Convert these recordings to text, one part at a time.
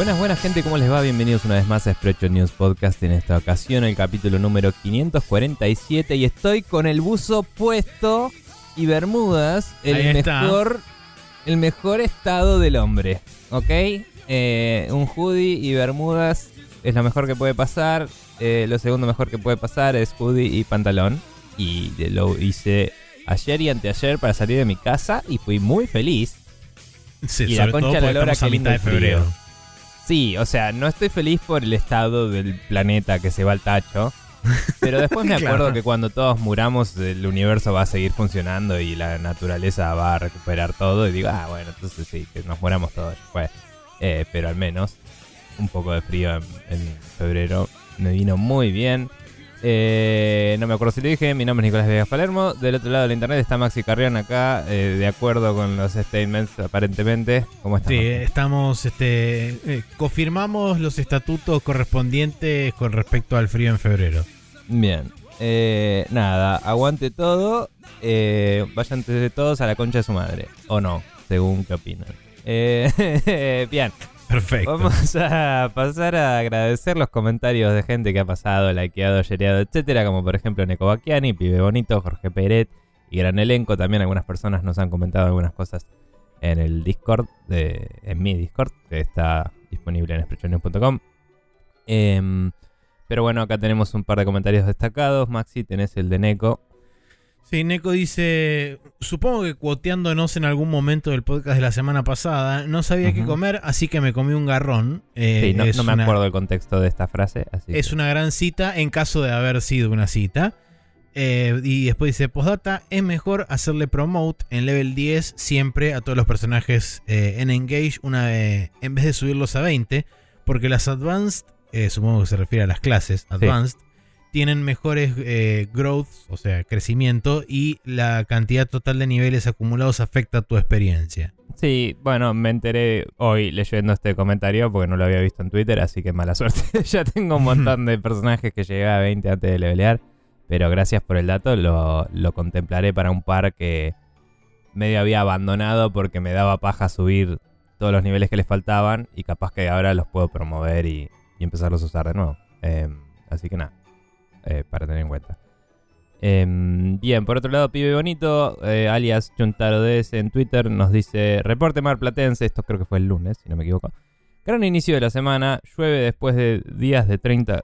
Buenas, buenas gente, ¿cómo les va? Bienvenidos una vez más a Sprecho News Podcast. En esta ocasión, el capítulo número 547. Y estoy con el buzo puesto y Bermudas, el mejor, el mejor estado del hombre. ¿Ok? Eh, un hoodie y Bermudas es lo mejor que puede pasar. Eh, lo segundo mejor que puede pasar es hoodie y pantalón. Y lo hice ayer y anteayer para salir de mi casa y fui muy feliz. Sí, Y la sobre concha todo la lora, estamos a mitad de frío. Sí, o sea, no estoy feliz por el estado del planeta que se va al tacho. Pero después me acuerdo Claro. que cuando todos muramos, el universo va a seguir funcionando y la naturaleza va a recuperar todo. Y digo, ah, bueno, entonces sí, que nos muramos todos. Pues, eh, pero al menos un poco de frío en, en febrero me vino muy bien. Eh, no me acuerdo si le dije, mi nombre es Nicolás Vegas Palermo. Del otro lado de la internet está Maxi Carrión acá, eh, de acuerdo con los statements aparentemente. ¿Cómo estás? Sí, estamos, este, eh, confirmamos los estatutos correspondientes con respecto al frío en febrero. Bien. Eh, nada, aguante todo. Vayan todos a la concha de su madre. O no, según qué opinan. Bien, Perfecto. vamos a pasar a agradecer los comentarios de gente que ha pasado, likeado, shareado, etcétera, como por ejemplo Neko Bacchiani, Pibe Bonito, Jorge Peret y gran elenco. También algunas personas nos han comentado algunas cosas en el Discord, de, en mi Discord, que está disponible en expressiones.com. Em, pero bueno, acá tenemos un par de comentarios destacados. Maxi, tenés el de Neko. Sí, Neko dice, supongo que cuoteándonos en algún momento del podcast de la semana pasada, no sabía qué comer, así que me comí un garrón. Eh, Sí, no, me una- acuerdo el contexto de esta frase. Así Es que- una gran cita en caso de haber sido una cita. Eh, y después dice, postdata, es mejor hacerle promote en level 10 siempre a todos los personajes eh, en Engage una vez- en vez de subirlos a 20, porque las Advanced, supongo que se refiere a las clases Advanced, tienen mejores eh, growths, o sea, crecimiento, y la cantidad total de niveles acumulados afecta tu experiencia. Sí, bueno, me enteré hoy leyendo este comentario porque no lo había visto en Twitter, así que mala suerte. ya tengo un montón de personajes que llegué a 20 antes de levelear, pero gracias por el dato, lo, lo contemplaré para un par que medio había abandonado porque me daba paja subir todos los niveles que les faltaban y capaz que ahora los puedo promover y, y empezarlos a usar de nuevo. Em, así que nada, eh, para tener en cuenta. Em, bien, por otro lado, Pibe Bonito, eh, alias Chuntaro DS en Twitter, nos dice: Reporte Mar Platense, esto creo que fue el lunes, si no me equivoco. Gran inicio de la semana, llueve después de días de 30,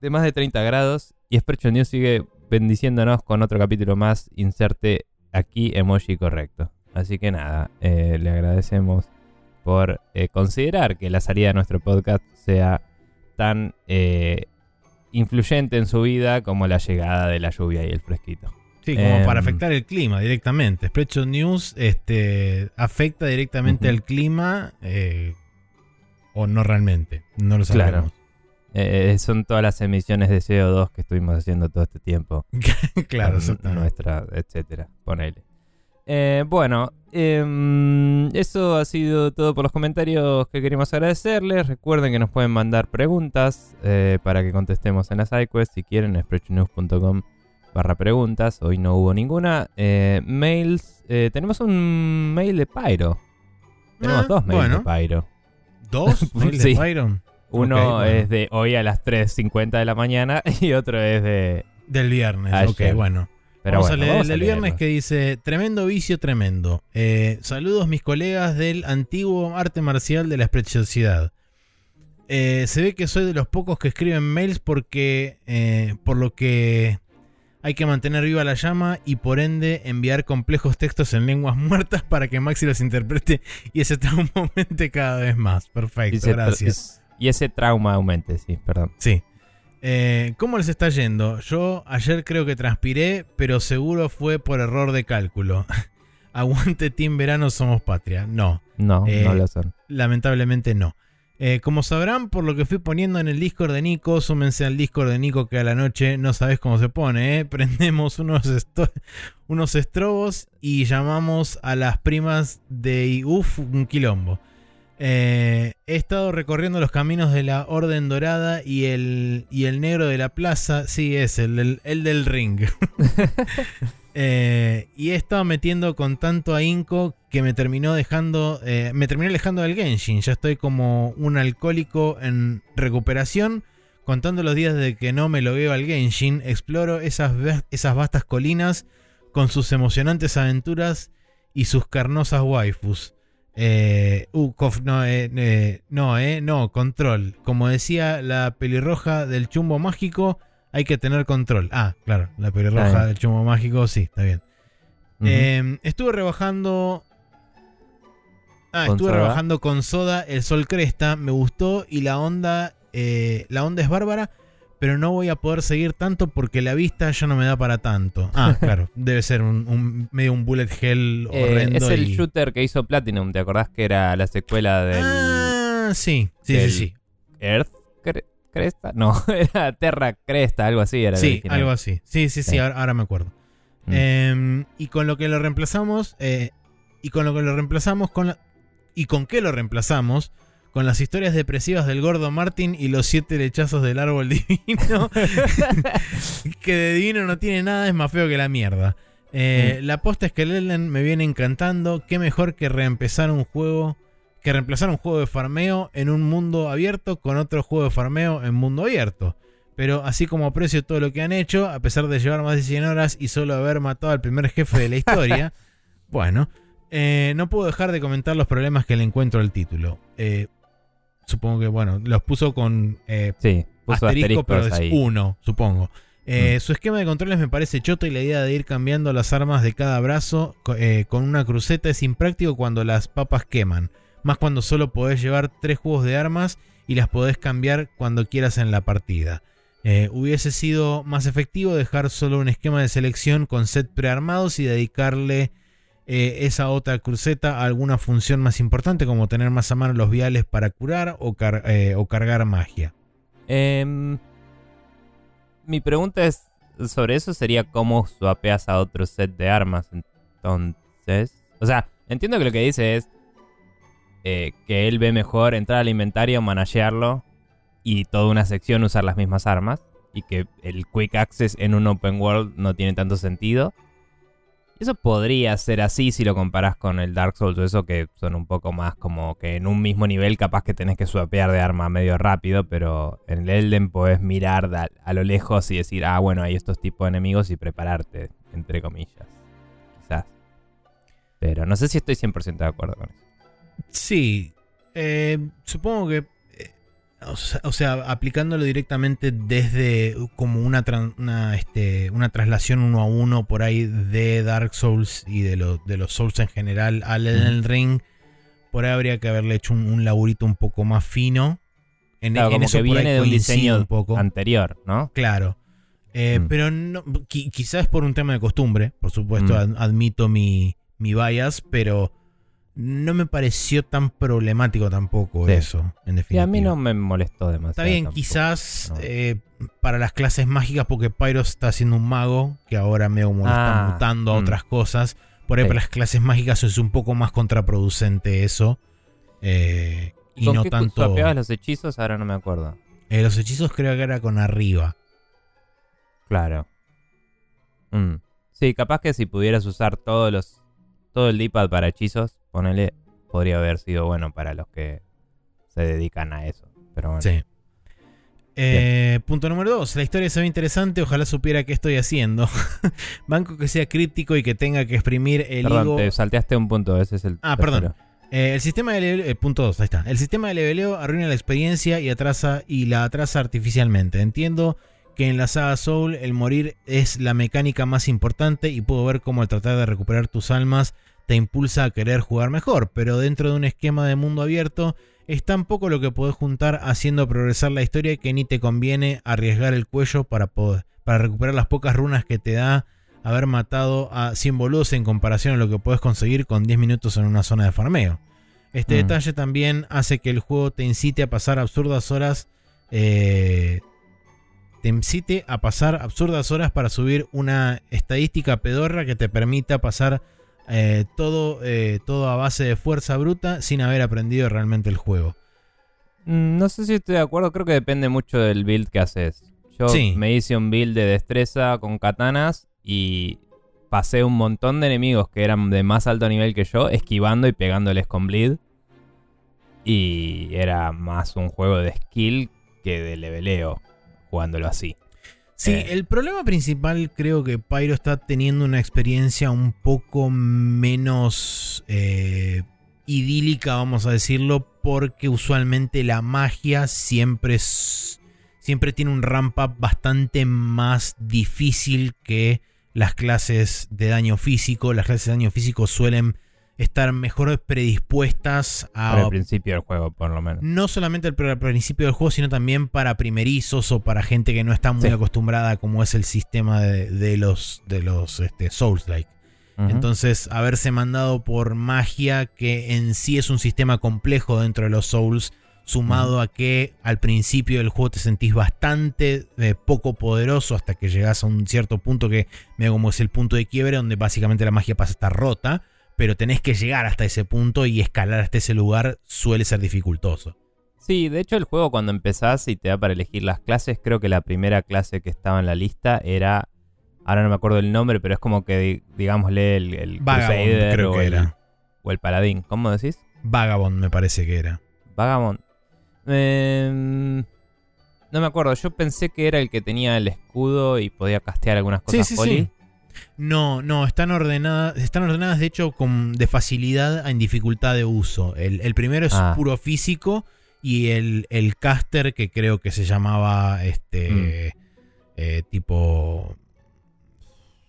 de más de 30 grados, y Sprecho News sigue bendiciéndonos con otro capítulo más. Inserte aquí emoji correcto. Así que nada, eh, le agradecemos por considerar que la salida de nuestro podcast sea tan influyente en su vida como la llegada de la lluvia y el fresquito. Sí, como Em. para afectar el clima directamente. Spreadshot News este, afecta directamente al clima eh, o no realmente. No lo Claro. sabemos. Eh, son todas las emisiones de CO2 que estuvimos haciendo todo este tiempo. claro, nuestra, etcétera. Ponele. Eh, bueno, em, eso ha sido todo por los comentarios que queríamos agradecerles. Recuerden que nos pueden mandar preguntas eh, para que contestemos en las iQuest. Si quieren, sprechonews.com barra preguntas. Hoy no hubo ninguna. Eh, mails. eh, tenemos un mail de Pyro. Tenemos Ah, dos mails bueno. de Pyro. ¿Dos? ¿Mail de. Byron? Uno bueno. es de hoy a las 3.50 de la mañana y otro es de... Del viernes. Ayer. Ok, bueno. Pero vamos bueno, a leer vamos el del viernes que dice: Tremendo vicio, tremendo. Eh, saludos, mis colegas del antiguo arte marcial de la Spreadshotcidad. Eh, se ve que soy de los pocos que escriben mails porque. eh, por lo que. Hay que mantener viva la llama y por ende enviar complejos textos en lenguas muertas para que Maxi los interprete y ese trauma aumente cada vez más. Perfecto, Y gracias. y ese trauma aumente, sí, perdón. Sí. Eh, ¿Cómo les está yendo? Yo ayer creo que transpiré, pero seguro fue por error de cálculo. Aguante Team Verano Somos Patria. No, No, Eh, no lo son. lamentablemente no. Eh, como sabrán, por lo que fui poniendo en el Discord de Nico, súmense al Discord de Nico que a la noche no sabes cómo se pone, ¿eh? Prendemos unos, unos estrobos y llamamos a las primas de Uf un quilombo. Eh, he estado recorriendo los caminos de la Orden Dorada y el, y el negro de la plaza. Sí, es el del, el del ring. Eh, y he estado metiendo con tanto ahínco que me terminó dejando. eh, me terminé alejando del Genshin. Ya estoy como un alcohólico en recuperación. Contando los días de que no me lo veo al Genshin, exploro esas, esas vastas colinas con sus emocionantes aventuras y sus carnosas waifus. Eh, uh, cof- no, eh, eh, no, eh, no, control. Como decía la pelirroja del chumbo mágico, hay que tener control. Ah, claro, la pelirroja del chumbo mágico, sí, está bien. Eh, estuve rebajando. Ah, ¿Con estuve soda? rebajando con soda el sol cresta. Me gustó y la onda. eh, la onda es bárbara. Pero no voy a poder seguir tanto porque la vista ya no me da para tanto. Ah, claro. debe ser un, un- medio un bullet hell Eh, horrendo. es el y- shooter que hizo Platinum, ¿te acordás que era la secuela del Ah, sí. Sí, del- sí, sí. Earth Cre- Cresta? No, era Terra Cresta, algo así era. Sí, algo así. Sí, sí, sí, ahora, ahora me acuerdo. Mm. Eh, y con lo que lo reemplazamos, eh, y con lo que lo reemplazamos con la- ¿Y con qué lo reemplazamos? Con las historias depresivas del gordo Martin y los siete lechazos del árbol divino. que de divino no tiene nada, es más feo que la mierda. Eh, La posta es que el Elden me viene encantando. Qué mejor que reempezar un juego. Que reemplazar un juego de farmeo en un mundo abierto con otro juego de farmeo en mundo abierto. Pero así como aprecio todo lo que han hecho, a pesar de llevar más de 100 horas y solo haber matado al primer jefe de la historia, bueno, eh, no puedo dejar de comentar los problemas que le encuentro al título. Eh, supongo que, bueno, los puso con eh, Sí, puso asterisco, pero es ahí. uno, supongo. Eh, Mm. Su esquema de controles me parece choto y la idea de ir cambiando las armas de cada brazo eh, con una cruceta es impráctico cuando las papas queman. Más cuando solo podés llevar tres juegos de armas y las podés cambiar cuando quieras en la partida. Eh, hubiese sido más efectivo dejar solo un esquema de selección con set prearmados y dedicarle eh, esa otra cruceta a alguna función más importante como tener más a mano los viales para curar o, eh, cargar magia. Em, mi pregunta es sobre eso sería cómo swapeas a otro set de armas. Entonces, o sea, entiendo que lo que dice es eh, que él ve mejor entrar al inventario, managearlo y toda una sección usar las mismas armas y que el quick access en un open world no tiene tanto sentido. Eso podría ser así si lo comparas con el Dark Souls o eso que son un poco más como que en un mismo nivel capaz que tenés que swapear de arma medio rápido, pero en el Elden podés mirar a lo lejos y decir, ah, bueno, hay estos tipos de enemigos y prepararte, entre comillas. Quizás. Pero no sé si estoy 100% de acuerdo con eso. Sí, eh, supongo que, o sea, o sea, aplicándolo directamente desde como una, una, este, una traslación uno a uno por ahí de Dark Souls y de, lo- de los Souls en general al Elden Ring, por ahí habría que haberle hecho un, un laburito un poco más fino. En, Claro, en como eso que por ahí viene de un diseño un poco. anterior, ¿no? Claro. Eh, Mm. Pero no, qui- quizás por un tema de costumbre, por supuesto, Mm. ad- admito mi, mi bias, pero no me pareció tan problemático tampoco Sí. eso, en Y definitiva. a mí no me molestó demasiado. Está bien, tampoco. quizás no. eh, para las clases mágicas, porque Pyros está haciendo un mago, que ahora me como lo está Ah, mutando a mm. otras cosas. Por ahí Sí. para las clases mágicas es un poco más contraproducente eso. eh, y ¿Con no qué tanto. los hechizos? Ahora no me acuerdo. Eh, los hechizos creo que era con arriba. Claro. Mm. Sí, capaz que si pudieras usar todos los todo el D-pad para hechizos, ponele, podría haber sido bueno para los que se dedican a eso. Pero bueno. Sí. Eh, punto número 2. La historia se ve interesante. Ojalá supiera qué estoy haciendo. Banco que sea críptico y que tenga que exprimir el Perdón, higo. te salteaste un punto, ese es el Ah, tercero. perdón. Eh, el sistema de leveleo, eh, punto 2, ahí está. El sistema de leveleo arruina la experiencia y atrasa y la atrasa artificialmente. Entiendo que en la saga Soul el morir es la mecánica más importante y puedo ver cómo el tratar de recuperar tus almas te impulsa a querer jugar mejor, pero dentro de un esquema de mundo abierto es tan poco lo que podés juntar haciendo progresar la historia que ni te conviene arriesgar el cuello para, poder, para recuperar las pocas runas que te da haber matado a 100 boludos en comparación a lo que puedes conseguir con 10 minutos en una zona de farmeo. Este Mm. detalle también hace que el juego te incite a pasar absurdas horas. eh, te incite a pasar absurdas horas para subir una estadística pedorra que te permita pasar eh, todo, eh, todo a base de fuerza bruta sin haber aprendido realmente el juego. Mm, No sé si estoy de acuerdo, creo que depende mucho del build que haces. Yo Sí. me hice un build de destreza con katanas y pasé un montón de enemigos que eran de más alto nivel que yo, esquivando y pegándoles con bleed. Y era más un juego de skill que de leveleo, jugándolo así. Sí, Eh. el problema principal creo que Pyro está teniendo una experiencia un poco menos eh, idílica, vamos a decirlo, porque usualmente la magia siempre, es- siempre tiene un ramp up bastante más difícil que las clases de daño físico. Las clases de daño físico suelen estar mejor predispuestas a Por el principio del juego, por lo menos. no solamente al, al principio del juego, sino también para primerizos o para gente que no está muy Sí. acostumbrada como es el sistema de, de los, de los este, Souls-like. Entonces, haberse mandado por magia, que en sí es un sistema complejo dentro de los Souls, sumado a que al principio del juego te sentís bastante eh, poco poderoso hasta que llegas a un cierto punto que me como es el punto de quiebre, donde básicamente la magia pasa a estar rota, pero tenés que llegar hasta ese punto y escalar hasta ese lugar suele ser dificultoso. Sí, de hecho el juego cuando empezás y te da para elegir las clases, creo que la primera clase que estaba en la lista era, ahora no me acuerdo el nombre, pero es como que di- digámosle el, el Vagabond, Crusader creo o, que el, era. o el Paladín. ¿Cómo decís? Vagabond me parece que era. Vagabond. Em, no me acuerdo, yo pensé que era el que tenía el escudo y podía castear algunas Sí, cosas sí, poli. sí. No, no, están ordenadas, están ordenadas de hecho con, de facilidad en dificultad de uso. El, el primero es Ah. puro físico y el, el caster que creo que se llamaba este eh, tipo...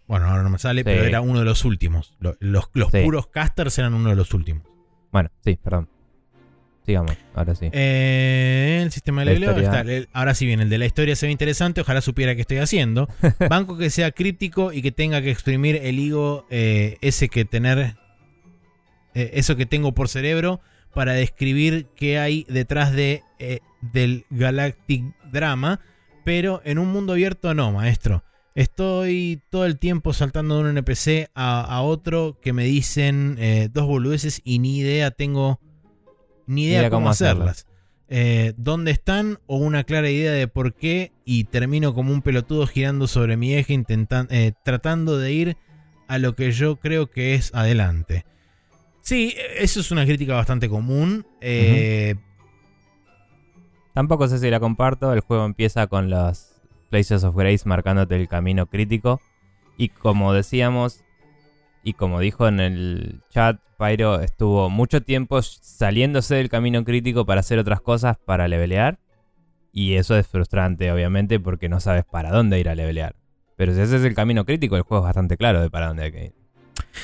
Bueno, ahora no me sale, Sí. pero era uno de los últimos. Lo- Los, los Sí. puros casters eran uno de los últimos. Bueno, sí, perdón. Sigamos, ahora sí. Eh, el sistema de La historia. está. el- ahora sí bien, el de la historia se ve interesante. Ojalá supiera qué estoy haciendo. Banco que sea críptico y que tenga que exprimir el higo eh, ese que tener. eh, eso que tengo por cerebro para describir qué hay detrás de, eh, del Galactic Drama. Pero en un mundo abierto no, maestro. Estoy todo el tiempo saltando de un NPC a, a otro que me dicen dos boludeces y ni idea tengo. Ni idea, cómo, hacerlas. Eh, ¿Dónde están? O una clara idea de por qué. Y termino como un pelotudo girando sobre mi eje, intentan- eh, tratando de ir a lo que yo creo que es adelante. Sí, eso es una crítica bastante común. Eh, Tampoco sé si la comparto. El juego empieza con los Places of Grace marcándote el camino crítico. Y como decíamos, y como dijo en el chat, Pyro estuvo mucho tiempo saliéndose del camino crítico para hacer otras cosas para levelear. Y eso es frustrante, obviamente, porque no sabes para dónde ir a levelear. Pero si ese es el camino crítico, el juego es bastante claro de para dónde hay que ir.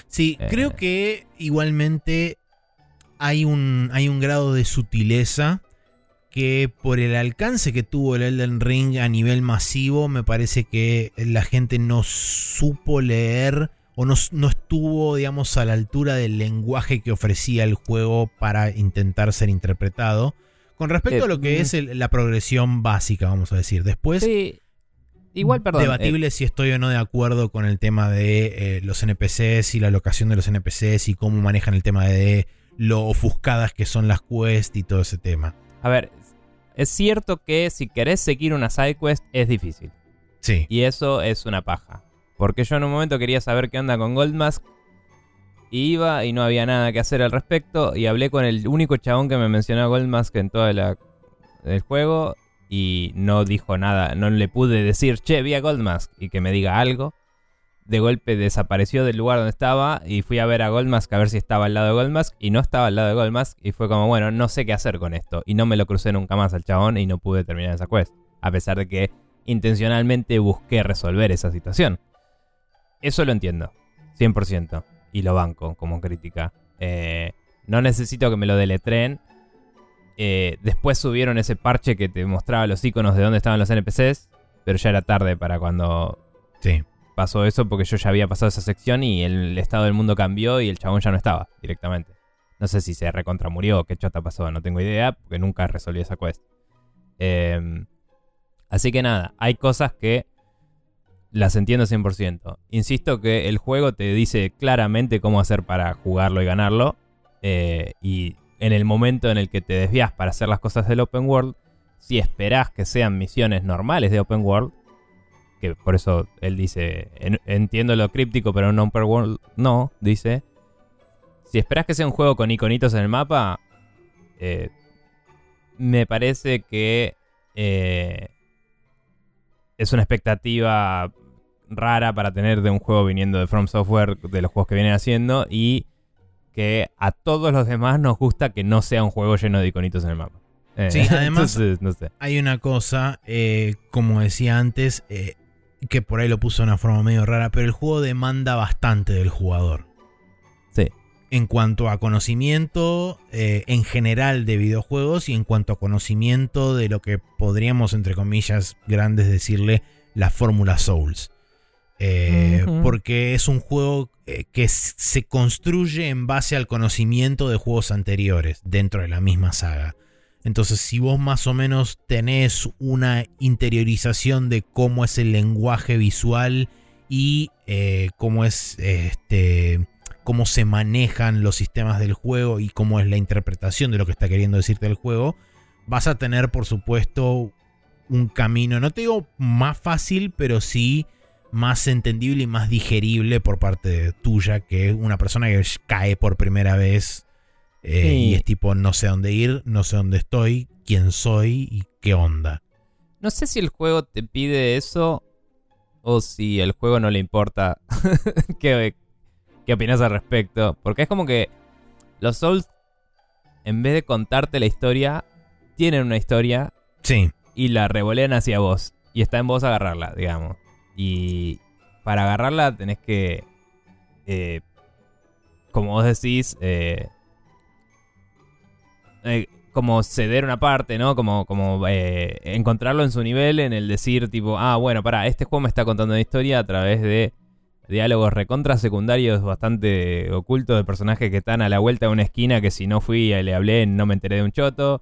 Sí, Eh. creo que igualmente hay un, hay un grado de sutileza que por el alcance que tuvo el Elden Ring a nivel masivo, me parece que la gente no supo leer o no, no estuvo, digamos, a la altura del lenguaje que ofrecía el juego para intentar ser interpretado. Con respecto Eh, a lo que mm. es el- la progresión básica, vamos a decir. Después, Sí, igual, perdón. eh, Debatible si estoy o no de acuerdo con el tema de eh, los NPCs y la locación de los NPCs y cómo manejan el tema de lo ofuscadas que son las quests y todo ese tema. a ver, es cierto que si querés seguir una side quest es difícil. Sí. Y eso es una paja. Porque yo en un momento quería saber qué onda con Goldmask. Y iba y no había nada que hacer al respecto. Y hablé con el único chabón que me mencionó Goldmask en todo el juego. Y no dijo nada. No le pude decir, che, vi a Goldmask. Y que me diga algo. De golpe desapareció del lugar donde estaba. Y fui a ver a Goldmask a ver si estaba al lado de Goldmask. Y no estaba al lado de Goldmask. Y fue como, bueno, no sé qué hacer con esto. Y no me lo crucé nunca más al chabón. Y no pude terminar esa quest. A pesar de que intencionalmente busqué resolver esa situación. Eso lo entiendo, 100%, y lo banco como crítica. Eh, no necesito que me lo deletreen. Eh, después subieron ese parche que te mostraba los iconos de dónde estaban los NPCs, pero ya era tarde para cuando Sí. pasó eso, porque yo ya había pasado esa sección y el estado del mundo cambió y el chabón ya no estaba directamente. No sé si se recontra murió o qué chota pasó, no tengo idea, porque nunca resolví esa quest. Eh, así que nada, hay cosas que las entiendo 100%. Insisto que el juego te dice claramente cómo hacer para jugarlo y ganarlo. eh, y en el momento en el que te desvías para hacer las cosas del open world, si esperás que sean misiones normales de open world, que por eso él dice, "En- entiendo lo críptico, pero un open world no, dice. Si esperas que sea un juego con iconitos en el mapa, eh, me parece que eh, es una expectativa rara para tener de un juego viniendo de From Software, de los juegos que vienen haciendo, y que a todos los demás nos gusta que no sea un juego lleno de iconitos en el mapa. Eh, Sí, además- entonces, no sé. Hay una cosa, eh, como decía antes, eh, que por ahí lo puso de una forma medio rara, pero el juego demanda bastante del jugador. En cuanto a conocimiento eh, en general de videojuegos y en cuanto a conocimiento de lo que podríamos, entre comillas grandes, decirle la fórmula Souls. Eh. Porque es un juego eh, que se construye en base al conocimiento de juegos anteriores dentro de la misma saga. Entonces, si vos más o menos tenés una interiorización de cómo es el lenguaje visual y eh, cómo es este cómo se manejan los sistemas del juego y cómo es la interpretación de lo que está queriendo decirte el juego, vas a tener, por supuesto, un camino, no te digo más fácil, pero sí más entendible y más digerible por parte tuya que una persona que cae por primera vez eh, Sí. y es tipo no sé dónde ir, no sé dónde estoy, quién soy y qué onda. No sé si el juego te pide eso o si el juego no le importa qué, qué opinas al respecto. Porque es como que los Souls, en vez de contarte la historia, tienen una historia Sí, y la revolean hacia vos. Y está en vos agarrarla, digamos. Y para agarrarla tenés que, eh, como vos decís, eh, eh, como ceder una parte, ¿no? Como, como eh, encontrarlo en su nivel, en el decir tipo, ah, bueno, pará, este juego me está contando una historia a través de diálogos recontra secundarios bastante ocultos de personajes que están a la vuelta de una esquina que si no fui y le hablé no me enteré de un choto.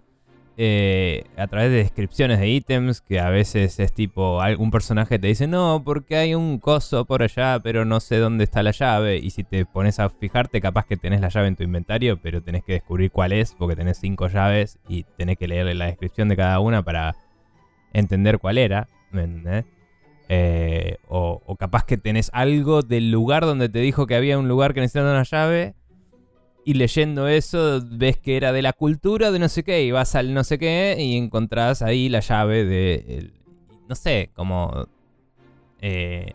Eh, a través de descripciones de ítems que a veces es tipo algún personaje te dice no porque hay un coso por allá pero no sé dónde está la llave y si te pones a fijarte capaz que tenés la llave en tu inventario pero tenés que descubrir cuál es porque tenés cinco llaves y tenés que leerle la descripción de cada una para entender cuál era. Eh, o, capaz que tenés algo del lugar donde te dijo que había un lugar que necesitaba una llave y leyendo eso ves que era de la cultura de no sé qué y vas al no sé qué y encontrás ahí la llave de... no sé, como... eh,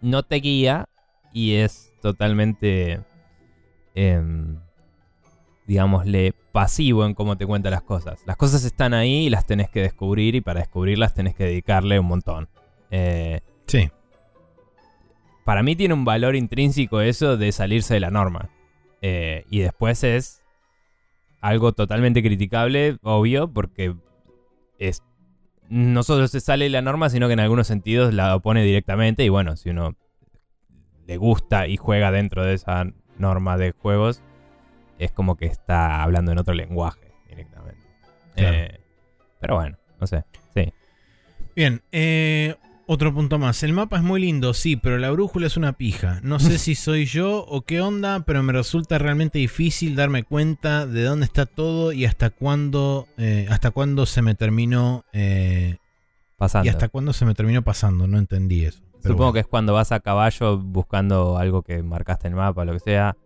no te guía y es totalmente... em, digámosle, pasivo en cómo te cuenta las cosas. Las cosas están ahí y las tenés que descubrir y para descubrirlas tenés que dedicarle un montón. Eh, sí. para mí tiene un valor intrínseco eso de salirse de la norma. Eh, y después es algo totalmente criticable, obvio, porque es no solo se sale de la norma, sino que en algunos sentidos la opone directamente. Y bueno, si uno le gusta y juega dentro de esa norma de juegos, es como que está hablando en otro lenguaje directamente. Claro. Eh, pero bueno, no sé. Sí. Bien, eh, otro punto más. El mapa es muy lindo, sí, pero la brújula es una pija. No sé si soy yo o qué onda, pero me resulta realmente difícil darme cuenta de dónde está todo y hasta cuándo, eh, hasta cuándo se me terminó eh, Pasando. y hasta cuándo se me terminó pasando. No entendí eso. Pero Supongo bueno. que es cuando vas a caballo buscando algo que marcaste en el mapa, lo que sea.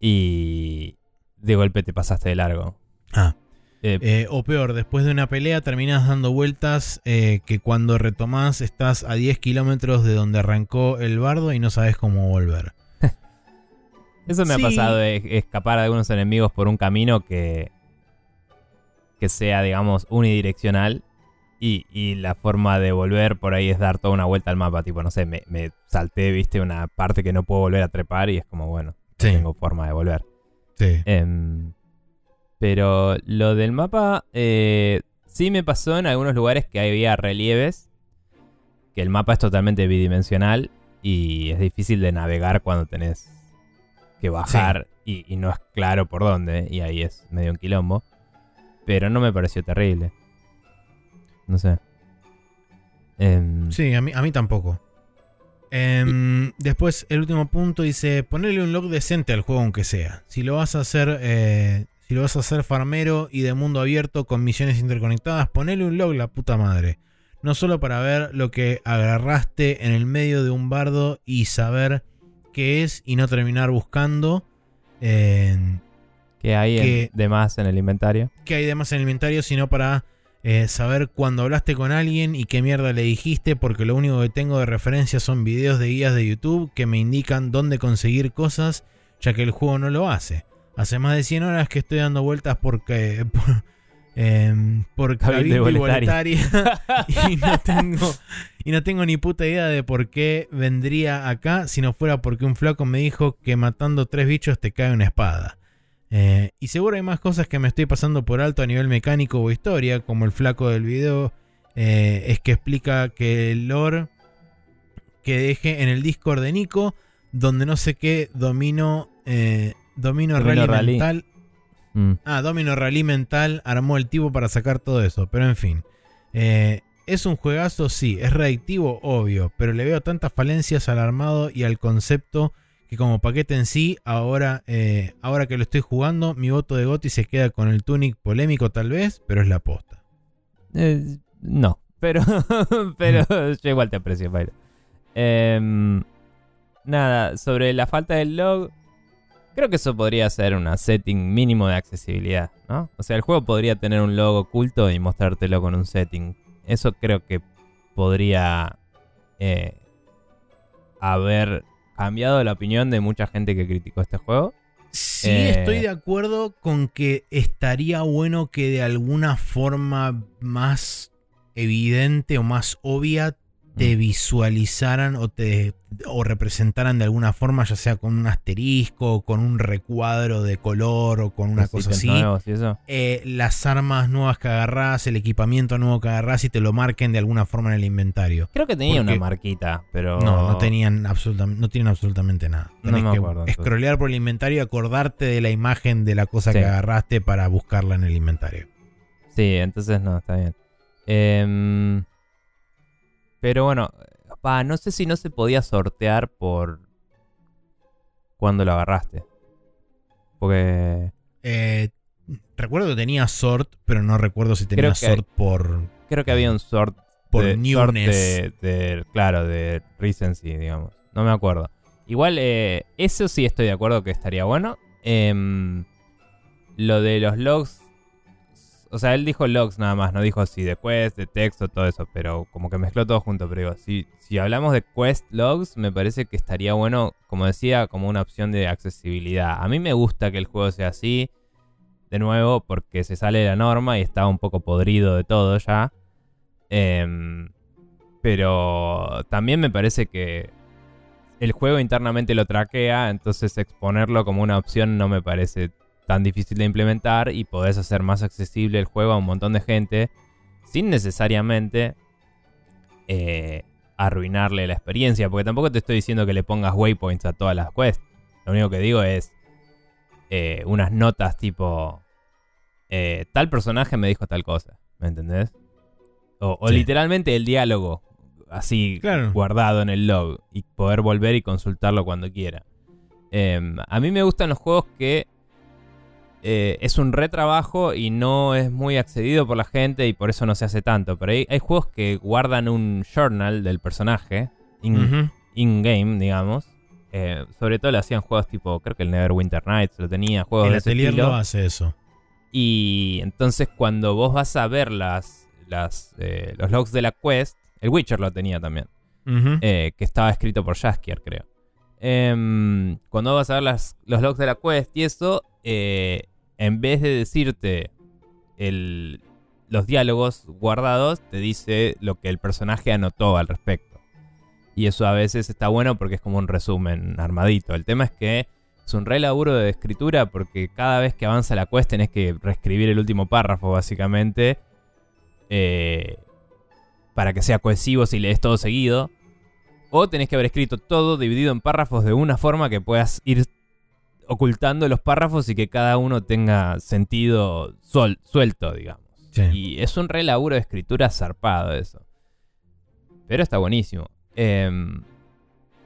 Y de golpe te pasaste de largo. Ah, Eh, eh, o peor, después de una pelea terminas dando vueltas eh, que cuando retomás estás a 10 kilómetros de donde arrancó el bardo y no sabes cómo volver. eso me sí. ha pasado de escapar de algunos enemigos por un camino que. que sea, digamos, unidireccional. Y, y la forma de volver por ahí es dar toda una vuelta al mapa. Tipo, no sé, me, me salté, viste, una parte que no puedo volver a trepar y es como, bueno, no tengo forma de volver. Sí. Em, pero lo del mapa eh, sí me pasó en algunos lugares que había relieves, que el mapa es totalmente bidimensional y es difícil de navegar cuando tenés que bajar y, y no es claro por dónde, y ahí es medio un quilombo. Pero no me pareció terrible. No sé. Em, Sí, a mí, a mí tampoco. Em, después, el último punto dice: ponerle un log decente al juego, aunque sea. Si lo vas a hacer. eh, si lo vas a hacer farmero y de mundo abierto con misiones interconectadas, ponele un log, la puta madre. no solo para ver lo que agarraste en el medio de un bardo y saber qué es y no terminar buscando eh, ¿Qué hay que- de más en el inventario? qué hay de más en el inventario, sino para eh, saber cuando hablaste con alguien y qué mierda le dijiste, porque lo único que tengo de referencia son videos de guías de YouTube que me indican dónde conseguir cosas, ya que el juego no lo hace. Hace más de 100 horas que estoy dando vueltas porque... Por, em, por Cabildo y. Boletaria y no tengo y no tengo ni puta idea de por qué vendría acá si no fuera porque un flaco me dijo que matando tres bichos te cae una espada. Eh, y seguro hay más cosas que me estoy pasando por alto a nivel mecánico o historia, como el flaco del video eh, es que explica que el lore que deje en el Discord de Nico, donde no sé qué domino, eh, domino, Domino rally, Rally. mental. Mm. Ah, Domino Rally Mental armó el tipo para sacar todo eso, pero en fin. Eh, ¿Es un juegazo? Sí. ¿Es reactivo? Obvio. Pero le veo tantas falencias al armado y al concepto que como paquete en sí, ahora, eh, ahora que lo estoy jugando, mi voto de Gotti se queda con el Tunic polémico tal vez, pero es la posta. Eh, no, pero, pero yo igual te aprecio, Pyro. Em, nada, sobre la falta del log, creo que eso podría ser una setting mínimo de accesibilidad, ¿no? O sea, el juego podría tener un log oculto y mostrártelo con un setting. Eso creo que podría eh, haber cambiado la opinión de mucha gente que criticó este juego. Sí, Eh. estoy de acuerdo con que estaría bueno que de alguna forma más evidente o más obvia te visualizaran o te o representaran de alguna forma, ya sea con un asterisco, o con un recuadro de color o con una cosa así. nuevos y eso. eh, las armas nuevas que agarrás, el equipamiento nuevo que agarrás y te lo marquen de alguna forma en el inventario. Creo que tenía Porque- una marquita, pero... No, no tenían absolutamente, no tienen absolutamente nada. No Tenés me que acuerdo, scrollear por el inventario y acordarte de la imagen de la cosa Sí. que agarraste para buscarla en el inventario. Sí, entonces no, está bien. Em, pero bueno, pa, no sé si no se podía sortear por cuando lo agarraste. Porque Eh, recuerdo que tenía sort, pero no recuerdo si tenía sort por, creo que había un sort por de, sort newness. de, de- claro, de recency, digamos. No me acuerdo. Igual, eh, eso sí estoy de acuerdo que estaría bueno. Em, lo de los logs. O sea, él dijo logs nada más, no dijo si de quest, de texto, todo eso, pero como que mezcló todo junto. Pero digo, si, si hablamos de quest logs, me parece que estaría bueno, como decía, como una opción de accesibilidad. A mí me gusta que el juego sea así, de nuevo, porque se sale de la norma y está un poco podrido de todo ya. Em, pero también me parece que el juego internamente lo traquea, entonces exponerlo como una opción no me parece tan difícil de implementar y podés hacer más accesible el juego a un montón de gente sin necesariamente eh, arruinarle la experiencia, porque tampoco te estoy diciendo que le pongas waypoints a todas las quests. Lo único que digo es eh, unas notas tipo eh, tal personaje me dijo tal cosa, ¿me entendés? O, o Sí. literalmente el diálogo así Claro. guardado en el log y poder volver y consultarlo cuando quiera. Em, a mí me gustan los juegos que eh, es un retrabajo y no es muy accedido por la gente y por eso no se hace tanto. Pero hay, hay juegos que guardan un journal del personaje in-game, digamos. Eh, sobre todo lo hacían juegos tipo, creo que el Neverwinter Nights lo tenía, juegos El de ese atelier estilo. lo hace eso. Y entonces cuando vos vas a ver las, las, eh, los logs de la quest, el Witcher lo tenía también, que estaba escrito por Jaskier, creo. Em, cuando vas a ver las, los logs de la quest y eso, eh, en vez de decirte los diálogos guardados, te dice lo que el personaje anotó al respecto. Y eso a veces está bueno porque es como un resumen armadito. El tema es que es un re laburo de escritura porque cada vez que avanza la quest tenés que reescribir el último párrafo, básicamente. eh, para que sea cohesivo si lees todo seguido. O tenés que haber escrito todo dividido en párrafos de una forma que puedas ir ocultando los párrafos y que cada uno tenga sentido suel- suelto, digamos. Sí. Y es un re laburo de escritura zarpado eso. Pero está buenísimo. Em,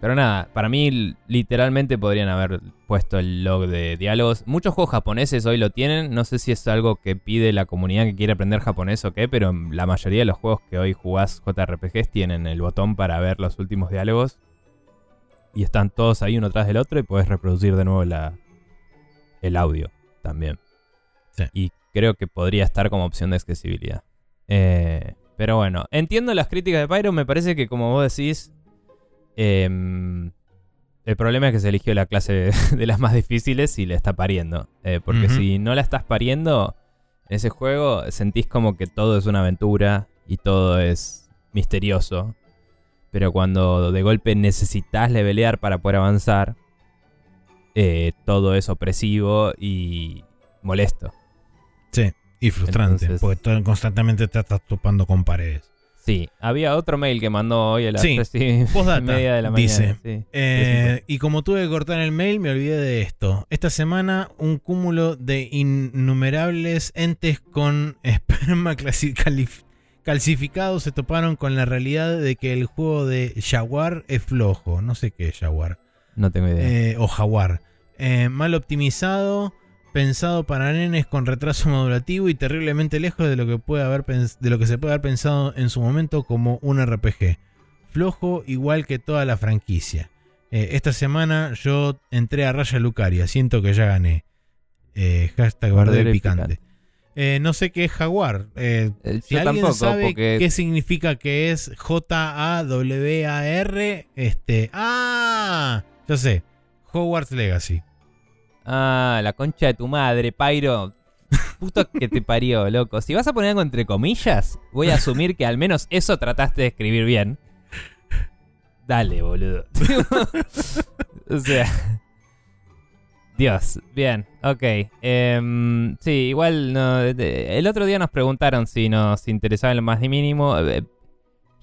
pero nada, para mí literalmente podrían haber puesto el log de diálogos. Muchos juegos japoneses hoy lo tienen. No sé si es algo que pide la comunidad que quiere aprender japonés o qué, pero la mayoría de los juegos que hoy jugás JRPGs tienen el botón para ver los últimos diálogos. Y están todos ahí uno tras del otro y puedes reproducir de nuevo la, el audio también. Sí. Y creo que podría estar como opción de accesibilidad. Eh, pero bueno, entiendo las críticas de Pyro. Me parece que, como vos decís, em, el problema es que se eligió la clase de las más difíciles y le está pariendo. Eh, porque si no la estás pariendo en ese juego, sentís como que todo es una aventura y todo es misterioso. Pero cuando de golpe necesitas levelear para poder avanzar, eh, todo es opresivo y molesto. Sí, y frustrante, Entonces- porque constantemente te estás topando con paredes. Sí, había otro mail que mandó hoy a las Sí, y media de la mañana. dice, sí. Eh, y como tuve que cortar el mail, me olvidé de esto. Esta semana, un cúmulo de innumerables entes con esperma calcificados se toparon con la realidad de que el juego de Jaguar es flojo. No sé qué es Jaguar. No tengo idea. Eh, o Jaguar. Eh, mal optimizado, pensado para nenes con retraso modulativo y terriblemente lejos de lo que puede haber de lo que se puede haber pensado en su momento como un RPG. Flojo igual que toda la franquicia. Eh, esta semana yo entré a Raya Lucaria, siento que ya gané. Eh, hashtag picante. Eh, no sé qué es Jaguar. Eh, Eh, si yo alguien tampoco, sabe porque qué significa que es J-A-W-A-R, este. ¡Ah! Ya sé. Hogwarts Legacy. Ah, la concha de tu madre, Pyro. Puto que te parió, loco. Si vas a poner algo entre comillas, voy a asumir que al menos eso trataste de escribir bien. Dale, boludo. o sea. Dios, bien, ok. Em, sí, igual no, el otro día nos preguntaron si nos interesaba en lo más ni mínimo. Eh,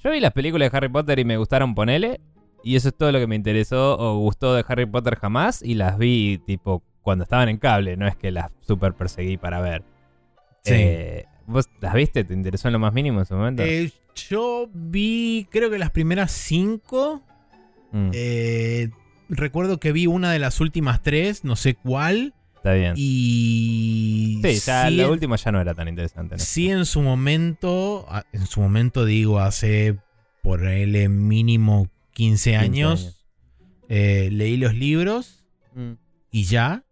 Yo vi las películas de Harry Potter y me gustaron, ponele. Y eso es todo lo que me interesó o gustó de Harry Potter jamás. Y las vi tipo cuando estaban en cable, no es que las super perseguí para ver. Sí. Eh, ¿Vos las viste? ¿Te interesó en lo más mínimo en su momento? Eh, yo vi, creo que las primeras cinco. Mm, Eh, recuerdo que vi una de las últimas tres, no sé cuál. está bien. Y. sí, ya sí, en- último ya no era tan interesante. ¿no? Sí, en su momento, en su momento digo, hace por él mínimo 15 años, años. eh, leí los libros Mm. y ya.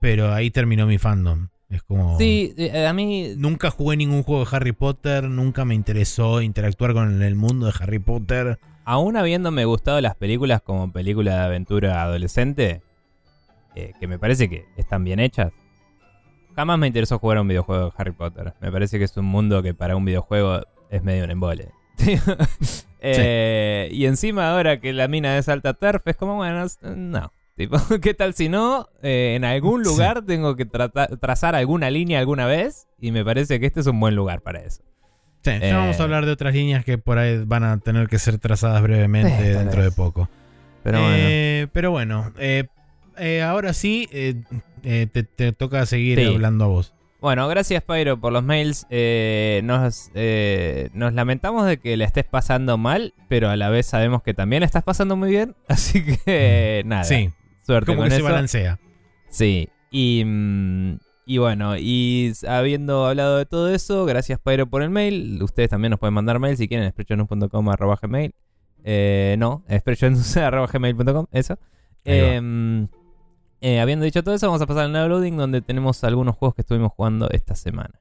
Pero ahí terminó mi fandom. Es como... Sí, eh, a mí Nunca jugué ningún juego de Harry Potter, nunca me interesó interactuar con el mundo de Harry Potter. Aún habiéndome gustado las películas como película de aventura adolescente, eh, que me parece que están bien hechas, jamás me interesó jugar a un videojuego de Harry Potter. Me parece que es un mundo que para un videojuego es medio un embole. Eh, Y encima ahora que la mina es alta turf, es como, bueno, no. Tipo, ¿qué tal si no? Eh, en algún Sí. lugar tengo que trata- trazar alguna línea alguna vez y me parece que este es un buen lugar para eso. Sí, ya Eh. vamos a hablar de otras líneas que por ahí van a tener que ser trazadas brevemente Eh, dentro de poco. Pero bueno. Eh, pero bueno, eh, eh, ahora sí, eh, eh, te, te toca seguir Sí. hablando a vos. Bueno, gracias Pyro por los mails. Eh, nos, eh, nos lamentamos de que la estés pasando mal, pero a la vez sabemos que también la estás pasando muy bien. Así que nada, Sí, suerte como con que se balancea. Sí, y, mm, y bueno, y habiendo hablado de todo eso, gracias Pyro por el mail. Ustedes también nos pueden mandar mail si quieren, sprechonus.com arroba gmail. Eh, no, arroba gmail.com, eso. Eh, eh, habiendo dicho todo eso, vamos a pasar al downloading donde tenemos algunos juegos que estuvimos jugando esta semana.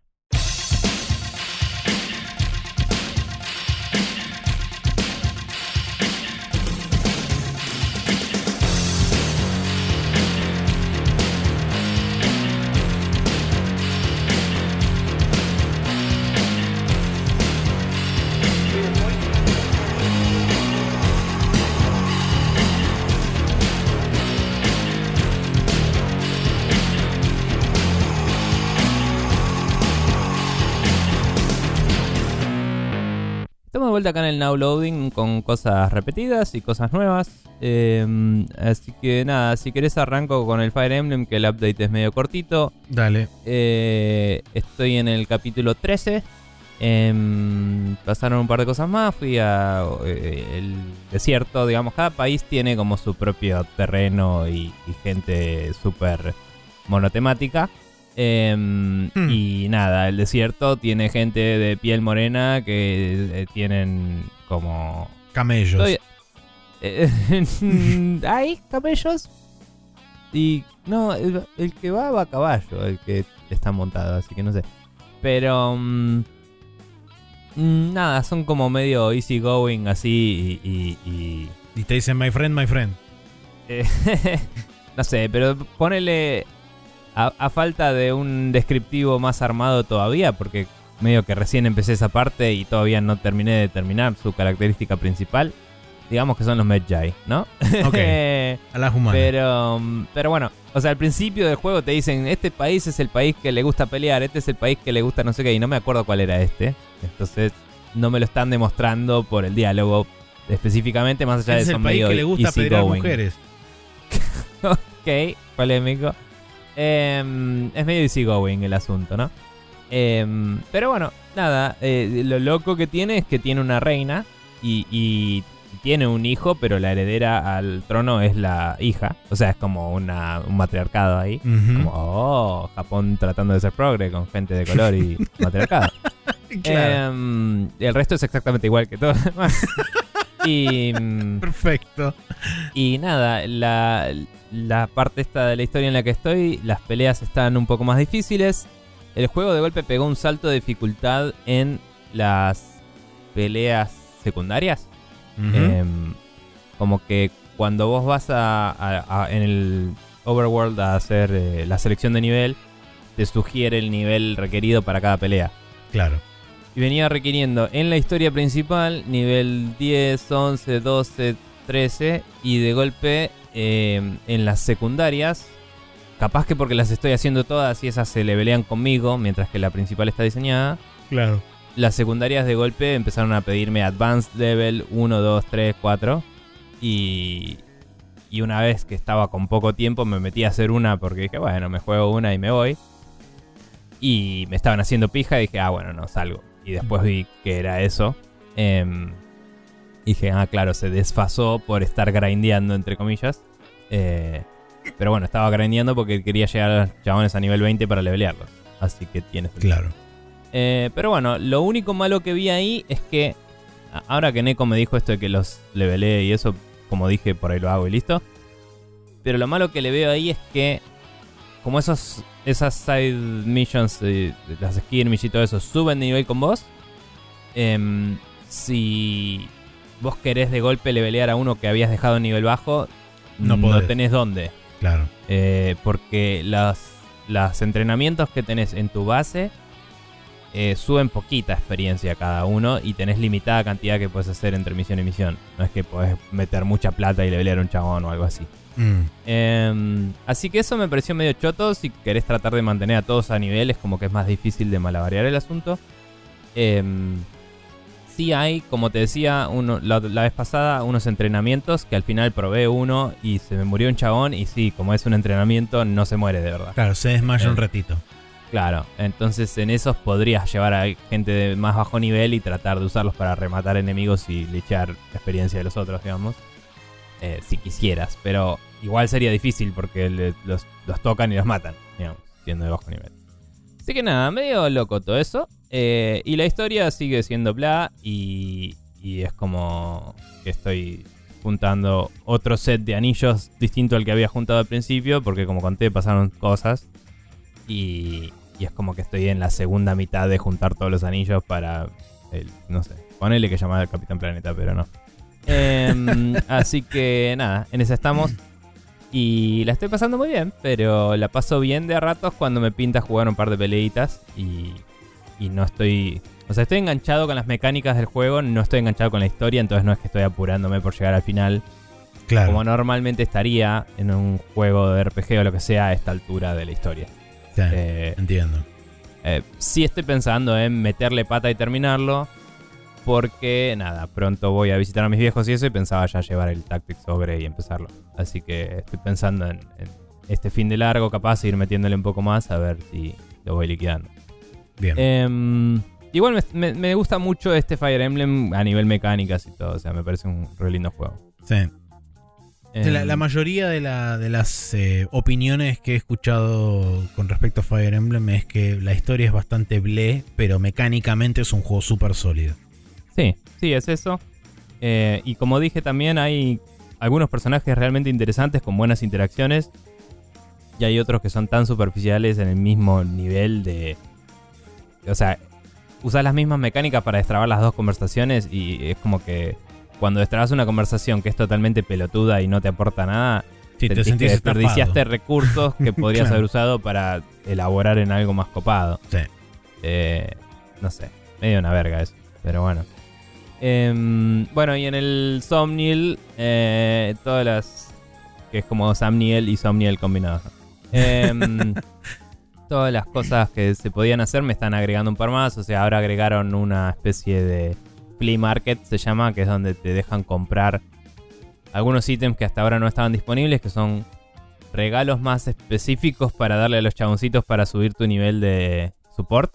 Vuelta acá en el Now Loading con cosas repetidas y cosas nuevas. Eh, así que nada, si querés arranco con el Fire Emblem, que el update es medio cortito. Dale. Eh, estoy en el capítulo 13. Em, pasaron un par de cosas más, fui a eh, el desierto, digamos, cada país tiene como su propio terreno y, y gente súper monotemática. Em, Hmm. Y nada, el desierto tiene gente de piel morena que eh, tienen como... Camellos. Estoy- eh, ¿Hay camellos? Y no, el, el que va va a caballo, el que está montado, así que no sé. Pero... mm, mm, nada, son como medio easy going así y- y- y Y te dicen, my friend, my friend. eh, no sé, pero ponele a, a falta de un descriptivo más armado todavía, porque medio que recién empecé esa parte y todavía no terminé de terminar su característica principal. Digamos que son los Medjay, ¿no? Ok. A la humana. pero, pero bueno, o sea, al principio del juego te dicen, este país es el país que le gusta pelear, este es el país que le gusta no sé qué, y no me acuerdo cuál era este. Entonces, no me lo están demostrando por el diálogo específicamente, más allá es de el son país medio que le gusta pedir a mujeres. Ok, polémico. Em, es medio easygoing el asunto, ¿no? Em, pero bueno, nada, eh, lo loco que tiene es que tiene una reina y, y tiene un hijo, pero la heredera al trono es la hija. O sea, es como una, un matriarcado ahí. Como, oh, Japón tratando de ser progre con gente de color y matriarcado. Claro. Em, el resto es exactamente igual que todo lo demás. y... mm, Perfecto. y nada, la, la parte esta de la historia en la que estoy, las peleas están un poco más difíciles. El juego de golpe pegó un salto de dificultad en las peleas secundarias. Em, como que cuando vos vas a, a- a- en el overworld a hacer eh, la selección de nivel, te sugiere el nivel requerido para cada pelea. claro. Y venía requiriendo en la historia principal nivel 10, 11, 12, 13 y de golpe eh, en las secundarias, capaz que porque las estoy haciendo todas y esas se levelean conmigo mientras que la principal está diseñada, Claro. las secundarias de golpe empezaron a pedirme Advanced Level 1, 2, 3, 4 y, y una vez que estaba con poco tiempo me metí a hacer una porque dije, bueno, me juego una y me voy. Y me estaban haciendo pija y dije, ah, bueno, no, salgo. Y después vi que era eso. Em, y dije, ah, claro, se desfasó por estar grindeando, entre comillas. Eh, pero bueno, estaba grindeando porque quería llegar a los chabones a nivel 20 para levelearlos. Así que tiene sentido. Claro. Eh, pero bueno, lo único malo que vi ahí es que ahora que Neko me dijo esto de que los levelé y eso, como dije, por ahí lo hago y listo. Pero lo malo que le veo ahí es que como esos esas side missions, eh, las skirmish y todo eso, suben de nivel con vos. em, si vos querés de golpe levelear a uno que habías dejado en nivel bajo, No no, tenés dónde. Claro. Eh, porque los, los entrenamientos que tenés en tu base eh, suben poquita experiencia cada uno y tenés limitada cantidad que puedes hacer entre misión y misión. No es que podés meter mucha plata y levelear a un chabón o algo así. Mm. Em, así que eso me pareció medio choto. Si querés tratar de mantener a todos a nivel, es como que es más difícil de malabarear el asunto. Sí hay, como te decía uno, la, la vez pasada, unos entrenamientos que al final probé uno y se me murió un chabón. Y sí, como es un entrenamiento, no se muere de verdad. Claro, se desmaya Eh. un ratito. Claro, entonces en esos podrías llevar a gente de más bajo nivel y tratar de usarlos para rematar enemigos y lichar la experiencia de los otros, digamos. Eh, si quisieras, pero igual sería difícil porque le- los, los tocan y los matan, digamos, siendo de bajo nivel. Así que nada, medio loco todo eso. Eh, y la historia sigue siendo bla y, y es como que estoy juntando otro set de anillos distinto al que había juntado al principio porque como conté pasaron cosas y, y es como que estoy en la segunda mitad de juntar todos los anillos para el, no sé, ponele que llamar al Capitán Planeta, pero no. Em, así que nada, en esa estamos. Y la estoy pasando muy bien, pero la paso bien de a ratos cuando me pinta jugar un par de peleitas y, y no estoy... O sea, estoy enganchado con las mecánicas del juego, no estoy enganchado con la historia, entonces no es que estoy apurándome por llegar al final, Claro. como normalmente estaría en un juego de RPG o lo que sea a esta altura de la historia. Sí, Eh, entiendo. eh, sí estoy pensando en meterle pata y terminarlo. Porque, nada, pronto voy a visitar a mis viejos y eso. Y pensaba ya llevar el Tactics sobre y empezarlo. Así que estoy pensando en, en este fin de largo, capaz, ir metiéndole un poco más a ver si lo voy liquidando. Bien. Em, Igual me, me- me gusta mucho este Fire Emblem a nivel mecánicas y todo. O sea, me parece un re lindo juego. Sí. La, Em, la mayoría de, la- de las eh, opiniones que he escuchado con respecto a Fire Emblem es que la historia es bastante ble, pero mecánicamente es un juego súper sólido. Sí, sí, es eso. Eh, y como dije también hay algunos personajes realmente interesantes con buenas interacciones. Y hay otros que son tan superficiales en el mismo nivel de... O sea, usas las mismas mecánicas para destrabar las dos conversaciones y es como que cuando destrabas una conversación que es totalmente pelotuda y no te aporta nada, Sí, te sentís que desperdiciaste recursos que podrías Claro. haber usado para elaborar en algo más copado. Sí. Eh, no sé, medio una verga eso, pero bueno. Em, bueno, y en el Somniel, eh, todas las. que es como Samniel y Somniel combinados. Em, todas las cosas que se podían hacer me están agregando un par más. O sea, ahora agregaron una especie de flea market, se llama, que es donde te dejan comprar algunos ítems que hasta ahora no estaban disponibles, que son regalos más específicos para darle a los chaboncitos para subir tu nivel de support.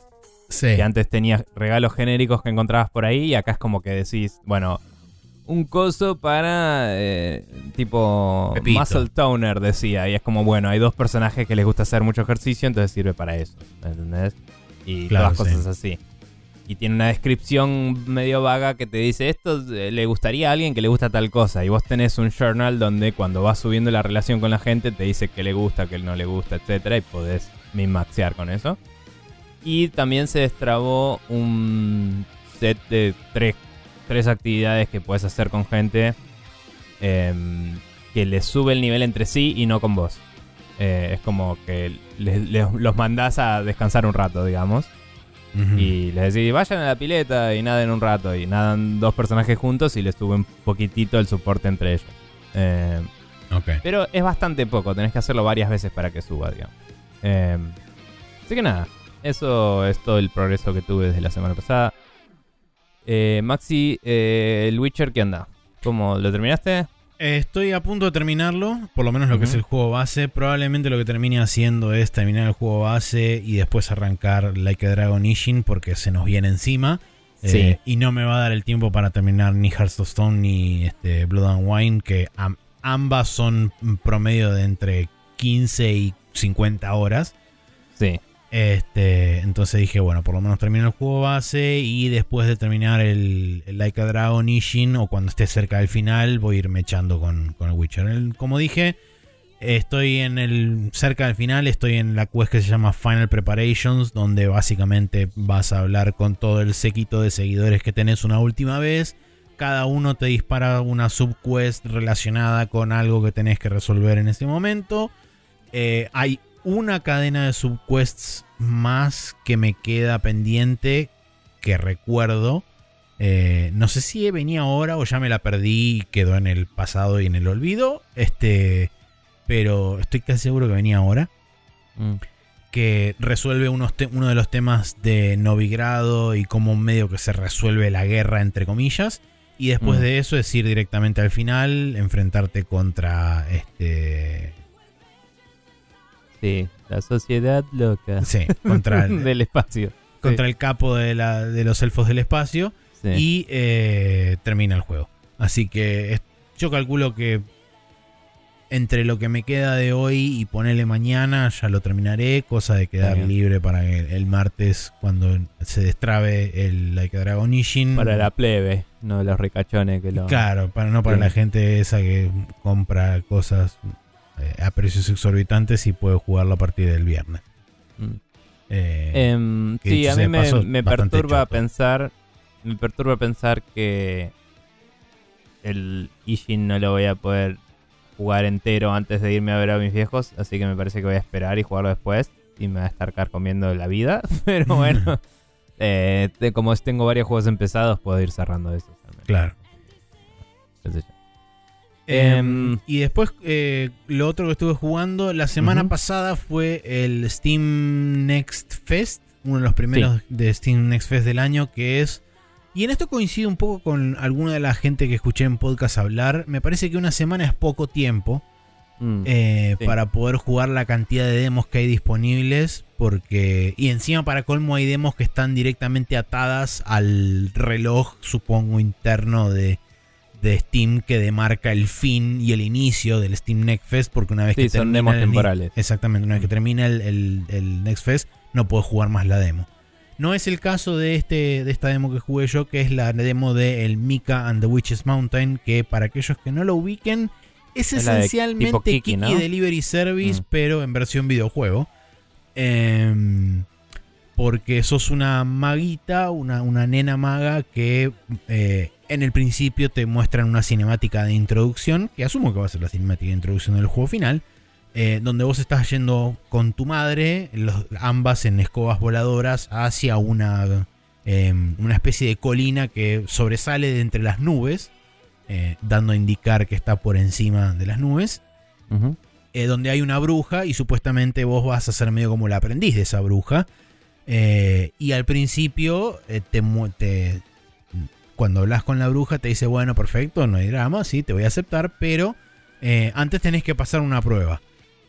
Sí. Que antes tenías regalos genéricos que encontrabas por ahí y acá es como que decís, bueno, un coso para eh, tipo Pepito. muscle toner decía y es como bueno, hay dos personajes que les gusta hacer mucho ejercicio, entonces sirve para eso, ¿entendés? Y Claro, todas cosas así. Y tiene una descripción medio vaga que te dice esto eh, le gustaría a alguien que le gusta tal cosa y vos tenés un journal donde cuando vas subiendo la relación con la gente te dice que le gusta, que no le gusta, etcétera y podés min-maxear con eso. Y también se destrabó un set de tres, tres actividades que puedes hacer con gente em, que les sube el nivel entre sí y no con vos. Eh, es como que les- les- los mandás a descansar un rato, digamos. Y les decís, vayan a la pileta y naden un rato. Y nadan dos personajes juntos y les sube un poquitito el soporte entre ellos. Eh, Ok. pero es bastante poco, tenés que hacerlo varias veces para que suba, digamos. Eh, así que nada, eso es todo el progreso que tuve desde la semana pasada. Eh, Maxi, eh, el Witcher, ¿qué onda? ¿Cómo lo terminaste? Eh, Estoy a punto de terminarlo, por lo menos lo que es el juego base. Probablemente lo que termine haciendo es terminar el juego base y después arrancar Like a Dragon Ishin porque se nos viene encima. Eh, Sí. y no me va a dar el tiempo para terminar ni Hearts of Stone ni este, Blood and Wine, que am- ambas son un promedio de entre 15 y 50 horas. Sí. Este, entonces dije, bueno, por lo menos termino el juego base y después de terminar el, el Like a Dragon Ishin o cuando esté cerca del final voy a irme echando con, con el Witcher. Como dije, estoy en el cerca del final, estoy en la quest que se llama Final Preparations, donde básicamente vas a hablar con todo el séquito de seguidores que tenés una última vez. Cada uno te dispara una subquest relacionada con algo que tenés que resolver en ese momento. Eh, hay una cadena de subquests más que me queda pendiente que recuerdo. Eh, no sé si venía ahora o ya me la perdí y quedó en el pasado y en el olvido. Este, pero estoy casi seguro que venía ahora. Mm. Que resuelve unos uno de los temas de Novigrado y cómo medio que se resuelve la guerra, entre comillas. Y después Mm. de eso es ir directamente al final, enfrentarte contra este. Sí, la sociedad loca Sí, contra el, del espacio. contra el capo de, la- de los elfos del espacio. Sí. y eh, termina el juego. Así que yo calculo que entre lo que me queda de hoy y ponerle mañana ya lo terminaré, cosa de quedar bien. libre para el, el martes cuando se destrabe el Like a Dragon Ishin. Para la plebe, no los ricachones que lo... Claro, para no para Sí. la gente esa que compra cosas a precios exorbitantes y puede jugarlo a partir del viernes. Mm. Eh, Em, sí, a mí me, paso, me perturba choto. pensar, me perturba pensar que el Ishin no lo voy a poder jugar entero antes de irme a ver a mis viejos, así que me parece que voy a esperar y jugarlo después y me va a estar carcomiendo la vida, pero bueno, eh, como tengo varios juegos empezados, puedo ir cerrando esos. al menos. claro. Qué sé yo. Em, Em, y después eh, lo otro que estuve jugando la semana pasada fue el Steam Next Fest, uno de los primeros de Steam Next Fest del año, que es... Y en esto coincido un poco con alguna de la gente que escuché en podcast hablar. Me parece que una semana es poco tiempo. Mm. eh, sí. para poder jugar la cantidad de demos que hay disponibles. Porque. Y encima, para colmo, hay demos que están directamente atadas al reloj, supongo, interno de, de Steam que demarca el fin y el inicio del Steam Next Fest. Porque una vez Sí, que son termina demos el- temporales. Exactamente, una vez que termina el, el, el Next Fest, no puedes jugar más la demo. No es el caso de, este, de esta demo que jugué yo, que es la demo de el Mika and the Witches Mountain, que para aquellos que no lo ubiquen, es Es la de esencialmente Kiki, Kiki, ¿no? Delivery Service, Mm. pero en versión videojuego. Em, porque sos una maguita, una, una nena maga que eh, en el principio te muestran una cinemática de introducción, que asumo que va a ser la cinemática de introducción del juego final, eh, donde vos estás yendo con tu madre, los- ambas en escobas voladoras, hacia una, em, una especie de colina que sobresale de entre las nubes, eh, dando a indicar que está por encima de las nubes eh, donde hay una bruja y supuestamente vos vas a ser medio como el aprendiz de esa bruja. Y al principio, te, te- cuando hablas con la bruja, te dice: Bueno, perfecto, no hay drama, sí, te voy a aceptar, pero eh, antes tenés que pasar una prueba.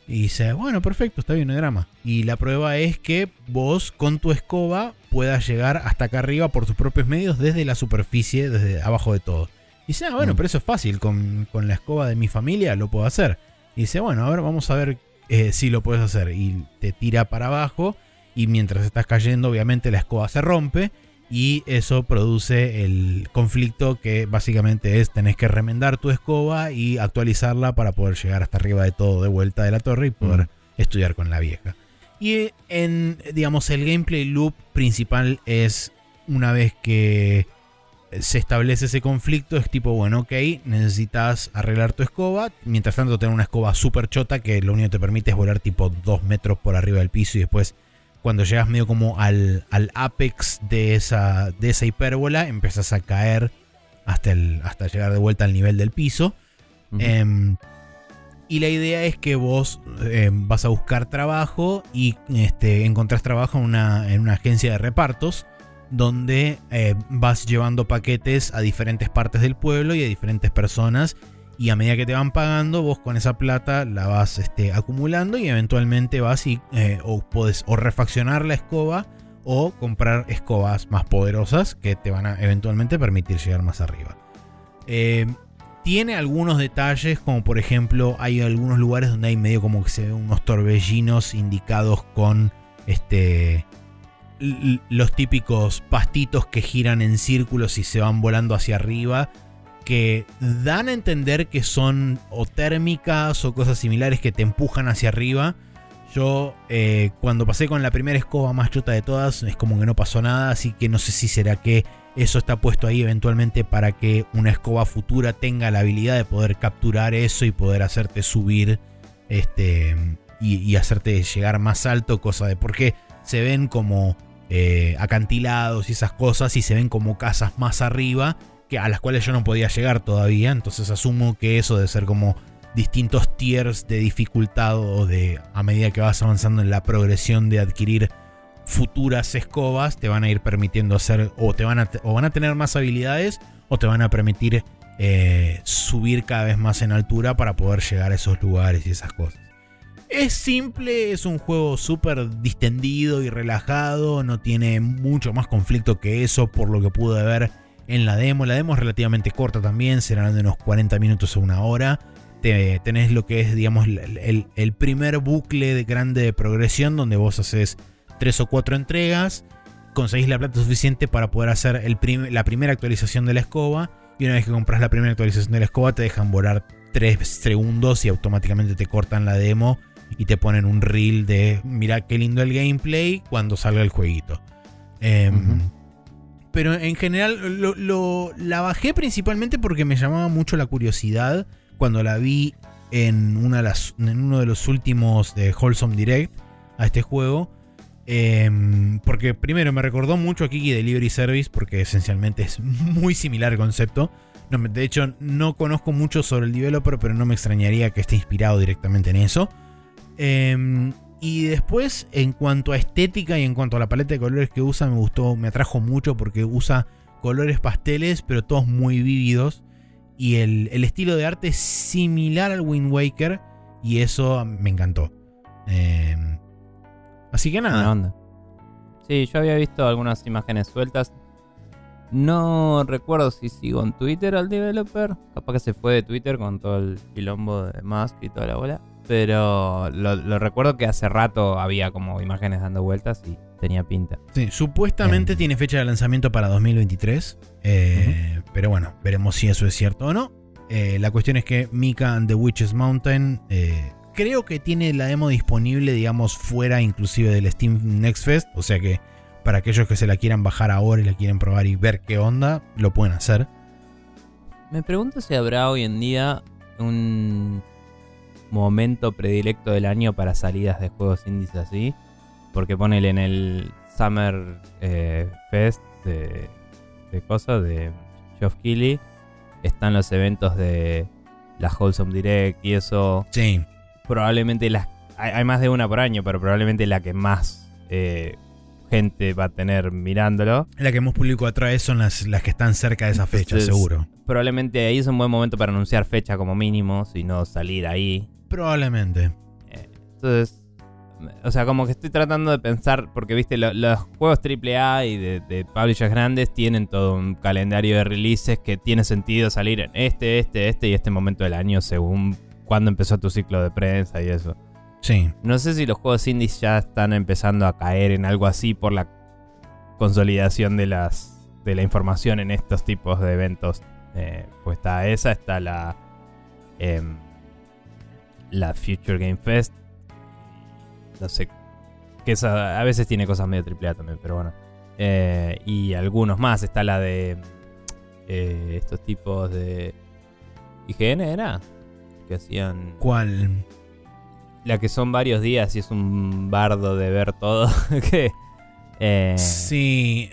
Y dice: Bueno, perfecto, está bien, no hay drama. Y la prueba es que vos con tu escoba puedas llegar hasta acá arriba por tus propios medios desde la superficie, desde abajo de todo. Y dice: Ah, bueno, Mm. pero eso es fácil, con, con la escoba de mi familia lo puedo hacer. Y dice, bueno, a ver, vamos a ver eh, si lo puedes hacer. Y te tira para abajo. Y mientras estás cayendo, obviamente la escoba se rompe. Y eso produce el conflicto que básicamente es tenés que remendar tu escoba y actualizarla para poder llegar hasta arriba de todo de vuelta de la torre y poder Mm. estudiar con la vieja. Y en, digamos, el gameplay loop principal es una vez que se establece ese conflicto, es tipo, bueno, ok, necesitas arreglar tu escoba. Mientras tanto, tener una escoba súper chota que lo único que te permite es volar tipo 2 metros por arriba del piso y después, cuando llegas medio como al, al apex de esa, de esa hipérbola, empezás a caer hasta, el, hasta llegar de vuelta al nivel del piso. Em, y la idea es que vos em, vas a buscar trabajo y este, encontrás trabajo en una, en una agencia de repartos donde eh, vas llevando paquetes a diferentes partes del pueblo y a diferentes personas. Y a medida que te van pagando, vos con esa plata la vas este, acumulando y eventualmente vas y eh, o puedes o refaccionar la escoba o comprar escobas más poderosas que te van a eventualmente permitir llegar más arriba. Eh, tiene algunos detalles, como por ejemplo, hay algunos lugares donde hay medio como que se ven unos torbellinos indicados con este los típicos pastitos que giran en círculos y se van volando hacia arriba, que dan a entender que son o térmicas o cosas similares que te empujan hacia arriba. Yo eh, cuando pasé con la primera escoba más chota de todas, es como que no pasó nada, así que no sé si será que eso está puesto ahí eventualmente para que una escoba futura tenga la habilidad de poder capturar eso y poder hacerte subir este y, hacerte llegar más alto, cosa de porque se ven como eh, acantilados y esas cosas y se ven como casas más arriba que a las cuales yo no podía llegar todavía, entonces asumo que eso debe ser como distintos tiers de dificultad o de a medida que vas avanzando en la progresión de adquirir futuras escobas te van a ir permitiendo hacer o te van a, o van a tener más habilidades o te van a permitir eh, subir cada vez más en altura para poder llegar a esos lugares y esas cosas. Es simple, es un juego súper distendido y relajado, no tiene mucho más conflicto que eso por lo que pude ver en la demo. La demo es relativamente corta también, serán de unos 40 minutos a una hora. Te- tenés lo que es, digamos, el, primer bucle de grande de progresión donde vos haces tres o cuatro entregas, conseguís la plata suficiente para poder hacer el prim- la primera actualización de la escoba. Y una vez que compras la primera actualización de la escoba, te dejan volar 3 segundos y automáticamente te cortan la demo y te ponen un reel de mira qué lindo el gameplay cuando salga el jueguito. Ujú. Pero en general la bajé principalmente porque me llamaba mucho la curiosidad cuando la vi en, una de uno de los últimos de Wholesome Direct a este juego. Em, porque primero me recordó mucho a Kiki Delivery Service porque esencialmente es muy similar el concepto. De hecho, no conozco mucho sobre el developer, pero no me extrañaría que esté inspirado directamente en eso. Em, y después, en cuanto a estética y en cuanto a la paleta de colores que usa, me gustó, me atrajo mucho porque usa colores pasteles, pero todos muy vívidos. Y el, el estilo de arte es similar al Wind Waker. y eso me encantó. Eh, así que nada. Sí, yo había visto algunas imágenes sueltas. No recuerdo si sigo en Twitter al developer. Capaz que se fue de Twitter con todo el quilombo de Musk y toda la bola. Pero lo, lo recuerdo que hace rato había como imágenes dando vueltas y tenía pinta. Sí, supuestamente Em. tiene fecha de lanzamiento para 2023. eh, Pero bueno, veremos si eso es cierto o no. Eh, la cuestión es que Mika and the Witches Mountain eh, creo que tiene la demo disponible, digamos, fuera inclusive del Steam Next Fest. O sea que para aquellos que se la quieran bajar ahora y la quieren probar y ver qué onda, lo pueden hacer. Me pregunto si habrá hoy en día un momento predilecto del año para salidas de juegos indies así. Porque ponele en el Summer eh, Fest de, de cosas, de Geoff Keighley, están los eventos de la Wholesome Direct y eso. Sí, Probablemente las. Hay, hay más de una por año, pero probablemente la que más eh, gente va a tener mirándolo. la que más público atrae son las, las que están cerca de esa fecha, Entonces, seguro. Probablemente ahí es un buen momento para anunciar fecha como mínimo, si no salir ahí. Probablemente. Entonces, o sea, como que estoy tratando de pensar, porque viste, Lo- los juegos AAA y de, de publishers grandes tienen todo un calendario de releases que tiene sentido salir en este, este, este y este momento del año según cuándo empezó tu ciclo de prensa y eso. Sí. No sé si los juegos indies ya están empezando a caer en algo así por la consolidación de las de la información en estos tipos de eventos. Eh, pues está esa, está la em, la Future Game Fest. No sé, que esa a veces tiene cosas medio AAA también, pero bueno. Eh, y algunos más. Está la de eh, estos tipos de IGN era que hacían ¿Cuál? la que son varios días y es un bardo de ver todo. que eh, Sí,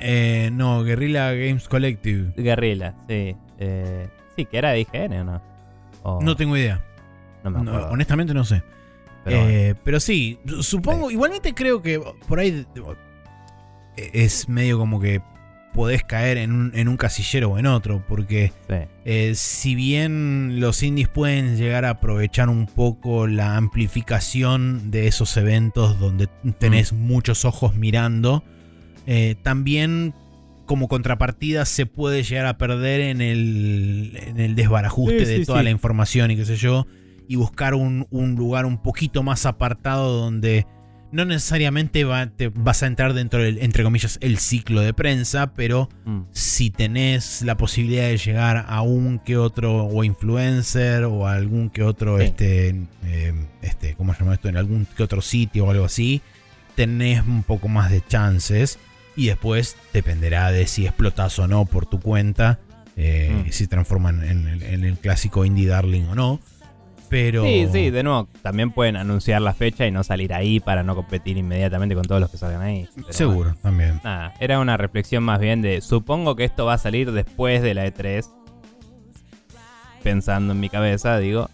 no, Guerrilla Games Collective. Guerrilla, sí. Sí, que era de IGN o no. No tengo idea. No me No, acuerdo. honestamente no sé. pero Eh, pero sí, su- supongo, igualmente creo que por ahí digo, es medio como que podés caer en un, en un casillero o en otro, porque sí. eh, si bien los indies pueden llegar a aprovechar un poco la amplificación de esos eventos donde tenés muchos ojos mirando, eh, también como contrapartida se puede llegar a perder en el, en el desbarajuste Sí, de sí, toda la información y qué sé yo, y buscar un, un lugar un poquito más apartado donde no necesariamente va- te vas a entrar dentro del, entre comillas, el ciclo de prensa, pero Mm. si tenés la posibilidad de llegar a un que otro o influencer o a algún que otro, Sí. este, eh, este, ¿cómo se llama esto? En algún que otro sitio o algo así, tenés un poco más de chances y después dependerá de si explotas o no por tu cuenta, eh, Mm. si transforman en el clásico indie darling o no. Pero Sí, sí, de nuevo, también pueden anunciar la fecha y no salir ahí para no competir inmediatamente con todos los que salgan ahí. Pero bueno, seguro también. nada, era una reflexión más bien de, supongo que esto va a salir después de la E3. Pensando en mi cabeza, digo.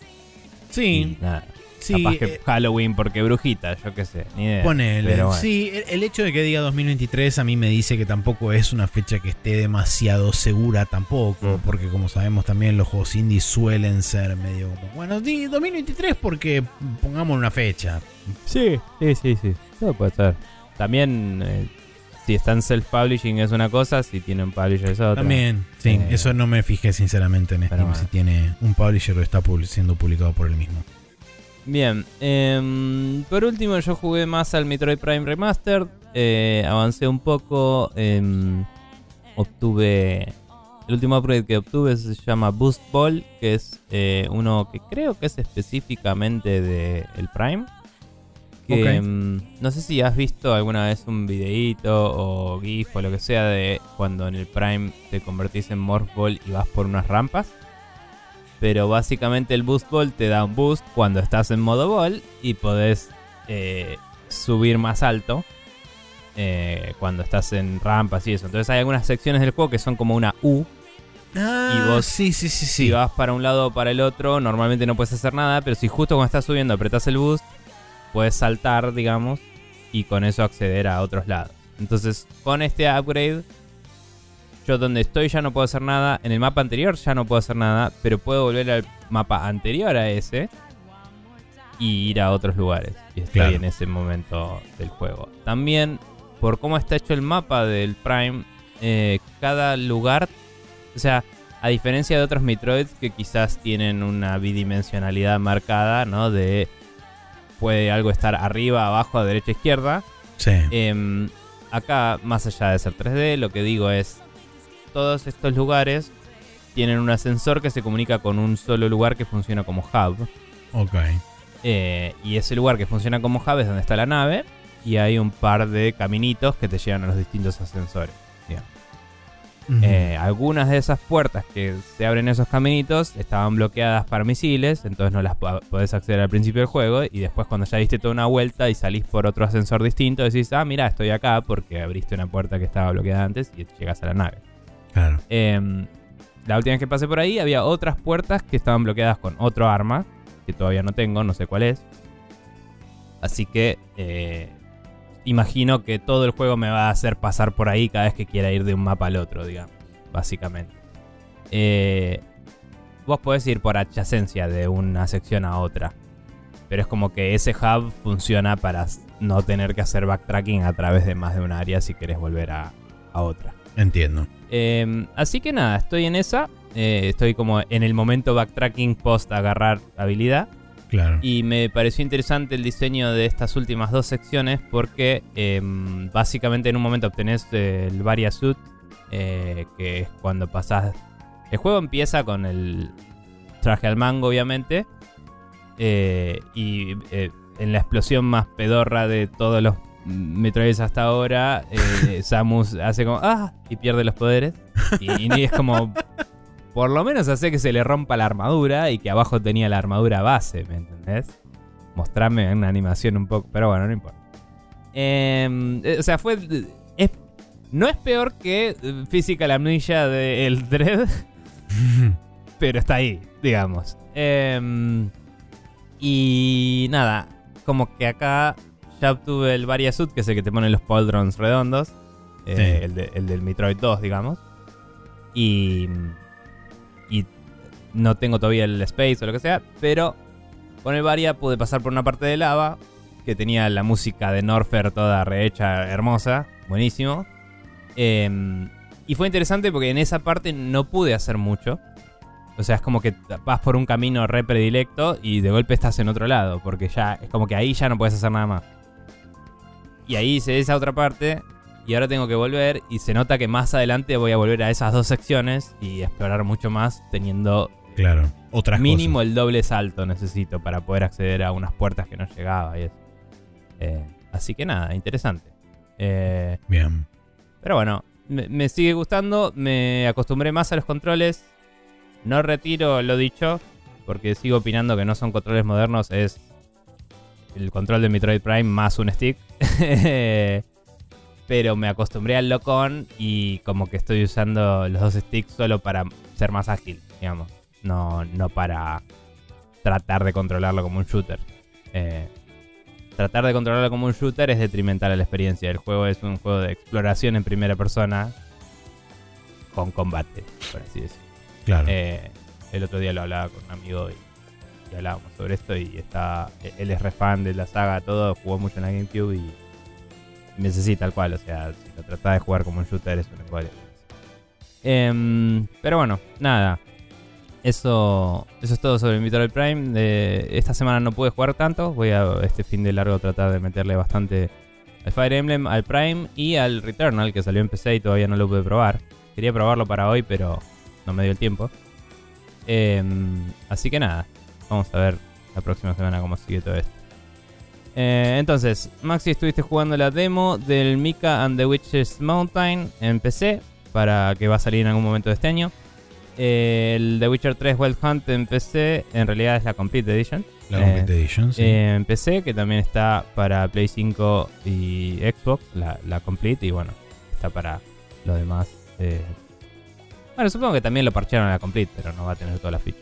Sí, nada, sí. capaz que eh, Halloween porque brujita, yo qué sé, ni idea. Ponele. Pero bueno. Sí, el, el hecho de que diga 2023 a mí me dice que tampoco es una fecha que esté demasiado segura tampoco, Mm. porque como sabemos también los juegos indies suelen ser medio como, bueno, di 2023 porque pongamos una fecha. Sí, sí, sí, sí. Todo puede ser. También, eh, si están self-publishing es una cosa, si tienen publisher es otra. También, sí, Eh, eso no me fijé sinceramente en Steam, bueno. si tiene un publisher o está siendo publicado por él mismo. Bien, em, por último yo jugué más al Metroid Prime Remastered, eh, avancé un poco, em, obtuve... El último upgrade que obtuve se llama Boost Ball, que es eh, uno que creo que es específicamente de el Prime. Que, em, no sé si has visto alguna vez un videíto o GIF o lo que sea de cuando en el Prime te convertís en Morph Ball y vas por unas rampas. Pero básicamente el Boost Ball te da un boost cuando estás en modo Ball y podés eh, subir más alto eh, cuando estás en rampas y eso. Entonces hay algunas secciones del juego que son como una U. Ah, vos- sí, sí, sí, Si sí. vas para un lado o para el otro, normalmente no puedes hacer nada, pero si justo cuando estás subiendo apretás el boost, puedes saltar, digamos, y con eso acceder a otros lados. Entonces, con este upgrade, yo donde estoy ya no puedo hacer nada. En el mapa anterior ya no puedo hacer nada, pero puedo volver al mapa anterior a ese. y ir a otros lugares. Y estoy Claro. en ese momento del juego. También, por cómo está hecho el mapa del Prime, eh, cada lugar, o sea, a diferencia de otros Metroids que quizás tienen una bidimensionalidad marcada, ¿no? De puede algo estar arriba, abajo, a derecha, izquierda. Sí. Em, acá, más allá de ser 3D, lo que digo es, todos estos lugares tienen un ascensor que se comunica con un solo lugar que funciona como hub. ok. Eh, y ese lugar que funciona como hub es donde está la nave. Y hay un par de caminitos que te llevan a los distintos ascensores. Ujú. Eh, algunas de esas puertas que se abren esos caminitos estaban bloqueadas para misiles, entonces no las po- podés acceder al principio del juego. Y después, cuando ya diste toda una vuelta y salís por otro ascensor distinto, decís, ah, mira, estoy acá porque abriste una puerta que estaba bloqueada antes y llegas a la nave. Claro. Em, la última vez que pasé por ahí había otras puertas que estaban bloqueadas con otro arma, que todavía no tengo, no sé cuál es. Así que eh, imagino que todo el juego me va a hacer pasar por ahí cada vez que quiera ir de un mapa al otro, digamos, básicamente. Eh, vos podés ir por adyacencia de una sección a otra, pero es como que ese hub funciona para no tener que hacer backtracking a través de más de un área si querés volver a- a otra. Entiendo. Eh, así que nada, estoy en esa. Eh, estoy como en el momento backtracking post agarrar habilidad. Claro. Y me pareció interesante el diseño de estas últimas dos secciones porque eh, básicamente en un momento obtenés el Varia Suit, eh, que es cuando pasás... El juego empieza con el traje al mango, obviamente. eh, y eh, en la explosión más pedorra de todos los Metroids hasta ahora, eh, Samus hace como ¡ah! y pierde los poderes. Y, y es como. Por lo menos hace que se le rompa la armadura y que abajo tenía la armadura base, ¿me entendés? Mostrarme una animación un poco. Pero bueno, no importa. Em, eh, o sea, fue. es- no es peor que eh, Physical Amnesia de El Dread, pero está ahí, digamos. Em, y nada, como que acá ya obtuve el Varia Suit, que es el que te pone los pauldrons redondos. eh, Sí. el, de- el del Metroid 2, digamos. Y, y no tengo todavía el Space o lo que sea, pero con el Varia pude pasar por una parte de lava que tenía la música de Norfer toda rehecha, hermosa, buenísimo. Em, y fue interesante porque en esa parte no pude hacer mucho. O sea, es como que vas por un camino re predilecto y de golpe estás en otro lado, porque ya es como que ahí ya no puedes hacer nada más. Y ahí hice esa otra parte y ahora tengo que volver y se nota que más adelante voy a volver a esas dos secciones y explorar mucho más teniendo Claro. Otras mínimo cosas. el doble salto necesito para poder acceder a unas puertas que no llegaba y eso. Eh, así que nada, interesante. Eh, Bien. pero bueno, me, me sigue gustando, me acostumbré más a los controles. No retiro lo dicho, porque sigo opinando que no son controles modernos, es el control de Metroid Prime más un stick. Pero me acostumbré al lock-on y como que estoy usando los dos sticks solo para ser más ágil, digamos. No, no para tratar de controlarlo como un shooter. Eh, tratar de controlarlo como un shooter es detrimental a la experiencia. El juego es un juego de exploración en primera persona con combate, por así decirlo. Claro. Eh, el otro día lo hablaba con un amigo y, y hablábamos sobre esto y está él es re fan de la saga, todo, jugó mucho en la GameCube y, decía tal cual, o sea, si lo tratás de jugar como un shooter es un embole. Em, pero bueno, nada. Eso, eso es todo sobre Metroid Prime. Esta semana no pude jugar tanto. Voy a este fin de largo tratar de meterle bastante al Fire Emblem, al Prime y al Returnal, que salió en PC y todavía no lo pude probar. Quería probarlo para hoy, pero no me dio el tiempo. Em, así que nada, vamos a ver la próxima semana cómo sigue todo esto. Eh, entonces, Maxi, estuviste jugando la demo del Mika and the Witches Mountain en PC, para que va a salir en algún momento de este año. Eh, el The Witcher 3 Wild Hunt en PC, en realidad es la Complete Edition. la eh, Complete Edition, sí. Eh, en PC, que también está para Play 5 y Xbox, la, la Complete, y bueno, está para lo demás. eh. Bueno, supongo que también lo parchearon a la Complete, pero no va a tener toda la ficha.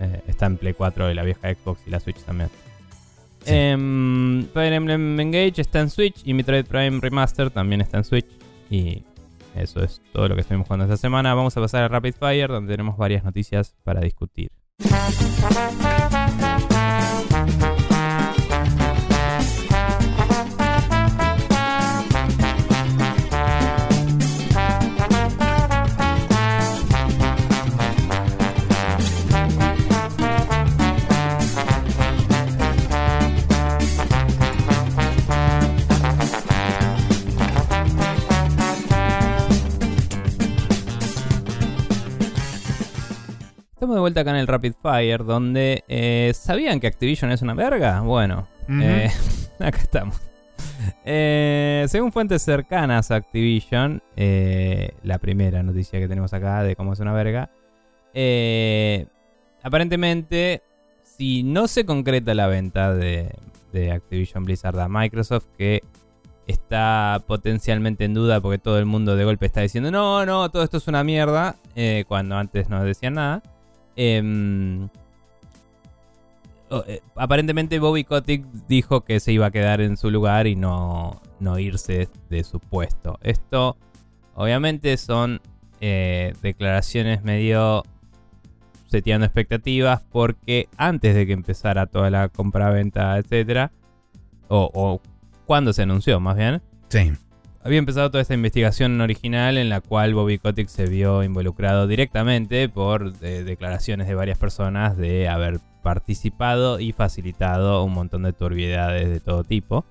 Eh, está en Play 4 de la vieja Xbox y la Switch también. Sí. Em, Fire Emblem Engage está en Switch y Metroid Prime Remaster también está en Switch. Y eso es todo lo que estuvimos jugando esta semana. Vamos a pasar a Rapid Fire, donde tenemos varias noticias para discutir. Estamos de vuelta acá en el Rapid Fire, donde eh, ¿sabían que Activision es una verga? Bueno, eh, acá estamos. Eh, según fuentes cercanas a Activision, la primera noticia que tenemos acá de cómo es una verga, aparentemente, si no se concreta la venta de, de Activision Blizzard a Microsoft, que está potencialmente en duda porque todo el mundo de golpe está diciendo, no, no, todo esto es una mierda, eh, cuando antes no decían nada. Em, eh, aparentemente Bobby Kotick dijo que se iba a quedar en su lugar y no, no irse de su puesto. Esto obviamente son eh, declaraciones medio seteando expectativas porque antes de que empezara toda la compra-venta, etcétera, o, o cuando se anunció más bien, Sí. Había empezado toda esta investigación original en la cual Bobby Kotick se vio involucrado directamente por eh, declaraciones de varias personas de haber participado y facilitado un montón de turbiedades de todo tipo.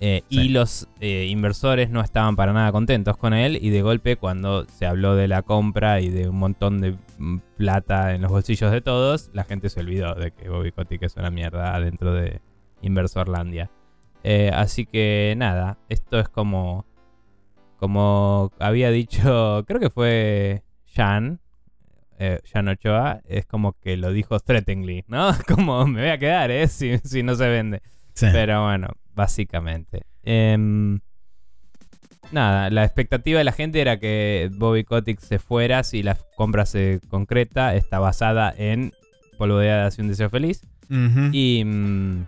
Eh, Sí. Y los eh, inversores no estaban para nada contentos con él y de golpe cuando se habló de la compra y de un montón de mm, plata en los bolsillos de todos, la gente se olvidó de que Bobby Kotick es una mierda dentro de Inversorlandia. Así que nada, esto es como como había dicho, creo que fue Jan, eh, Jan Ochoa, es como que lo dijo threateningly, ¿no? Como me voy a quedar, ¿eh? Si, si no se vende. Sí. Pero bueno, básicamente. Em, nada, la expectativa de la gente era que Bobby Kotick se fuera si la compra se concreta. Está basada en polvo de hadas y un deseo feliz. Ujú. Y, mm,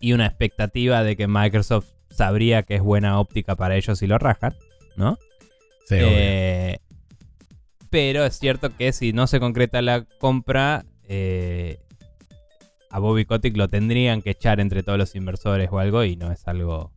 y una expectativa de que Microsoft sabría que es buena óptica para ellos si lo rajan, ¿no? Sí. Eh, pero es cierto que si no se concreta la compra, eh, a Bobby Kotick lo tendrían que echar entre todos los inversores o algo y no es algo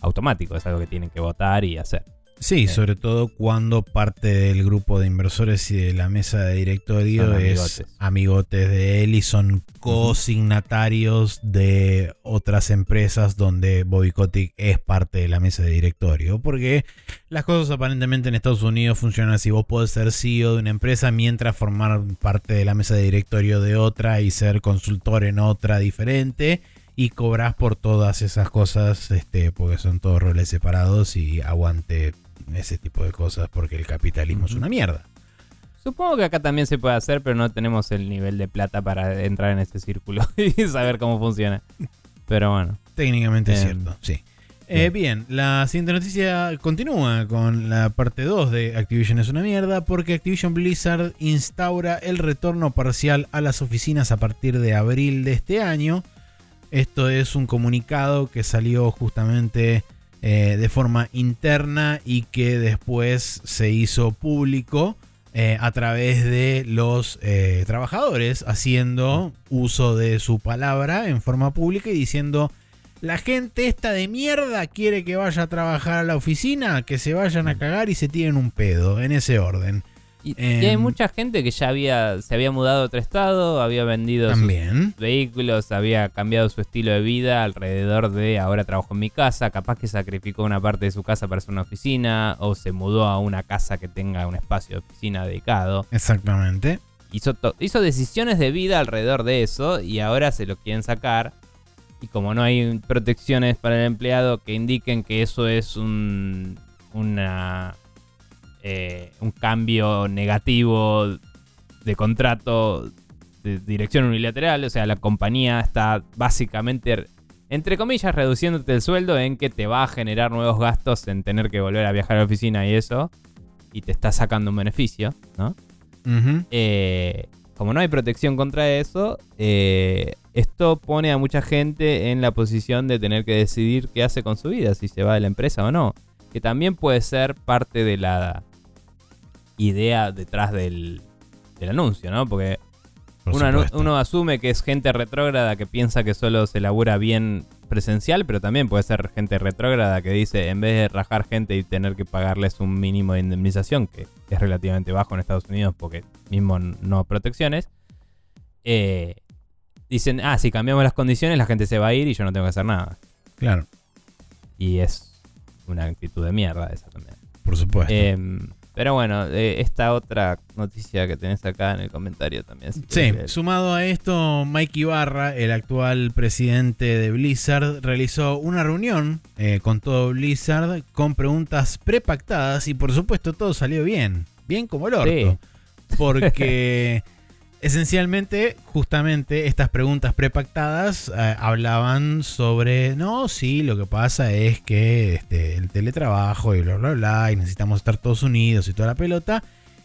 automático, es algo que tienen que votar y hacer. Sí, eh. sobre todo cuando parte del grupo de inversores y de la mesa de directorio Son es amigotes. amigotes de él y son cosignatarios de otras empresas donde Bobby Kotick es parte de la mesa de directorio. Porque las cosas aparentemente en Estados Unidos funcionan así. Vos podés ser CEO de una empresa mientras formar parte de la mesa de directorio de otra y ser consultor en otra diferente. Y cobras por todas esas cosas, este, porque son todos roles separados y aguante ese tipo de cosas porque el capitalismo es una mierda. Supongo que acá también se puede hacer, pero no tenemos el nivel de plata para entrar en ese círculo y saber cómo funciona. Pero bueno. Técnicamente es Em, cierto, sí. Eh, bien, la siguiente noticia continúa con la parte 2 de Activision es una mierda porque Activision Blizzard instaura el retorno parcial a las oficinas a partir de abril de este año. Esto es un comunicado que salió justamente eh, de forma interna y que después se hizo público eh, a través de los eh, trabajadores haciendo uso de su palabra en forma pública y diciendo la gente esta de mierda quiere que vaya a trabajar a la oficina, que se vayan a cagar y se tiren un pedo, en ese orden. Y, Em, y hay mucha gente que ya había se había mudado a otro estado, había vendido sus vehículos, había cambiado su estilo de vida alrededor de ahora trabajo en mi casa, capaz que sacrificó una parte de su casa para hacer una oficina o se mudó a una casa que tenga un espacio de oficina dedicado. Exactamente. Hizo, hizo decisiones de vida alrededor de eso y ahora se lo quieren sacar. Y como no hay protecciones para el empleado que indiquen que eso es un, una, eh, un cambio negativo de contrato de dirección unilateral, o sea, la compañía está básicamente, entre comillas, reduciéndote el sueldo en que te va a generar nuevos gastos en tener que volver a viajar a la oficina y eso, y te está sacando un beneficio, ¿no? Eh, como no hay protección contra eso, eh, esto pone a mucha gente en la posición de tener que decidir qué hace con su vida, si se va de la empresa o no. Que también puede ser parte de la idea detrás del, del anuncio, ¿no? Porque uno asume que es gente retrógrada que piensa que solo se labura bien presencial, pero también puede ser gente retrógrada que dice, en vez de rajar gente y tener que pagarles un mínimo de indemnización, que es relativamente bajo en Estados Unidos porque mismo no protecciones, eh, dicen, ah, si cambiamos las condiciones la gente se va a ir y yo no tengo que hacer nada. Claro, Y es una actitud de mierda esa también. por supuesto. Em, Pero bueno, eh, esta otra noticia que tenés acá en el comentario también. si Sí, sumado a esto, Mike Ibarra, el actual presidente de Blizzard, realizó una reunión eh, con todo Blizzard con preguntas prepactadas y por supuesto todo salió bien, bien como el orto. Sí. Porque esencialmente, justamente estas preguntas prepactadas eh, hablaban sobre, no, sí, lo que pasa es que este, el teletrabajo y bla, bla, bla, y necesitamos estar todos unidos y toda la pelota.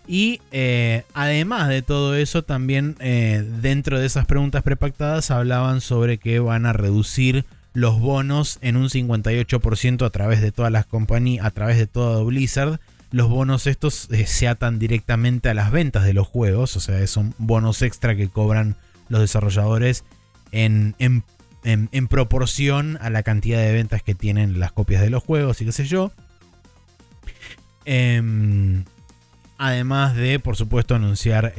Y eh, además de todo eso, también eh, dentro de esas preguntas prepactadas hablaban sobre que van a reducir los bonos en un 58% a través de todas las compañías, a través de todo Blizzard. Los bonos estos eh, se atan directamente a las ventas de los juegos, o sea, son bonos extra que cobran los desarrolladores en, en- en- proporción a la cantidad de ventas que tienen las copias de los juegos y qué sé yo. Em, además de, por supuesto, anunciar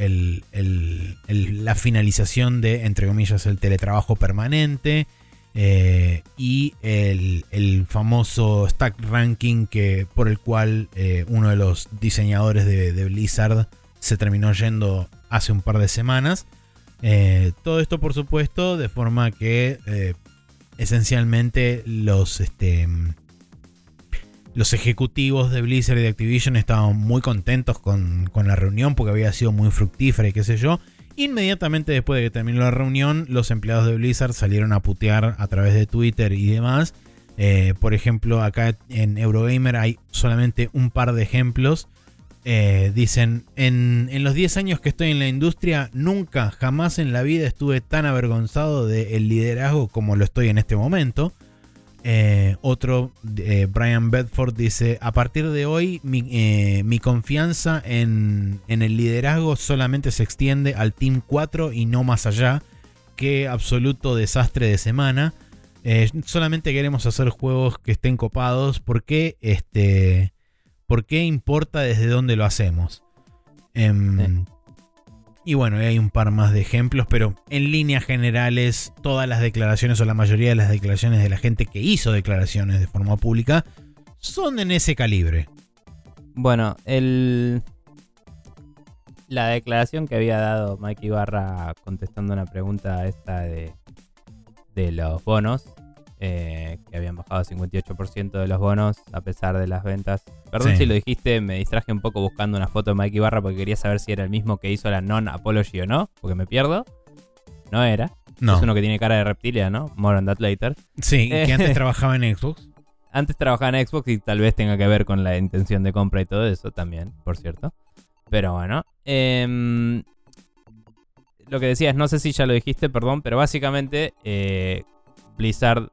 la finalización de, entre comillas, el teletrabajo permanente. Eh, y el, famoso stack ranking que, por el cual eh, uno de los diseñadores de, Blizzard se terminó yendo hace un par de semanas. Eh, todo esto, por supuesto, de forma que esencialmente los, este, los ejecutivos de Blizzard y de Activision estaban muy contentos con, con la reunión porque había sido muy fructífera y qué sé yo. Inmediatamente después de que terminó la reunión, los empleados de Blizzard salieron a putear a través de Twitter y demás. Eh, por ejemplo, acá en Eurogamer hay solamente un par de ejemplos. Eh, dicen, en, en los 10 años que estoy en la industria, nunca, jamás en la vida estuve tan avergonzado del liderazgo como lo estoy en este momento. Eh, otro, eh, Brian Bedford, dice, a partir de hoy mi, eh, confianza en, el liderazgo solamente se extiende al Team 4 y no más allá. Qué absoluto desastre de semana. Solamente queremos hacer juegos que estén copados. ¿Por qué, este, ¿por qué importa desde dónde lo hacemos? Em, Y bueno, hay un par más de ejemplos, pero en líneas generales, todas las declaraciones o la mayoría de las declaraciones de la gente que hizo declaraciones de forma pública son en ese calibre. Bueno, el... la declaración que había dado Mike Ibarra contestando una pregunta esta de, de los bonos, eh, que habían bajado 58% de los bonos a pesar de las ventas. Perdón Sí. si lo dijiste, me distraje un poco buscando una foto de Mike Ibarra porque quería saber si era el mismo que hizo la non-apology o no, porque me pierdo. No era. No. Es uno que tiene cara de reptilia, ¿no? More on that later. Sí, que Eh. antes trabajaba en Xbox. Antes trabajaba en Xbox y tal vez tenga que ver con la intención de compra y todo eso también, por cierto. Pero bueno. em, lo que decías, no sé si ya lo dijiste, perdón, pero básicamente eh, Blizzard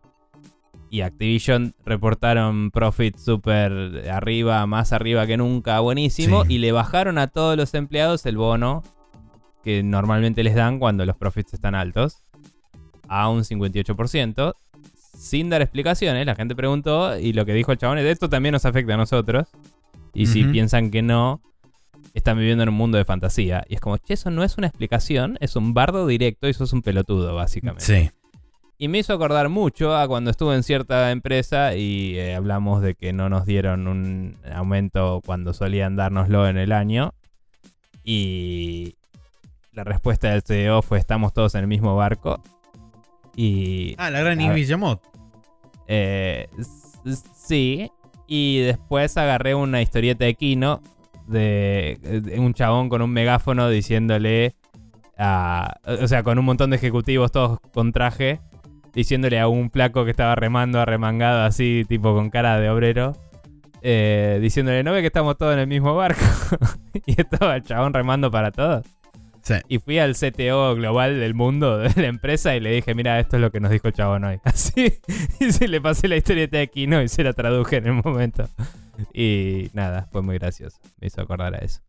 y Activision reportaron profit súper arriba, más arriba que nunca, buenísimo, Sí. y le bajaron a todos los empleados el bono que normalmente les dan cuando los profits están altos a un 58%, sin dar explicaciones. La gente preguntó y lo que dijo el chabón es, esto también nos afecta a nosotros. Y si piensan que no, están viviendo en un mundo de fantasía. Y es como, che, eso no es una explicación, es un bardo directo y sos un pelotudo, básicamente. Sí. Y me hizo acordar mucho a cuando estuve en cierta empresa y eh, hablamos de que no nos dieron un aumento cuando solían dárnoslo en el año. Y la respuesta del CEO fue estamos todos en el mismo barco. Y Ah, la gran. Villamot. eh, sí. Y después agarré una historieta de Kino de, de un chabón con un megáfono diciéndole a. O sea, con un montón de ejecutivos todos con traje. Diciéndole a un flaco que estaba remando, arremangado así, tipo con cara de obrero. eh, diciéndole, ¿no ve que estamos todos en el mismo barco? y estaba el chabón remando para todos. Sí. Y fui al CTO global del mundo de la empresa y le dije, mira, esto es lo que nos dijo el chabón hoy. Así, y se le pasé la historieta de Kino y se la traduje en el momento. Y nada, fue muy gracioso. Me hizo acordar a eso.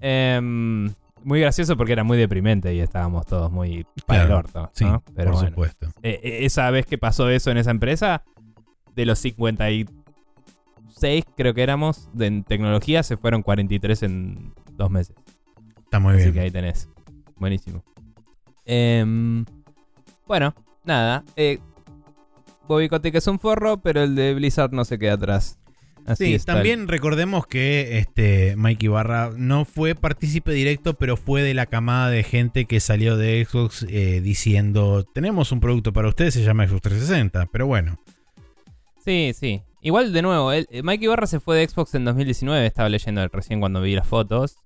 Em, muy gracioso porque era muy deprimente y estábamos todos muy para Claro, el orto. Sí. Pero por bueno. supuesto. Eh, eh, esa vez que pasó eso en esa empresa, de los 56 creo que éramos de en tecnología, se fueron 43 en dos meses. Está muy Así bien. que ahí tenés. Buenísimo. Em, bueno, nada. Eh, Bobby Kotick es un forro, pero el de Blizzard no se queda atrás. Así Sí, también recordemos que este Mike Ibarra no fue partícipe directo, pero fue de la camada de gente que salió de Xbox eh, diciendo, tenemos un producto para ustedes, se llama Xbox 360, pero bueno. Sí, sí. Igual, de nuevo, eh, Mike Ibarra se fue de Xbox en 2019, estaba leyendo recién cuando vi las fotos.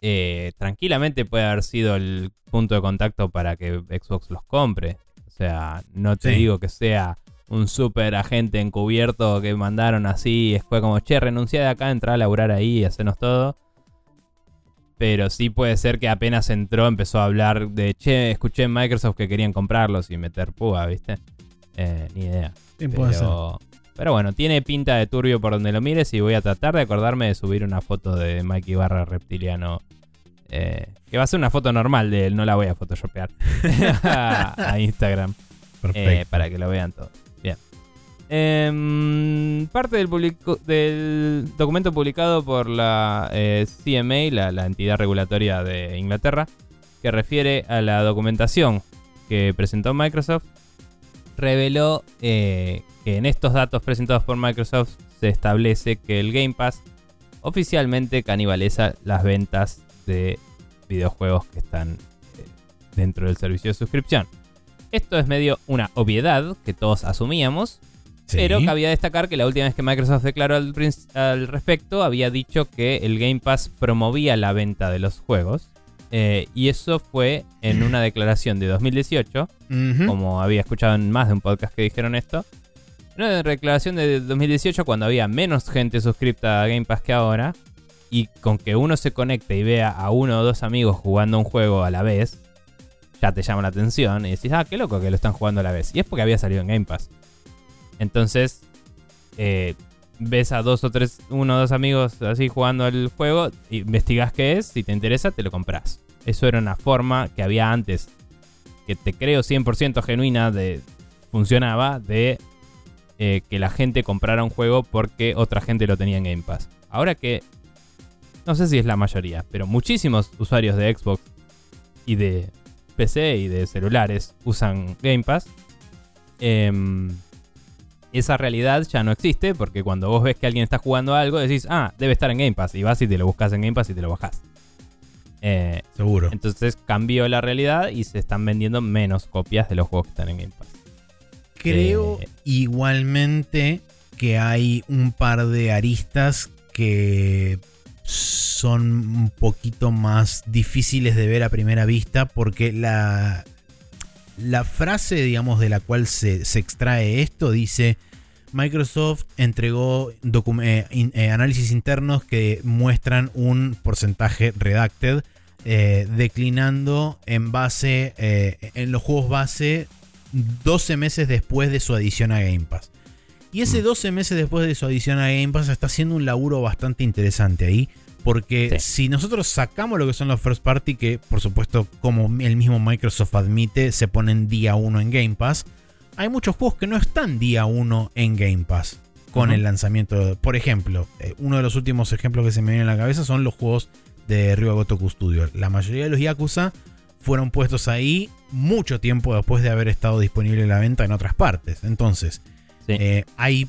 Eh, tranquilamente puede haber sido el punto de contacto para que Xbox los compre. O sea, no te Sí. digo que sea un super agente encubierto que mandaron así. Fue como, che, renuncié de acá, entrá a laburar ahí y hacernos todo. Pero sí puede ser que apenas entró empezó a hablar de, che, escuché en Microsoft que querían comprarlos y meter púa, ¿viste? Eh, ni idea. Pero, pero bueno, tiene pinta de turbio por donde lo mires y voy a tratar de acordarme de subir una foto de Mike Ibarra reptiliano. eh, que va a ser una foto normal de él, no la voy a photoshopear a, Instagram Perfecto. eh, para que lo vean todo. Em, parte del, documento publicado por la eh, CMA, la, la entidad regulatoria de Inglaterra, que refiere a la documentación que presentó Microsoft, reveló eh, que en estos datos presentados por Microsoft se establece que el Game Pass oficialmente canibaliza las ventas de videojuegos que están eh, dentro del servicio de suscripción. Esto es medio una obviedad que todos asumíamos, Sí. pero cabía destacar que la última vez que Microsoft declaró al, respecto había dicho que el Game Pass promovía la venta de los juegos. eh, y eso fue en una declaración de 2018, Ujú. como había escuchado en más de un podcast que dijeron esto. En una declaración de 2018 cuando había menos gente suscripta a Game Pass que ahora. Y con que uno se conecte y vea a uno o dos amigos jugando un juego a la vez, ya te llama la atención y decís, ah, qué loco que lo están jugando a la vez. Y es porque había salido en Game Pass. Entonces, eh, ves a dos o tres, uno o dos amigos así jugando el juego, investigas qué es, si te interesa, te lo compras. Eso era una forma que había antes, que te creo 100% genuina de funcionaba, de eh, que la gente comprara un juego porque otra gente lo tenía en Game Pass. Ahora que, no sé si es la mayoría, pero muchísimos usuarios de Xbox y de PC y de celulares usan Game Pass. em, esa realidad ya no existe porque cuando vos ves que alguien está jugando algo decís, ah, debe estar en Game Pass y vas y te lo buscas en Game Pass y te lo bajás. Eh, Seguro. entonces cambió la realidad y se están vendiendo menos copias de los juegos que están en Game Pass. Creo eh, igualmente que hay un par de aristas que son un poquito más difíciles de ver a primera vista porque la, la frase, digamos, de la cual se, se extrae esto dice... Microsoft entregó eh, in- eh, análisis internos que muestran un porcentaje redacted eh, declinando en base en los juegos base 12 meses después de su adición a Game Pass. Y ese Mm. 12 meses después de su adición a Game Pass está haciendo un laburo bastante interesante ahí. Porque Sí. si nosotros sacamos lo que son los first party, que por supuesto, como el mismo Microsoft admite, se ponen día 1 en Game Pass, hay muchos juegos que no están día 1 en Game Pass con el lanzamiento. Por ejemplo, eh, uno de los últimos ejemplos que se me vienen a la cabeza son los juegos de Ryuga Gotoku Studio. La mayoría de los Yakuza fueron puestos ahí mucho tiempo después de haber estado disponible en la venta en otras partes. Entonces, Sí. eh, hay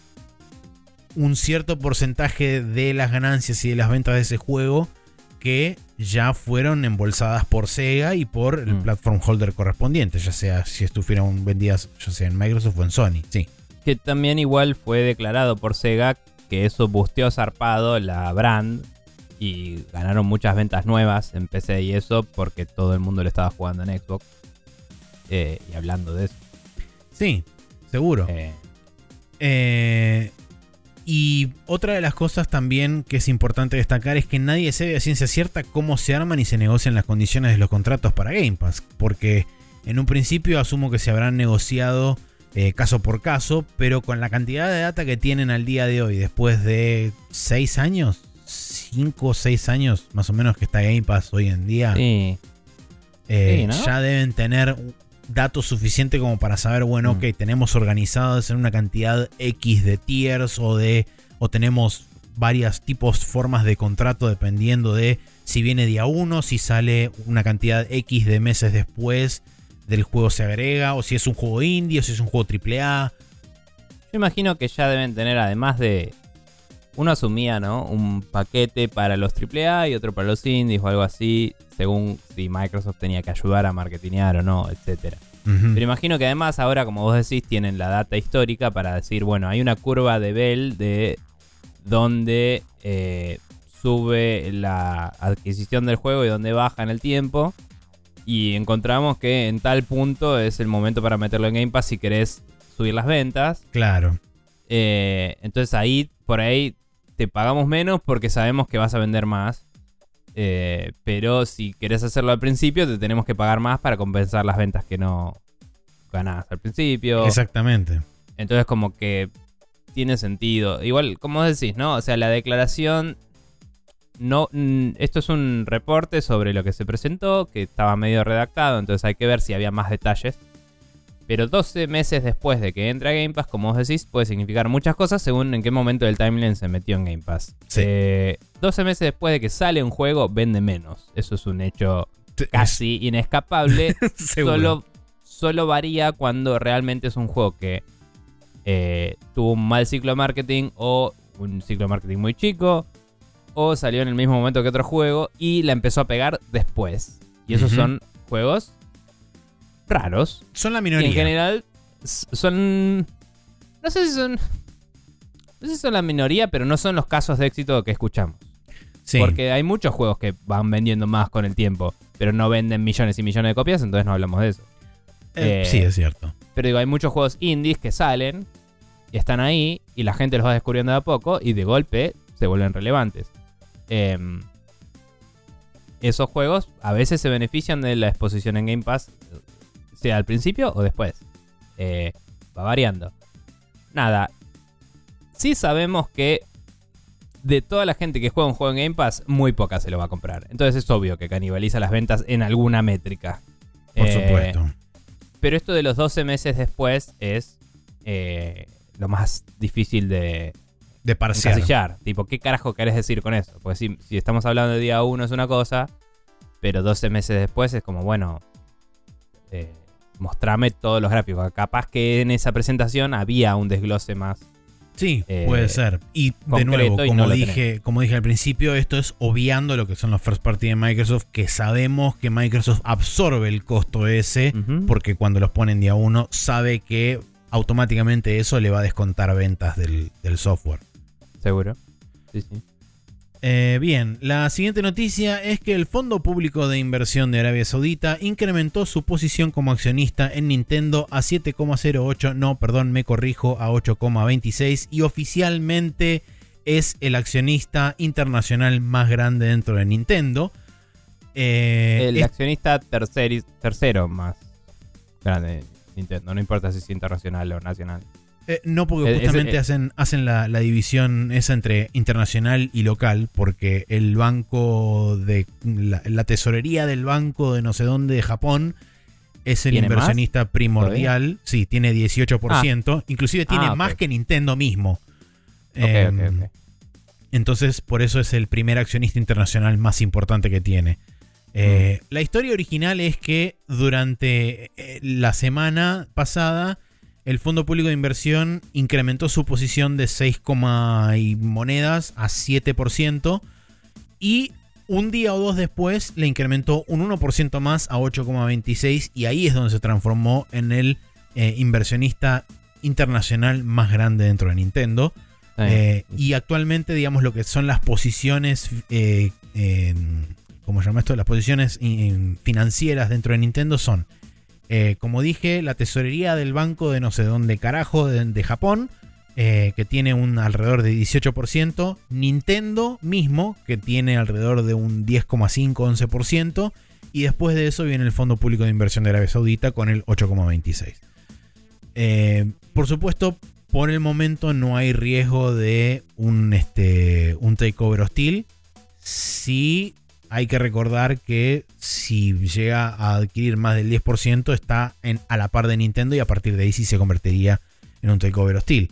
un cierto porcentaje de las ganancias y de las ventas de ese juego que ya fueron embolsadas por Sega y por el Mm. platform holder correspondiente, ya sea si estuvieran vendidas ya sea en Microsoft o en Sony. Sí. Que también igual fue declarado por Sega que eso busteó zarpado la brand y ganaron muchas ventas nuevas en PC y eso porque todo el mundo lo estaba jugando en Xbox. Eh, y hablando de eso. Sí, seguro. eh, Eh, y otra de las cosas también que es importante destacar es que nadie sabe a ciencia cierta cómo se arman y se negocian las condiciones de los contratos para Game Pass. Porque en un principio asumo que se habrán negociado eh, caso por caso, pero con la cantidad de data que tienen al día de hoy, después de 6 años, 5 o 6 años más o menos que está Game Pass hoy en día, sí, eh, Sí, ¿no? ya deben tener datos suficientes como para saber, bueno, Mm. ok, tenemos organizados en una cantidad X de tiers o de o tenemos varias tipos, formas de contrato dependiendo de si viene día 1, si sale una cantidad X de meses después del juego se agrega, o si es un juego indie, o si es un juego AAA. Yo imagino que ya deben tener, además de uno asumía, ¿no? Un paquete para los AAA y otro para los indies o algo así, según si Microsoft tenía que ayudar a marketinear o no, etcétera. Ujú. Pero imagino que además ahora, como vos decís, tienen la data histórica para decir, bueno, hay una curva de Bell de donde eh, sube la adquisición del juego y donde baja en el tiempo. Y encontramos que en tal punto es el momento para meterlo en Game Pass si querés subir las ventas. Claro. Eh, entonces ahí, por ahí, te pagamos menos porque sabemos que vas a vender más. Eh, pero si querés hacerlo al principio, te tenemos que pagar más para compensar las ventas que no ganás al principio. Exactamente. Entonces como que tiene sentido. Igual, como decís, ¿no? O sea, la declaración... No, mm, esto es un reporte sobre lo que se presentó, que estaba medio redactado, entonces hay que ver si había más detalles. Pero 12 meses después de que entre a Game Pass, como vos decís, puede significar muchas cosas según en qué momento del timeline se metió en Game Pass. Sí. Eh, 12 meses después de que sale un juego, vende menos. Eso es un hecho casi inescapable. Solo, solo varía cuando realmente es un juego que eh, tuvo un mal ciclo de marketing o un ciclo de marketing muy chico o salió en el mismo momento que otro juego y la empezó a pegar después. Y esos son juegos raros. Son la Y minoría. en general son... No sé si son... No sé si son la minoría, pero no son los casos de éxito que escuchamos. Sí. Porque hay muchos juegos que van vendiendo más con el tiempo, pero no venden millones y millones de copias, entonces no hablamos de eso. Eh, eh, sí, es cierto. Pero digo, hay muchos juegos indies que salen y están ahí y la gente los va descubriendo de a poco y de golpe se vuelven relevantes. Em, esos juegos a veces se benefician de la exposición en Game Pass, sea al principio o después. Eh, va variando. Nada. Sí sabemos que de toda la gente que juega un juego en Game Pass, muy poca se lo va a comprar. Entonces es obvio que canibaliza las ventas en alguna métrica. Por Eh, supuesto. pero esto de los 12 meses después es eh, lo más difícil de De encasillar. Tipo, ¿qué carajo querés decir con eso? Porque si, si estamos hablando de día 1 es una cosa, pero 12 meses después es como, bueno, eh, mostrame todos los gráficos. Capaz que en esa presentación había un desglose más. Sí, eh, puede ser. Y de nuevo, como, no dije, como dije al principio, esto es obviando lo que son los first party de Microsoft, que sabemos que Microsoft absorbe el costo ese, porque cuando los pone en día uno, sabe que automáticamente eso le va a descontar ventas del, del software. Seguro. Sí, sí. Eh, bien, la siguiente noticia es que el Fondo Público de Inversión de Arabia Saudita incrementó su posición como accionista en Nintendo a 7,08, no, perdón, me corrijo, a 8,26 y oficialmente es el accionista internacional más grande dentro de Nintendo. Eh, El es- accionista terceri- tercero más grande de Nintendo. No importa si es internacional o nacional. Eh, no, porque Eh, justamente eh. hacen, hacen la, la división esa entre internacional y local, porque el banco de la, la tesorería del banco de no sé dónde de Japón es el inversionista primordial. Sí, tiene 18%. Inclusive tiene Ah, más que Nintendo mismo. Em, entonces, por eso es el primer accionista internacional más importante que tiene. Eh, La historia original es que durante eh, la semana pasada, el Fondo Público de Inversión incrementó su posición de 6, coma y monedas a 7%. Y un día o dos después le incrementó un 1% más a 8,26. Y ahí es donde se transformó en el eh, inversionista internacional más grande dentro de Nintendo. Eh, y actualmente, digamos, lo que son las posiciones, eh, ¿cómo se llama esto? Las posiciones eh, financieras dentro de Nintendo son, eh, como dije, la tesorería del banco de no sé dónde carajo, de, Japón, eh, que tiene un alrededor de 18%, Nintendo mismo, que tiene alrededor de un 10,5-11%, y después de eso viene el Fondo Público de Inversión de Arabia Saudita con el 8,26%. Eh, por supuesto, por el momento no hay riesgo de un, este, un takeover hostil. Sí hay que recordar que si llega a adquirir más del 10% está en, a la par de Nintendo y a partir de ahí sí se convertiría en un takeover hostil.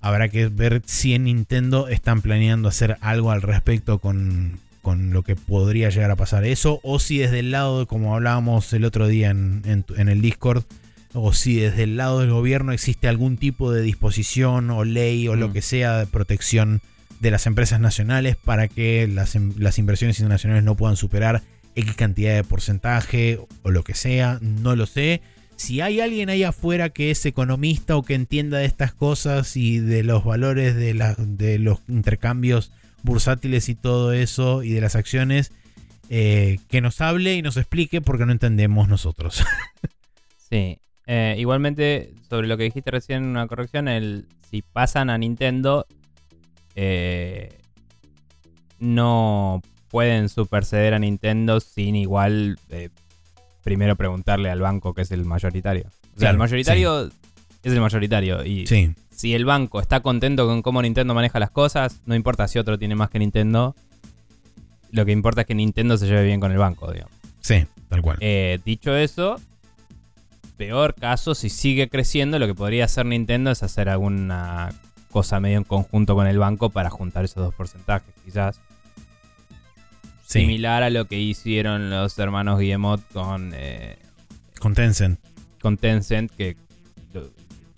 Habrá que ver si en Nintendo están planeando hacer algo al respecto con, con lo que podría llegar a pasar eso o si desde el lado, de, como hablábamos el otro día en, en tu- en el Discord, o si desde el lado del gobierno existe algún tipo de disposición o ley o lo Mm. que sea de protección de las empresas nacionales para que las, las inversiones internacionales no puedan superar X cantidad de porcentaje o lo que sea, no lo sé. Si hay alguien ahí afuera que es economista o que entienda de estas cosas y de los valores de, la- de los intercambios bursátiles y todo eso y de las acciones, eh, que nos hable y nos explique porque no entendemos nosotros. Sí. Eh, igualmente, sobre lo que dijiste recién, una corrección, el si pasan a Nintendo, eh, no pueden superceder a Nintendo sin igual eh, primero preguntarle al banco que es el mayoritario. O sea, el mayoritario es el mayoritario y sí, si el banco está contento con cómo Nintendo maneja las cosas, no importa si otro tiene más que Nintendo, lo que importa es que Nintendo se lleve bien con el banco, digamos. sí, tal cual. Eh, dicho eso, peor caso, si sigue creciendo, lo que podría hacer Nintendo es hacer alguna cosa medio en conjunto con el banco para juntar esos dos porcentajes. Quizás Sí, similar a lo que hicieron los hermanos Guillemot con, eh, con Tencent. con Tencent, que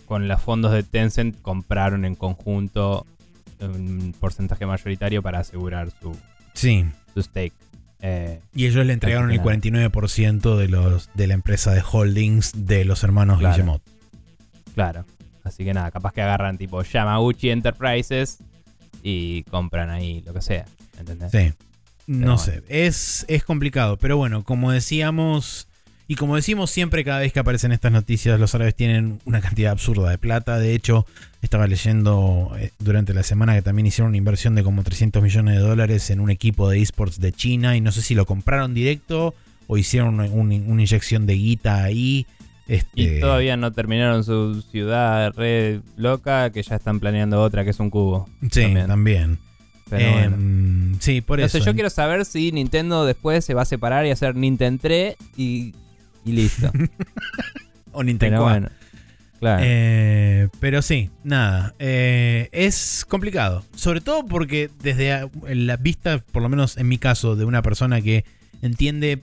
con los fondos de Tencent compraron en conjunto un porcentaje mayoritario para asegurar su, Sí, su stake. Eh, y ellos le entregaron el Así que 49% de, los, de la empresa de holdings de los hermanos Claro. Guillemot. Claro. Así que nada, capaz que agarran tipo Yamauchi Enterprises y compran ahí lo que sea. ¿Entendés? Sí. No bueno. sé, es, es complicado, pero bueno, como decíamos, y como decimos siempre cada vez que aparecen estas noticias, los árabes tienen una cantidad absurda de plata. De hecho, estaba leyendo eh, durante la semana que también hicieron una inversión de como 300 millones de dólares en un equipo de esports de China, y no sé si lo compraron directo o hicieron una, un- una inyección de guita ahí. Este, Y todavía no terminaron su ciudad re loca, que ya están planeando otra que es un cubo. Sí, también. también. Pero bueno. Em, Sí, por No eso. sé, yo quiero saber si Nintendo después se va a separar y hacer Nintendo 3 y, y listo. O Nintendo. Bueno. Claro. Eh, pero sí, nada. eh, es complicado. Sobre todo porque desde la vista, por lo menos en mi caso, de una persona que entiende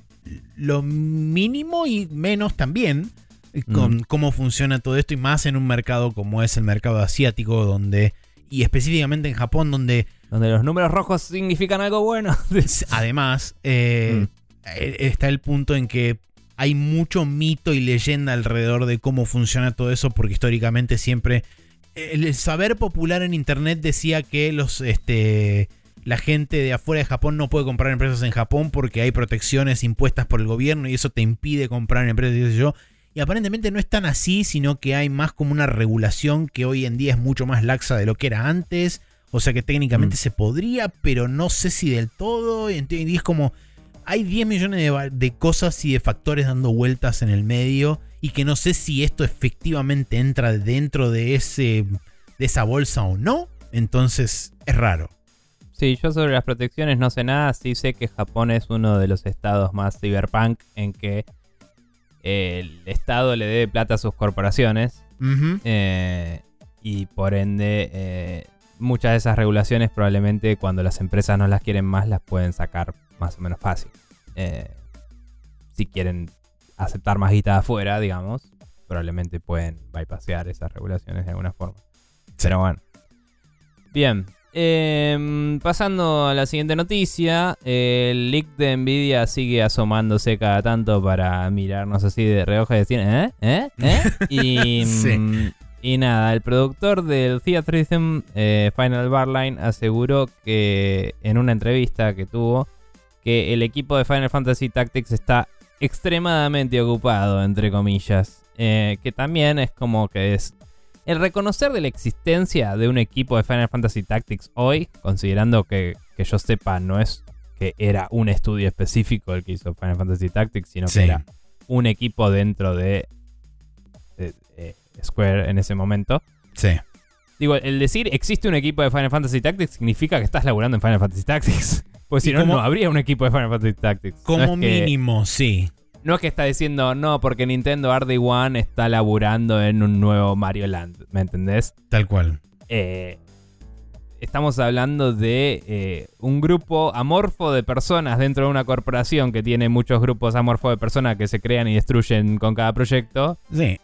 lo mínimo y menos también con Mm. cómo funciona todo esto y más en un mercado como es el mercado asiático donde y específicamente en Japón donde Donde los números rojos significan algo bueno. además eh, eh, está el punto en que hay mucho mito y leyenda alrededor de cómo funciona todo eso, porque históricamente siempre el, saber popular en internet decía que los este la gente de afuera de Japón no puede comprar empresas en Japón porque hay protecciones impuestas por el gobierno y eso te impide comprar empresas y yo. Y aparentemente no es tan así, sino que hay más como una regulación que hoy en día es mucho más laxa de lo que era antes. O sea que técnicamente Mm. se podría, pero no sé si del todo. Y es como, hay 10 millones de, de cosas y de factores dando vueltas en el medio y que no sé si esto efectivamente entra dentro de, ese, de esa bolsa o no. Entonces es raro. Sí, yo sobre las protecciones no sé nada. Sí sé que Japón es uno de los estados más cyberpunk en que el Estado le debe plata a sus corporaciones. Eh, y por ende, eh, muchas de esas regulaciones probablemente cuando las empresas no las quieren más las pueden sacar más o menos fácil. Eh, si quieren aceptar más guita de afuera, digamos, probablemente pueden bypassear esas regulaciones de alguna forma. Pero bueno. Bien. Em, pasando a la siguiente noticia, el leak de Nvidia sigue asomándose cada tanto para mirarnos así de reojo y decir, ¿eh? ¿eh? ¿eh? Y, Sí. mm, y nada, el productor del Theatrhythm, eh, Final Barline, aseguró que en una entrevista que tuvo, que el equipo de Final Fantasy Tactics está extremadamente ocupado, entre comillas. Eh, que también es como que es el reconocer de la existencia de un equipo de Final Fantasy Tactics hoy, considerando que, que yo sepa, no es que era un estudio específico el que hizo Final Fantasy Tactics, sino Sí. que era un equipo dentro de, de- de Square en ese momento. Sí. Digo, el decir existe un equipo de Final Fantasy Tactics significa que estás laburando en Final Fantasy Tactics. Pues si no, no habría un equipo de Final Fantasy Tactics. No Como es que- mínimo, sí. No es que está diciendo, no, porque Nintendo RD One está laburando en un nuevo Mario Land, ¿me entendés? Tal cual. Eh, estamos hablando de eh, un grupo amorfo de personas dentro de una corporación que tiene muchos grupos amorfos de personas que se crean y destruyen con cada proyecto, Sí.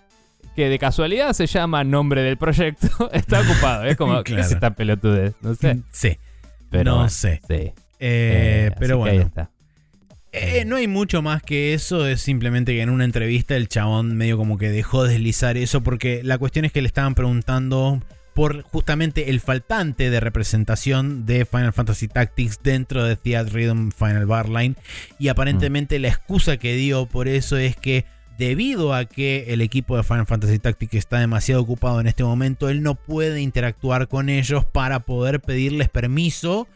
que de casualidad se llama nombre del proyecto, está ocupado. Es como, ¿qué Claro. es esta pelotudez? No sé. Sí. Pero no bueno, sé. Sí. Eh, Eh, pero que ahí bueno. está. Eh, no hay mucho más que eso, es simplemente que en una entrevista el chabón medio como que dejó deslizar eso porque la cuestión es que le estaban preguntando por justamente el faltante de representación de Final Fantasy Tactics dentro de Theat Rhythm Final Barline y aparentemente la excusa que dio por eso es que debido a que el equipo de Final Fantasy Tactics está demasiado ocupado en este momento, él no puede interactuar con ellos para poder pedirles permiso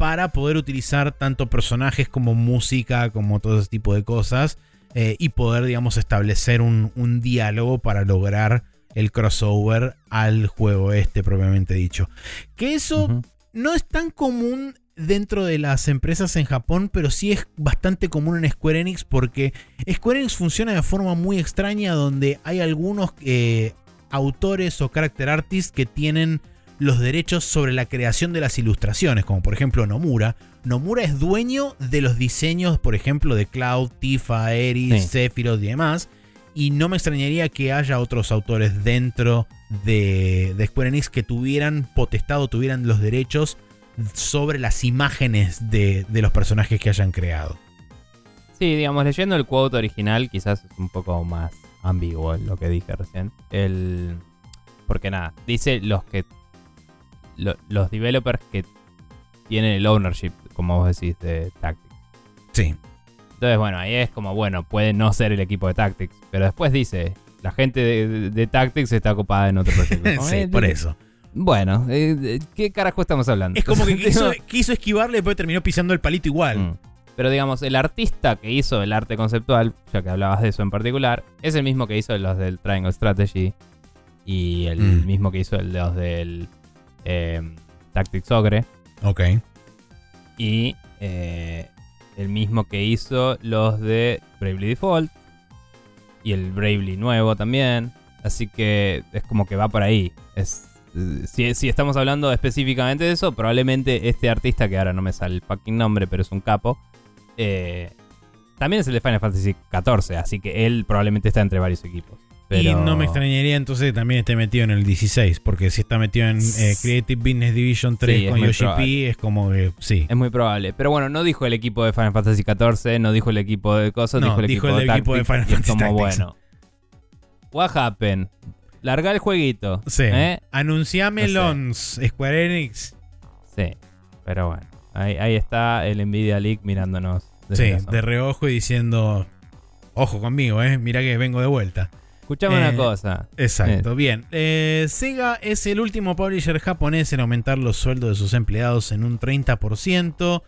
para poder utilizar tanto personajes como música, como todo ese tipo de cosas, eh, y poder, digamos, establecer un, un diálogo para lograr el crossover al juego este propiamente dicho. Que eso no es tan común dentro de las empresas en Japón, pero sí es bastante común en Square Enix porque Square Enix funciona de forma muy extraña donde hay algunos eh, autores o character artists que tienen los derechos sobre la creación de las ilustraciones, como por ejemplo Nomura. Nomura es dueño de los diseños, por ejemplo, de Cloud, Tifa, Aeris, Sí. Sephiroth y demás. Y no me extrañaría que haya otros autores dentro de, de Square Enix que tuvieran potestado, tuvieran los derechos sobre las imágenes de, de los personajes que hayan creado. Sí, digamos, leyendo el quote original, quizás es un poco más ambiguo lo que dije recién. El. Porque nada, dice los que. Lo- los developers que tienen el ownership, como vos decís, de Tactics. Sí. Entonces, bueno, ahí es como, bueno, puede no ser el equipo de Tactics. Pero después dice, la gente de, de- de Tactics está ocupada en otro proyecto. Sí, eh, por eso. Bueno, eh, ¿qué carajo estamos hablando? Es como que quiso, quiso esquivarle y después terminó pisando el palito igual. Mm. Pero digamos, el artista que hizo el arte conceptual, ya que hablabas de eso en particular, es el mismo que hizo los del Triangle Strategy y el Mm. mismo que hizo los del eh, Tactics Ogre Ok. y eh, el mismo que hizo los de Bravely Default y el Bravely nuevo también. Así que es como que va por ahí. Es, si, si estamos hablando específicamente de eso, probablemente este artista, que ahora no me sale el fucking nombre, pero es un capo, eh, también es el de Final Fantasy XIV, así que él probablemente está entre varios equipos. Y no me extrañaría entonces que también esté metido en el 16, porque si está metido en eh, Creative Business Division 3 Sí, es con Yoshi P, es como que sí. Es muy probable. Pero bueno, no dijo el equipo de Final Fantasy XIV, no dijo el equipo de cosas, No, dijo el dijo equipo, el de, equipo de Final Fantasy como Tactics. bueno. What happened? Larga el jueguito. Sí. ¿eh? Anunciame No sé. Square Enix. Sí. Pero bueno. Ahí, ahí está el Nvidia League mirándonos. Sí, de reojo y diciendo, ojo conmigo, eh, mira que vengo de vuelta. Escuchame Eh, una cosa. Exacto, bien. Eh, Sega es el último publisher japonés en aumentar los sueldos de sus empleados en un 30%.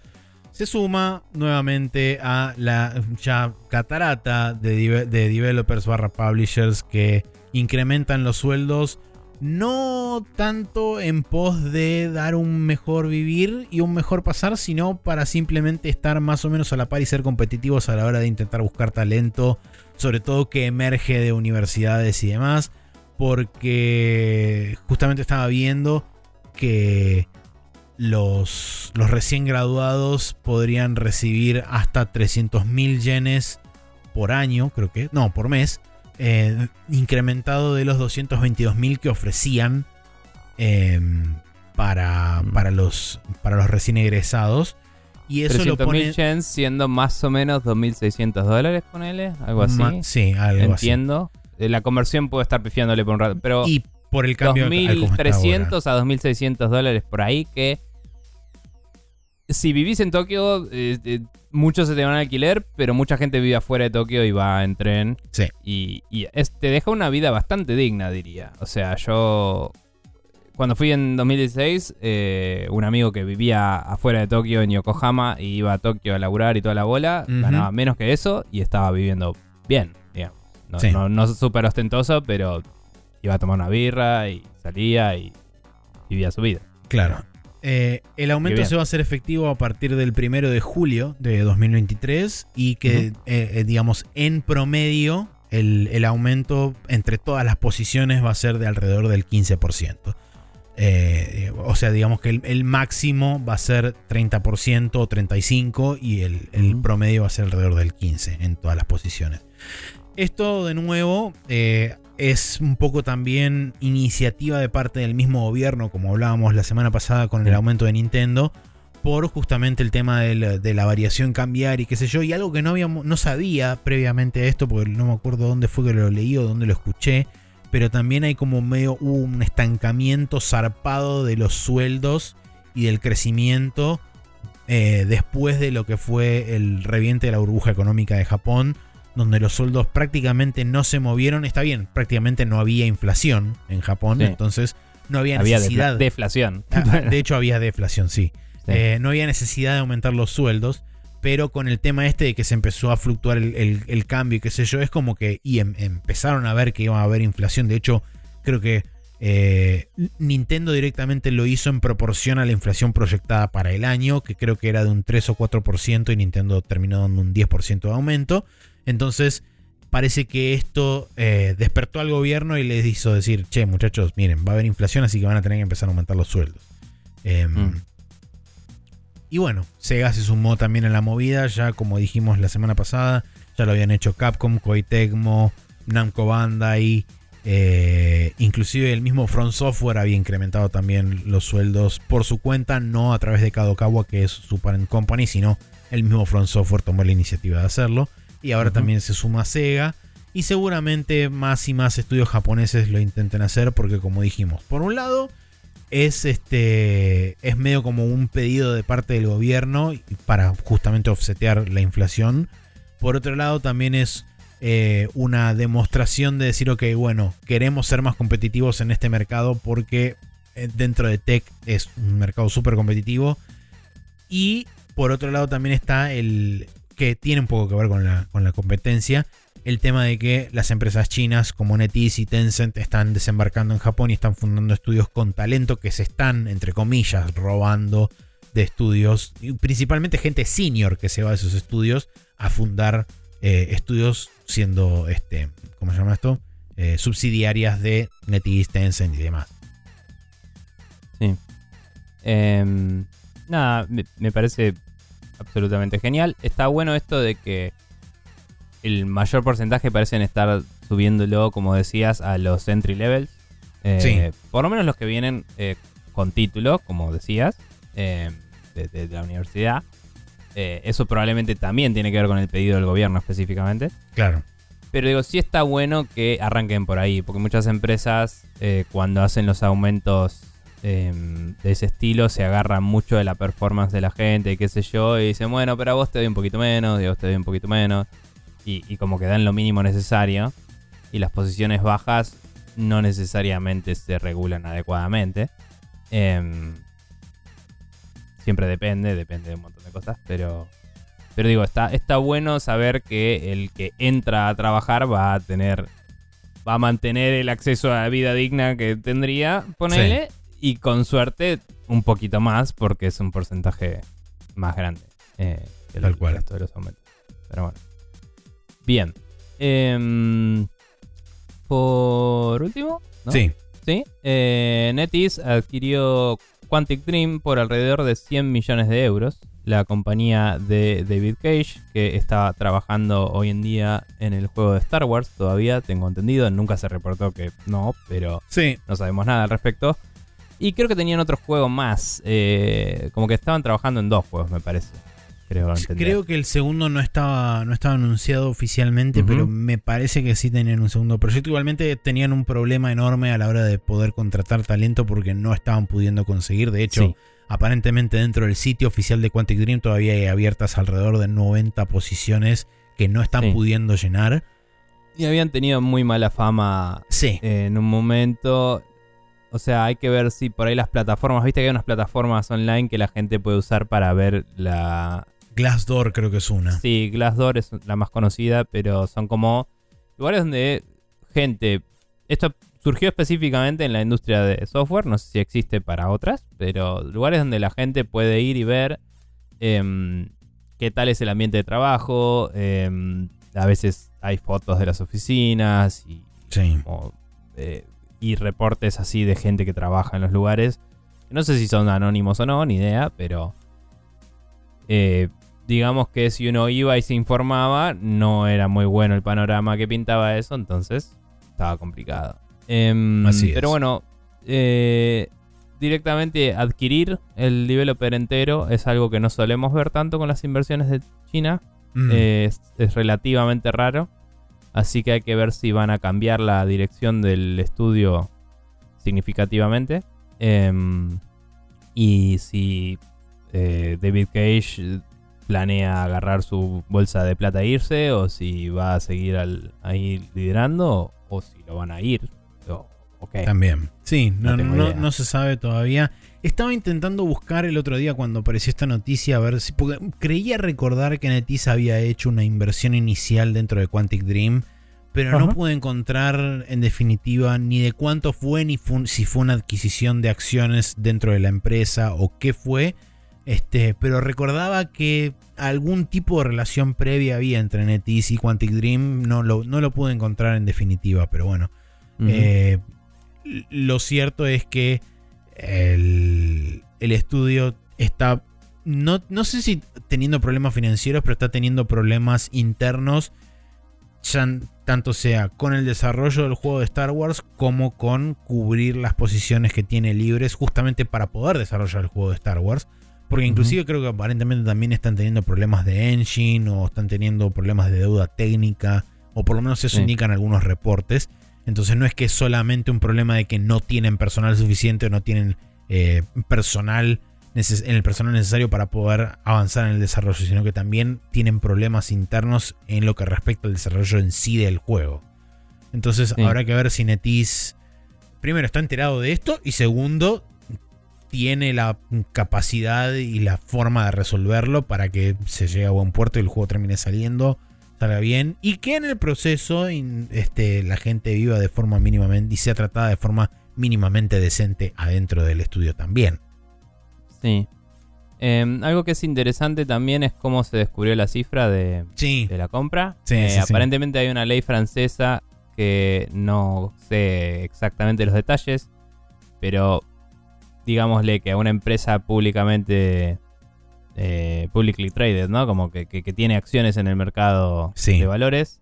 Se suma nuevamente a la ya catarata de, de developers barra publishers que incrementan los sueldos no tanto en pos de dar un mejor vivir y un mejor pasar, sino para simplemente estar más o menos a la par y ser competitivos a la hora de intentar buscar talento, sobre todo que emerge de universidades y demás, porque justamente estaba viendo que los, los recién graduados podrían recibir hasta 300.000 yenes por año, creo que, no, por mes, eh, incrementado de los 222.000 que ofrecían eh, para, Mm. para, los, para los recién egresados. Y eso lo 300.000 pone... yens siendo más o menos 2.600 dólares, ponele. Algo así. ma- sí, algo así. Entiendo. Eh, La conversión puede estar pifiándole por un rato. Pero Y por el cambio al- al cómo está ahora. 2.300 a 2.600 dólares por ahí que... Si vivís en Tokio, eh, eh, muchos se te van al alquiler, pero mucha gente vive afuera de Tokio y va en tren. Sí. Y, y es- te deja una vida bastante digna, diría. O sea, yo... Cuando fui en 2016, eh, un amigo que vivía afuera de Tokio, en Yokohama, y iba a Tokio a laburar y toda la bola, Ujú. ganaba menos que eso y estaba viviendo bien, digamos. No, Sí. no, no súper ostentoso, pero iba a tomar una birra y salía y vivía su vida. Claro. Eh, el aumento se va a hacer efectivo a partir del primero de julio de 2023 y que, eh, eh, digamos, en promedio el, el aumento entre todas las posiciones va a ser de alrededor del 15%. Eh, o sea, digamos que el, el máximo va a ser 30% o 35% y el, promedio va a ser alrededor del 15% en todas las posiciones. Esto de nuevo eh, es un poco también iniciativa de parte del mismo gobierno, como hablábamos la semana pasada con el aumento de Nintendo, por justamente el tema de la, variación cambiar y qué sé yo, y algo que no, habíamos, no sabía previamente a esto, porque no me acuerdo dónde fue que lo leí o dónde lo escuché, pero también hay como medio un estancamiento zarpado de los sueldos y del crecimiento eh, después de lo que fue el reviente de la burbuja económica de Japón, donde los sueldos prácticamente no se movieron. Está bien, prácticamente no había inflación en Japón, entonces no había necesidad. Había deflación. Ah, de hecho, había deflación, sí. Eh, no había necesidad de aumentar los sueldos, pero con el tema este de que se empezó a fluctuar el, cambio y qué sé yo, es como que y em, empezaron a ver que iba a haber inflación. De hecho, creo que eh, Nintendo directamente lo hizo en proporción a la inflación proyectada para el año, que creo que era de un 3 o 4% y Nintendo terminó dando un 10% de aumento. Entonces, parece que esto eh, despertó al gobierno y les hizo decir, che muchachos, miren, va a haber inflación, así que van a tener que empezar a aumentar los sueldos. Em, mm. Y bueno, Sega se sumó también en la movida, ya como dijimos la semana pasada, ya lo habían hecho Capcom, Koei Tecmo, Namco Bandai, eh, inclusive el mismo Front Software había incrementado también los sueldos por su cuenta, no a través de Kadokawa, que es su parent company, sino el mismo Front Software tomó la iniciativa de hacerlo. Y ahora también se suma Sega. Y seguramente más y más estudios japoneses lo intenten hacer porque como dijimos, por un lado es este es medio como un pedido de parte del gobierno para justamente offsetear la inflación. Por otro lado, también es eh, una demostración de decir, ok, bueno, queremos ser más competitivos en este mercado porque eh, dentro de tech es un mercado súper competitivo. Y por otro lado también está el que tiene un poco que ver con la, con la competencia, el tema de que las empresas chinas como NetEase y Tencent están desembarcando en Japón y están fundando estudios con talento que se están, entre comillas, robando de estudios, principalmente gente senior que se va de esos estudios a fundar eh, estudios siendo, este, ¿cómo se llama esto? Eh, subsidiarias de NetEase, Tencent y demás. Sí. Em, nada, me parece absolutamente genial. Está bueno esto de que el mayor porcentaje parecen estar subiéndolo, como decías, a los entry levels. Eh, por lo menos los que vienen eh, con título, como decías, eh, de, la universidad. eso probablemente también tiene que ver con el pedido del gobierno específicamente. Claro. Pero digo, sí está bueno que arranquen por ahí, porque muchas empresas cuando hacen los aumentos de ese estilo se agarran mucho de la performance de la gente, qué sé yo, y dicen, bueno, pero a vos te doy un poquito menos, y a vos te doy un poquito menos y, como que dan lo mínimo necesario. Y las posiciones bajas no necesariamente se regulan adecuadamente. Em, siempre depende, depende de un montón de cosas, pero, pero digo, está, está bueno saber que el que entra a trabajar va a tener, va a mantener el acceso a la vida digna que tendría, ponele, y con suerte un poquito más, porque es un porcentaje más grande eh, que el resto de los aumentos. Pero bueno. Bien. Em, por último, Sí. Sí. Eh, NetEase adquirió Quantic Dream por alrededor de 100 millones de euros. La compañía de David Cage, que está trabajando hoy en día en el juego de Star Wars, todavía tengo entendido. Nunca se reportó que no, pero sí. no sabemos nada al respecto. Y creo que tenían otro juego más. Eh, como que estaban trabajando en dos juegos, me parece. Creo, que el segundo no estaba, no estaba anunciado oficialmente, pero me parece que sí tenían un segundo proyecto. Igualmente tenían un problema enorme a la hora de poder contratar talento porque no estaban pudiendo conseguir. De hecho, aparentemente dentro del sitio oficial de Quantic Dream todavía hay abiertas alrededor de 90 posiciones que no están pudiendo llenar. Y habían tenido muy mala fama en un momento. O sea, hay que ver si por ahí las plataformas, viste que hay unas plataformas online que la gente puede usar para ver la, Glassdoor creo que es una. Sí, Glassdoor es la más conocida, pero son como lugares donde gente... Esto surgió específicamente en la industria de software, no sé si existe para otras, pero lugares donde la gente puede ir y ver em, qué tal es el ambiente de trabajo. Em, a veces hay fotos de las oficinas y, eh, y reportes así de gente que trabaja en los lugares. No sé si son anónimos o no, ni idea, pero eh, digamos que si uno iba y se informaba, no era muy bueno el panorama que pintaba eso, entonces estaba complicado. Em, pero bueno, eh, directamente adquirir el developer entero es algo que no solemos ver tanto con las inversiones de China. Mm. Es, es relativamente raro. Así que hay que ver si van a cambiar la dirección del estudio significativamente. Em, y si eh, David Cage planea agarrar su bolsa de plata e irse, o si va a seguir al- ahí liderando, o, si lo van a ir. O. También. Sí, no, No no- no se sabe todavía. Estaba intentando buscar el otro día cuando apareció esta noticia, a ver si. Porque creía recordar que NetEase había hecho una inversión inicial dentro de Quantic Dream, pero no pude encontrar en definitiva ni de cuánto fue, ni si fue una adquisición de acciones dentro de la empresa o qué fue. Este, pero recordaba que algún tipo de relación previa había entre NetEase y Quantic Dream. No lo, no lo pude encontrar en definitiva, pero bueno. Eh, lo cierto es que el, el estudio está, no, no sé si teniendo problemas financieros, pero está teniendo problemas internos, ya- tanto sea con el desarrollo del juego de Star Wars como con cubrir las posiciones que tiene libres justamente para poder desarrollar el juego de Star Wars. Porque inclusive creo que aparentemente también están teniendo problemas de engine o están teniendo problemas de deuda técnica, o por lo menos eso Sí. indican algunos reportes. Entonces no es que es solamente un problema de que no tienen personal suficiente o no tienen eh, personal neces- el personal necesario para poder avanzar en el desarrollo, sino que también tienen problemas internos en lo que respecta al desarrollo en sí del juego. Entonces Sí. habrá que ver si Netis primero está enterado de esto y segundo tiene la capacidad y la forma de resolverlo para que se llegue a buen puerto y el juego termine saliendo, salga bien y que en el proceso este, la gente viva de forma mínimamente y sea tratada de forma mínimamente decente adentro del estudio también. Sí. Em, algo que es interesante también es cómo se descubrió la cifra de, Sí, de la compra. Sí, Eh, sí, sí. aparentemente hay una ley francesa que no sé exactamente los detalles, pero digámosle que a una empresa públicamente eh, publicly traded, ¿no? Como que, que- que tiene acciones en el mercado Sí. de valores,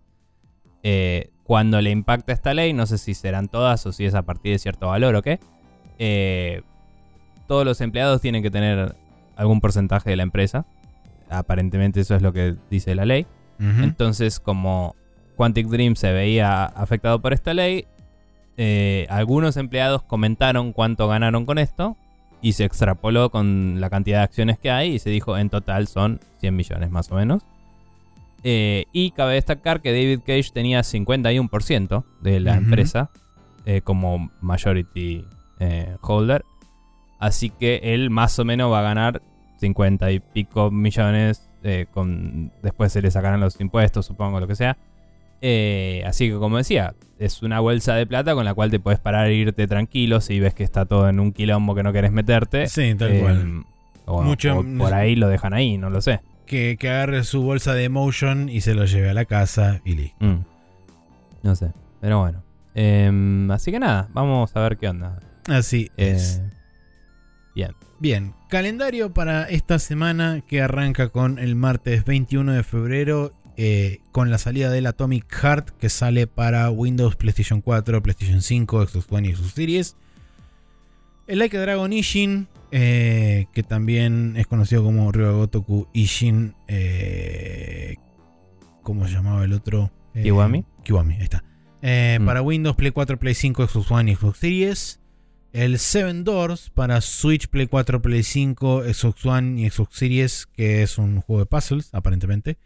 eh, cuando le impacta esta ley, no sé si serán todas o si es a partir de cierto valor o qué, eh, todos los empleados tienen que tener algún porcentaje de la empresa. Aparentemente eso es lo que dice la ley. Entonces, como Quantic Dream se veía afectado por esta ley, eh, algunos empleados comentaron cuánto ganaron con esto y se extrapoló con la cantidad de acciones que hay y se dijo en total son 100 millones más o menos. Eh, y cabe destacar que David Cage tenía 51% de la empresa eh, como majority holder. Así que él más o menos va a ganar 50 y pico millones. con, después se le sacarán los impuestos, supongo, lo que sea. Eh, así que como decía, es una bolsa de plata con la cual te puedes parar e irte tranquilo si ves que está todo en un quilombo que no querés meterte. Sí, tal Eh, cual. O, Mucho- o por ahí lo dejan ahí, no lo sé. Que, que agarre su bolsa de Emotion y se lo lleve a la casa y listo. Mm. No sé, pero bueno. Em, así que nada, vamos a ver qué onda. Así es. Eh, bien. Bien, calendario para esta semana que arranca con el martes 21 de febrero eh, con la salida del Atomic Heart que sale para Windows, PlayStation 4, PlayStation 5, Xbox One y Xbox Series. El Like a Dragon Ishin, eh, que también es conocido como Ryuga Gotoku Ishin. Eh, ¿Cómo se llamaba el otro? Kiwami. Kiwami, ahí está. Mm. Para Windows, Play 4, Play 5, Xbox One y Xbox Series. El Seven Doors para Switch, Play 4, Play 5, Xbox One y Xbox Series, que es un juego de puzzles, aparentemente.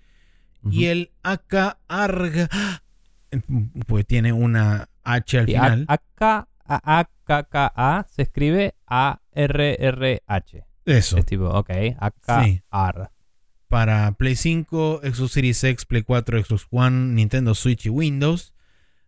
Y Ujú. el AK Arg, pues tiene una H al Y final. a- acá, a- AKKA se escribe A-R-R-H. Eso. Es tipo, ok, acá, Sí. AR. Para Play 5, Xbox Series X, Play 4, Xbox One, Nintendo Switch y Windows.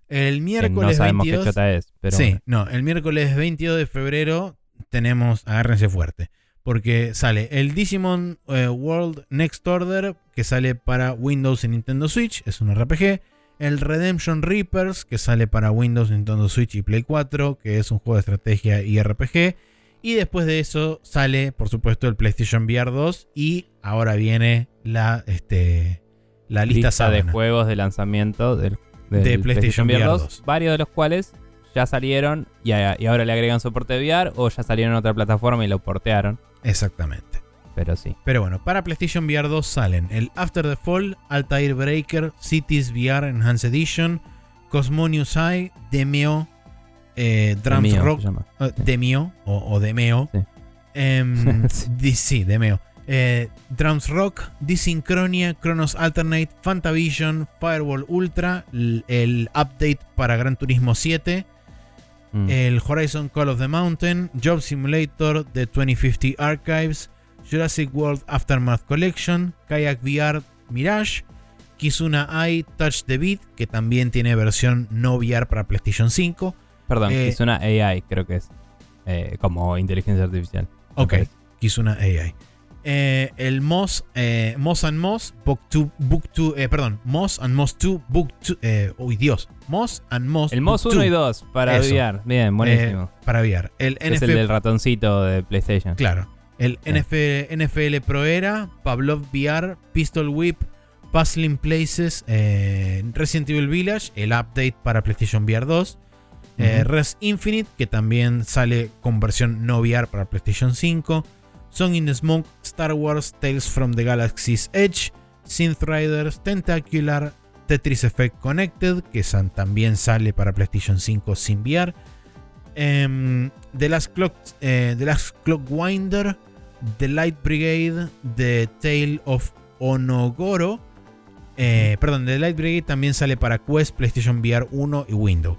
El miércoles no sabemos 22. qué chota es, pero sí, no, el miércoles 22 de febrero tenemos, agárrense fuerte, porque sale el Digimon eh, World Next Order, que sale para Windows y Nintendo Switch, es un RPG. El Redemption Reapers, que sale para Windows, Nintendo Switch y Play 4, que es un juego de estrategia y RPG. Y después de eso sale, por supuesto, el PlayStation VR 2. Y ahora viene la, este, la lista, lista de juegos de lanzamiento del, del De PlayStation VR 2. varios de los cuales ya salieron y, a- y ahora le agregan soporte VR o ya salieron en otra plataforma y lo portearon. Exactamente. Pero sí. Pero bueno, para PlayStation VR 2 salen el After the Fall, Altair Breaker, Cities VR Enhanced Edition, Cosmonius Eye, Demeo, eh, Drums Rock, eh, Demeo o, o Demeo. Sí. Em, Sí. sí, Demeo. Eh, Drums Rock, Disyncronia, Chronos Alternate, Fantavision, Firewall Ultra, el update para Gran Turismo 7, Mm. el Horizon Call of the Mountain, Job Simulator, The 2050 Archives, Jurassic World Aftermath Collection, Kayak VR Mirage, Kizuna Eye Touch the Beat, que también tiene versión no VR para PlayStation 5. Perdón, eh, es una AI, creo que es. eh, como inteligencia artificial. Ok. Kizuna AI. Eh, el Moss, eh, Moss and Moss, Book 2, Book 2, eh, perdón, Moss and Moss 2, Book 2, eh, uy Dios, Moss and Moss. El MOS Book 1 y 2 2 para Eso. VR. Bien, buenísimo. eh, para VR. El es el del ratoncito de PlayStation. Claro. El Sí. NF NFL Pro Era, Pavlov VR, Pistol Whip, Puzzling Places, eh, Resident Evil Village, el update para PlayStation VR 2, eh, Ujú. Res Infinite, que también sale con versión no VR para PlayStation 5, Song in the Smoke, Star Wars, Tales from the Galaxy's Edge, Synth Riders, Tentacular, Tetris Effect Connected, que también sale para PlayStation 5 sin VR. Em, The, Last Clock, eh, The Last Clockwinder, The Light Brigade, The Tale of Onogoro. eh, perdón, The Light Brigade también sale para Quest, PlayStation VR 1 y Windows.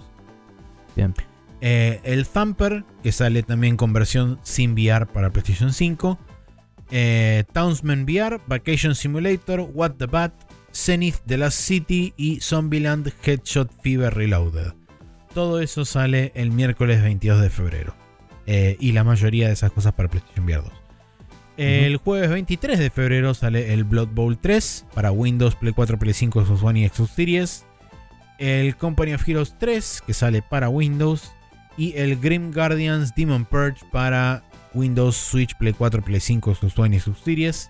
Bien. Eh, el Thumper, que sale también con versión sin VR para PlayStation 5. Eh, Townsman VR, Vacation Simulator, What the Bat, Zenith The Last City y Zombieland Headshot Fever Reloaded. Todo eso sale el miércoles 22 de febrero. Eh, y la mayoría de esas cosas para PlayStation VR 2. El jueves 23 de febrero sale el Blood Bowl 3 para Windows, Play 4, Play 5, Xbox One y Xbox Series. El Company of Heroes 3 que sale para Windows. Y el Grim Guardians Demon Purge para Windows, Switch, Play 4, Play 5, Xbox One y Xbox Series.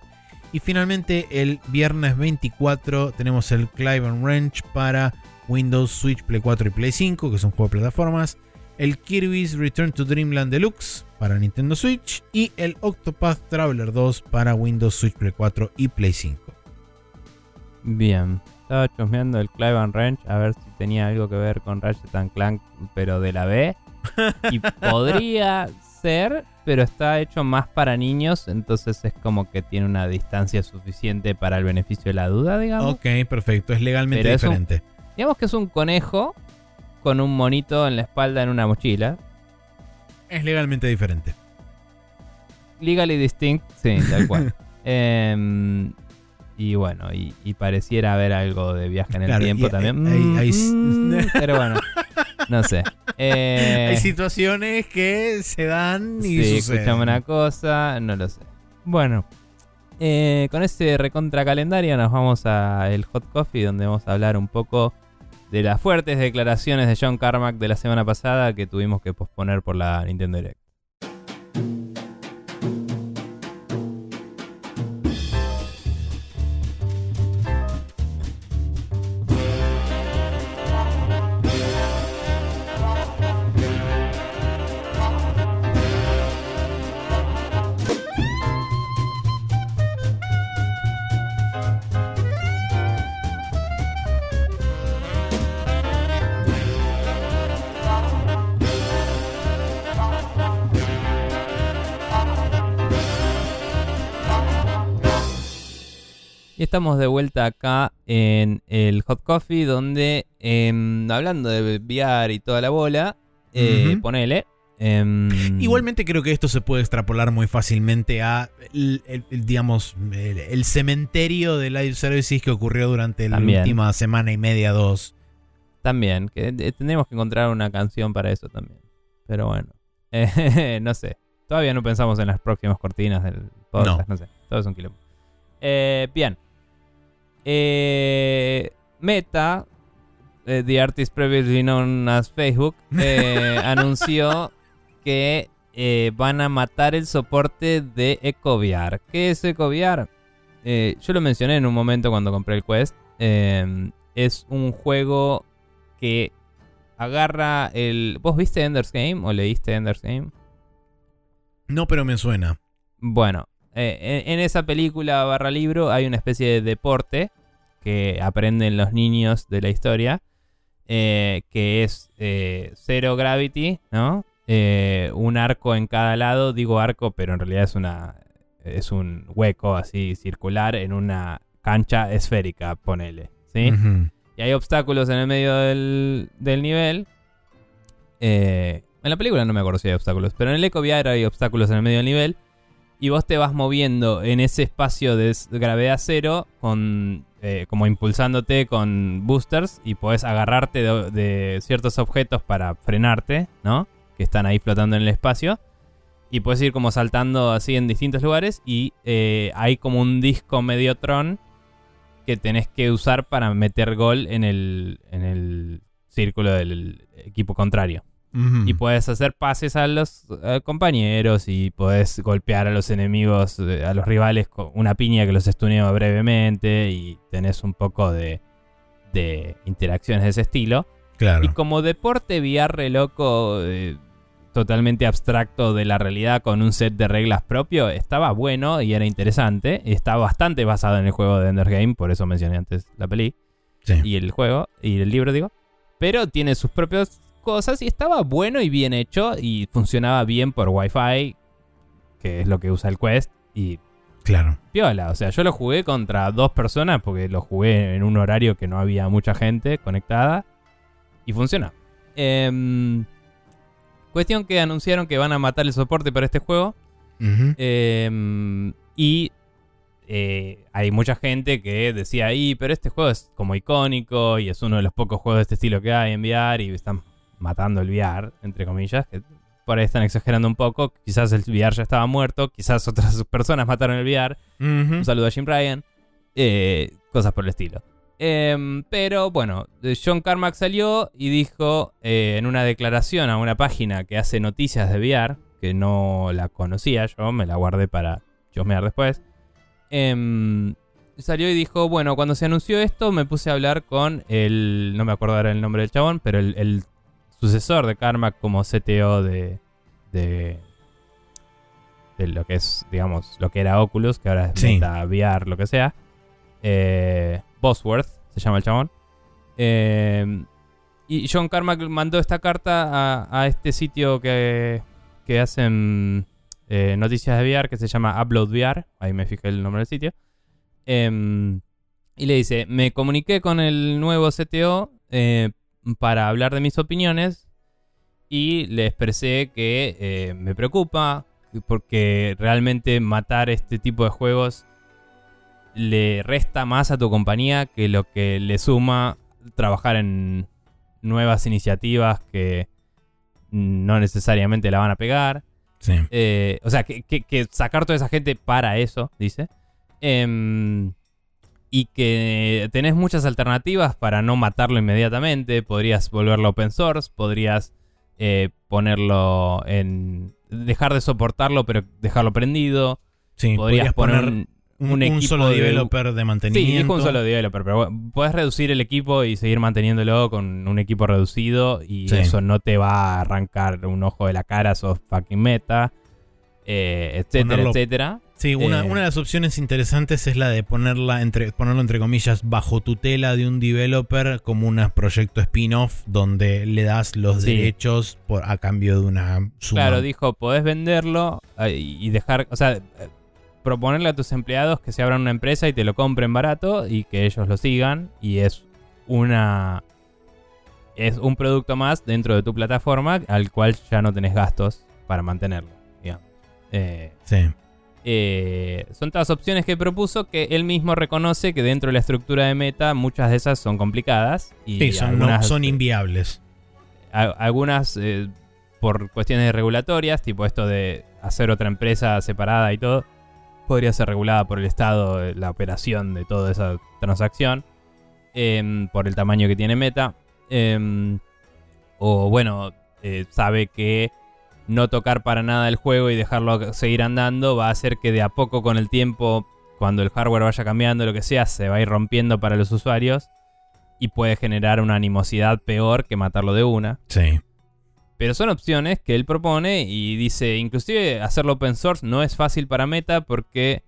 Y finalmente el viernes 24 tenemos el Clive Wrench para Windows, Switch, Play 4 y Play 5, que es un juego de plataformas. El Kirby's Return to Dreamland Deluxe para Nintendo Switch. Y el Octopath Traveler 2 para Windows, Switch, Play 4 y Play 5. Bien. Estaba chusmeando el Clive Wrench a ver si tenía algo que ver con Ratchet Clank, pero de la B. Y podría ser, pero está hecho más para niños, entonces es como que tiene una distancia suficiente para el beneficio de la duda, digamos. Ok, perfecto. Es legalmente Pero es un- diferente. Digamos que es un conejo con un monito en la espalda en una mochila. Es legalmente diferente. Legally distinct, sí, tal cual. Em, y bueno, y, y pareciera haber algo de viaje en el Claro, tiempo y- también. Mm, mm, pero bueno, no sé. Eh, Hay situaciones que se dan y sí, suceden. escuchame una cosa, no lo sé. Bueno, eh, con este recontra calendario nos vamos a el Hot Coffee, donde vamos a hablar un poco de las fuertes declaraciones de John Carmack de la semana pasada que tuvimos que posponer por la Nintendo Direct. Y estamos de vuelta acá en el Hot Coffee, donde em, hablando de VR y toda la bola, eh, ponele. em, Igualmente creo que esto se puede extrapolar muy fácilmente a el, el- el, digamos el, cementerio de live services que ocurrió durante la También. última semana y media dos. También, que eh, tendremos que encontrar una canción para eso también. Pero bueno, no sé. Todavía no pensamos en las próximas cortinas del podcast, no, sé. Todo es un quilombo. Eh, bien. Eh, Meta, eh, The Artist Previously Known as Facebook, eh, anunció que eh, van a matar el soporte de EcoVR. ¿Qué es EcoVR? Eh, yo lo mencioné en un momento cuando compré el Quest. Eh, es un juego que agarra el... ¿Vos viste Ender's Game o leíste Ender's Game? No, pero me suena. Bueno, eh, en, en esa película barra libro hay una especie de deporte que aprenden los niños de la historia, eh, que es eh, Zero Gravity, ¿no? Eh, un arco en cada lado, digo arco, pero en realidad es una es un hueco así circular en una cancha esférica, ponele, ¿sí? Y hay obstáculos en el medio del, del nivel. En la película no me acuerdo si hay obstáculos, pero en el Eco VR hay obstáculos en el medio del nivel. Y vos te vas moviendo en ese espacio de gravedad cero, con, eh, como impulsándote con boosters, y podés agarrarte de, de ciertos objetos para frenarte, ¿no? Que están ahí flotando en el espacio. Y puedes ir como saltando así en distintos lugares. Y eh, hay como un disco Mediotron que tenés que usar para meter gol en el, en el círculo del equipo contrario. Y puedes hacer pases a los compañeros y puedes golpear a los enemigos, eh, a los rivales con una piña que los estunea brevemente y tenés un poco de, de interacciones de ese estilo. Claro. Y como deporte VR loco, eh, totalmente abstracto de la realidad con un set de reglas propio, estaba bueno y era interesante. Y estaba bastante basado en el juego de Ender Game, por eso mencioné antes la peli Sí. y el juego y el libro, digo. Pero tiene sus propias cosas y estaba bueno y bien hecho y funcionaba bien por Wi-Fi, que es lo que usa el Quest. Y Claro. piola, o sea, yo lo jugué contra dos personas porque lo jugué en un horario que no había mucha gente conectada y funciona. Em, cuestión que anunciaron que van a matar el soporte para este juego. Em, y eh, hay mucha gente que decía ahí, pero este juego es como icónico y es uno de los pocos juegos de este estilo que hay en VR y están matando el VR, entre comillas, que por ahí están exagerando un poco. Quizás el VR ya estaba muerto, quizás otras personas mataron el VR. Un saludo a Jim Ryan. eh, cosas por el estilo. Em, pero bueno, eh, John Carmack salió y dijo eh, en una declaración a una página que hace noticias de VR, que no la conocía yo, me la guardé para chusmear después. em, salió y dijo, bueno, cuando se anunció esto me puse a hablar con el, no me acuerdo ahora el nombre del chabón, pero el, el sucesor de Carmack como CTO de, de, de lo que es, digamos, lo que era Oculus, que ahora es Sí. Meta VR, lo que sea. Eh, Bosworth se llama el chabón. Eh, y John Carmack mandó esta carta a, a este sitio que, que hacen eh, noticias de VR que se llama Upload VR. Ahí me fijé el nombre del sitio. Em, y le dice: Me comuniqué con el nuevo CTO para hablar de mis opiniones. Y le expresé que eh, me preocupa porque realmente matar este tipo de juegos le resta más a tu compañía que lo que le suma trabajar en nuevas iniciativas que no necesariamente la van a pegar. Sí. Eh, o sea, que, que- que sacar toda esa gente para eso, dice. Em, y que tenés muchas alternativas para no matarlo inmediatamente. Podrías volverlo open source, podrías eh, ponerlo en... dejar de soportarlo, pero dejarlo prendido. Sí, podrías podrías poner poner un, un, un un equipo solo de- developer de Sí, mantenimiento. dijo un solo developer, pero puedes reducir el equipo y seguir manteniéndolo con un equipo reducido y Sí. eso no te va a arrancar un ojo de la cara, sos fucking meta, eh, etcétera, Ponerlo- etcétera. Sí, una, Eh, una de las opciones interesantes es la de ponerla entre, ponerlo entre comillas bajo tutela de un developer como un proyecto spin-off donde le das los Sí. derechos por, a cambio de una suma. Claro, dijo, podés venderlo eh, y dejar, o sea, proponerle a tus empleados que se abran una empresa y te lo compren barato y que ellos lo sigan y es una es un producto más dentro de tu plataforma al cual ya no tenés gastos para mantenerlo, digamos. Eh, Sí. Eh, son todas opciones que propuso que él mismo reconoce que dentro de la estructura de Meta muchas de esas son complicadas y Sí, son, no- son inviables. a- algunas eh, por cuestiones regulatorias, tipo esto de hacer otra empresa separada y todo, podría ser regulada por el Estado eh, la operación de toda esa transacción, em, por el tamaño que tiene Meta. em, o bueno, eh, sabe que no tocar para nada el juego y dejarlo seguir andando va a hacer que de a poco con el tiempo, cuando el hardware vaya cambiando, lo que sea, se va a ir rompiendo para los usuarios y puede generar una animosidad peor que matarlo de una. Sí. Pero son opciones que él propone y dice, inclusive hacerlo open source no es fácil para Meta porque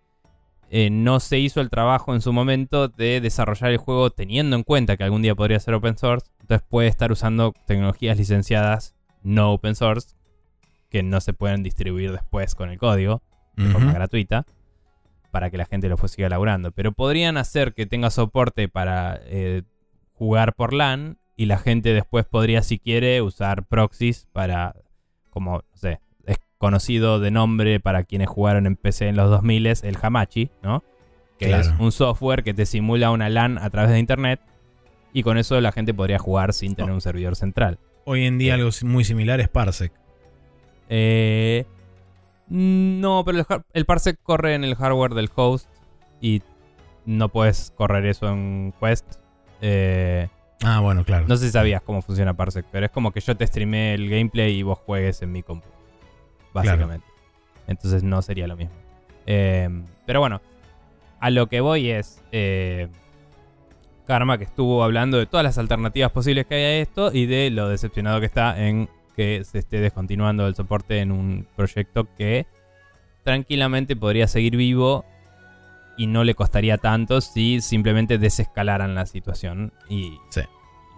eh, no se hizo el trabajo en su momento de desarrollar el juego teniendo en cuenta que algún día podría ser open source. Entonces puede estar usando tecnologías licenciadas no open source que no se pueden distribuir después con el código de forma gratuita para que la gente lo siga laburando. Pero podrían hacer que tenga soporte para eh, jugar por LAN y la gente después podría, si quiere, usar proxies para, como, no sé, es conocido de nombre para quienes jugaron en PC en los 2000 el Hamachi, ¿no? Que Claro. es un software que te simula una LAN a través de internet y con eso la gente podría jugar sin tener Oh. un servidor central. Hoy en día Sí. algo muy similar es Parsec. Eh, no, pero el, el parsec corre en el hardware del host y no puedes correr eso en Quest. Eh, Ah, bueno, claro. no sé si sabías cómo funciona parsec, pero es como que yo te streamé el gameplay y vos juegues en mi compu. Básicamente. Entonces no sería lo mismo. Eh, pero bueno, a lo que voy es... eh, Karma que estuvo hablando de todas las alternativas posibles que hay a esto y de lo decepcionado que está en que se esté descontinuando el soporte en un proyecto que tranquilamente podría seguir vivo y no le costaría tanto si simplemente desescalaran la situación y Sí.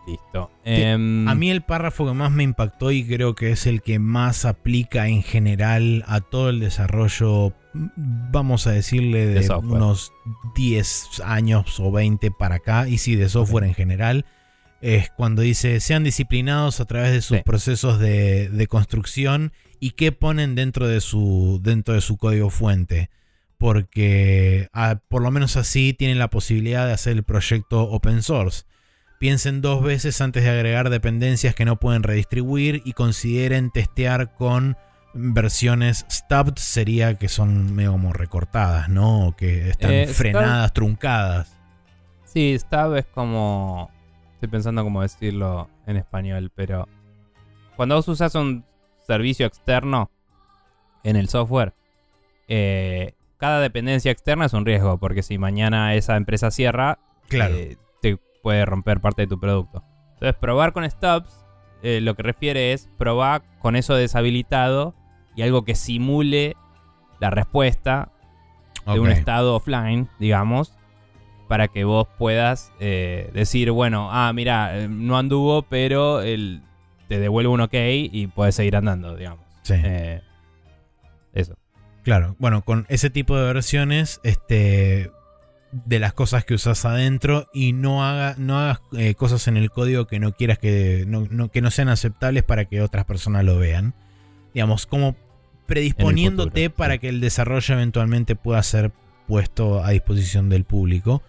listo. Em, A mí el párrafo que más me impactó y creo que es el que más aplica en general a todo el desarrollo, vamos a decirle, de, unos 10 años o 20 para acá, y sí, de software en general, es cuando dice, sean disciplinados a través de sus Sí. procesos de, de construcción y qué ponen dentro de su, dentro de su código fuente. Porque por lo menos así tienen la posibilidad de hacer el proyecto open source. Piensen dos veces antes de agregar dependencias que no pueden redistribuir y consideren testear con versiones stubbed, sería que son medio como recortadas, ¿no? O que están Eh, stub- frenadas, truncadas. Sí, Stab es como. Estoy pensando cómo decirlo en español, pero. Cuando vos usas un servicio externo en el software, eh, cada dependencia externa es un riesgo, porque si mañana esa empresa cierra, Claro. eh, te puede romper parte de tu producto. Entonces, probar con stubs eh, lo que refiere es probar con eso deshabilitado y algo que simule la respuesta de un estado offline, digamos, para que vos puedas eh, decir, bueno, ah, mira, eh, no anduvo, pero él te devuelve un ok y puedes seguir andando, digamos. Sí. Eh, eso. Claro, bueno, con ese tipo de versiones, este, de las cosas que usas adentro y no, haga, no hagas eh, cosas en el código que no quieras que no, no- que no sean aceptables para que otras personas lo vean. Digamos, como predisponiéndote futuro, para sí. que el desarrollo eventualmente pueda ser puesto a disposición del público.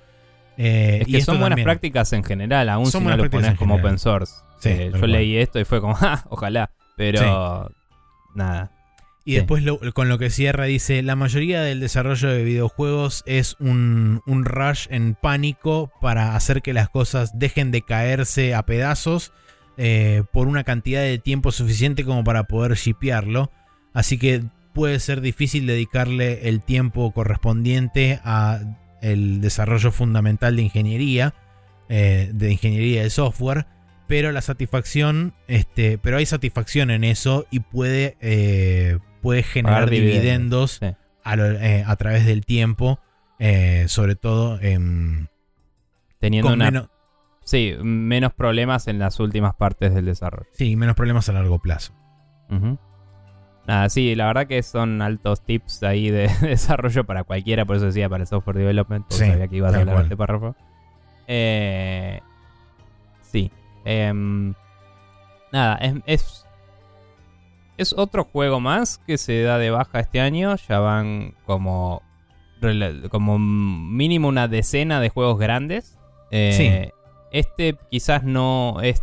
Eh, Es y que esto son buenas también- prácticas en general, aún Son si no lo pones como general. open source. Sí, Eh, yo cual. leí esto y fue como, "Ah, ojalá, pero nada. Y Sí. después lo- con lo que cierra dice, la mayoría del desarrollo de videojuegos es un, un rush en pánico para hacer que las cosas dejen de caerse a pedazos eh, por una cantidad de tiempo suficiente como para poder shipearlo. Así que puede ser difícil dedicarle el tiempo correspondiente a el desarrollo fundamental de ingeniería, eh, de ingeniería de software pero la satisfacción, este, pero hay satisfacción en eso y puede, eh, puede generar dividendos, dividendos sí. a, lo- eh, a través del tiempo, sobre todo en, Teniendo una, menos, sí, menos problemas en las últimas partes del desarrollo. sí, menos problemas a largo plazo. Nada, sí, la verdad que son altos tips ahí de desarrollo para cualquiera, por eso decía para el software development, porque Sí, sabía que ibas a hablar de este párrafo. Eh, sí. em, nada, es, es, es otro juego más que se da de baja este año. Ya van como, como mínimo una decena de juegos grandes. Eh, Este quizás no es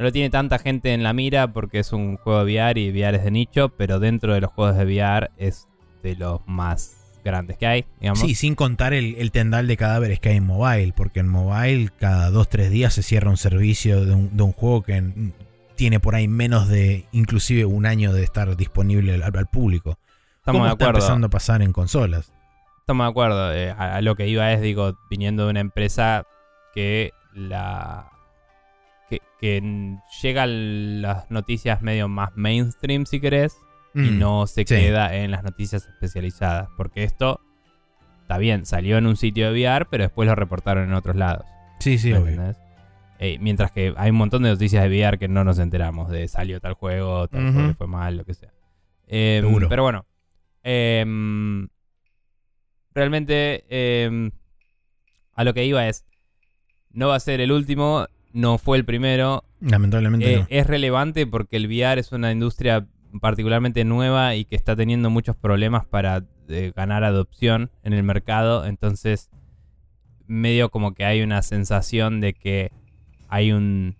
no lo tiene tanta gente en la mira porque es un juego de VR y VR es de nicho, pero dentro de los juegos de VR es de los más grandes que hay, digamos. Sí, sin contar el, el tendal de cadáveres que hay en mobile, porque en mobile cada 2-3 días se cierra un servicio de un, de un juego que tiene por ahí menos de inclusive un año de estar disponible al, al público. Estamos ¿Cómo de está acuerdo. empezando a pasar en consolas? Estamos de acuerdo. eh, a, a lo que iba es, digo, viniendo de una empresa que la que, que n- llega a las noticias medio más mainstream, si querés, y Mm, no se sí. queda en las noticias especializadas. Porque esto, está bien, salió en un sitio de VR, pero después lo reportaron en otros lados. Sí, sí, ¿me obvio. Eh, mientras que hay un montón de noticias de VR que no nos enteramos de salió tal juego, tal juego fue mal, lo que sea. Seguro. pero bueno, em, realmente em, a lo que iba es, no va a ser el último, no fue el primero, Lamentablemente eh, no. es relevante porque el VR es una industria particularmente nueva y que está teniendo muchos problemas para eh, ganar adopción en el mercado. Entonces, medio como que hay una sensación de que hay un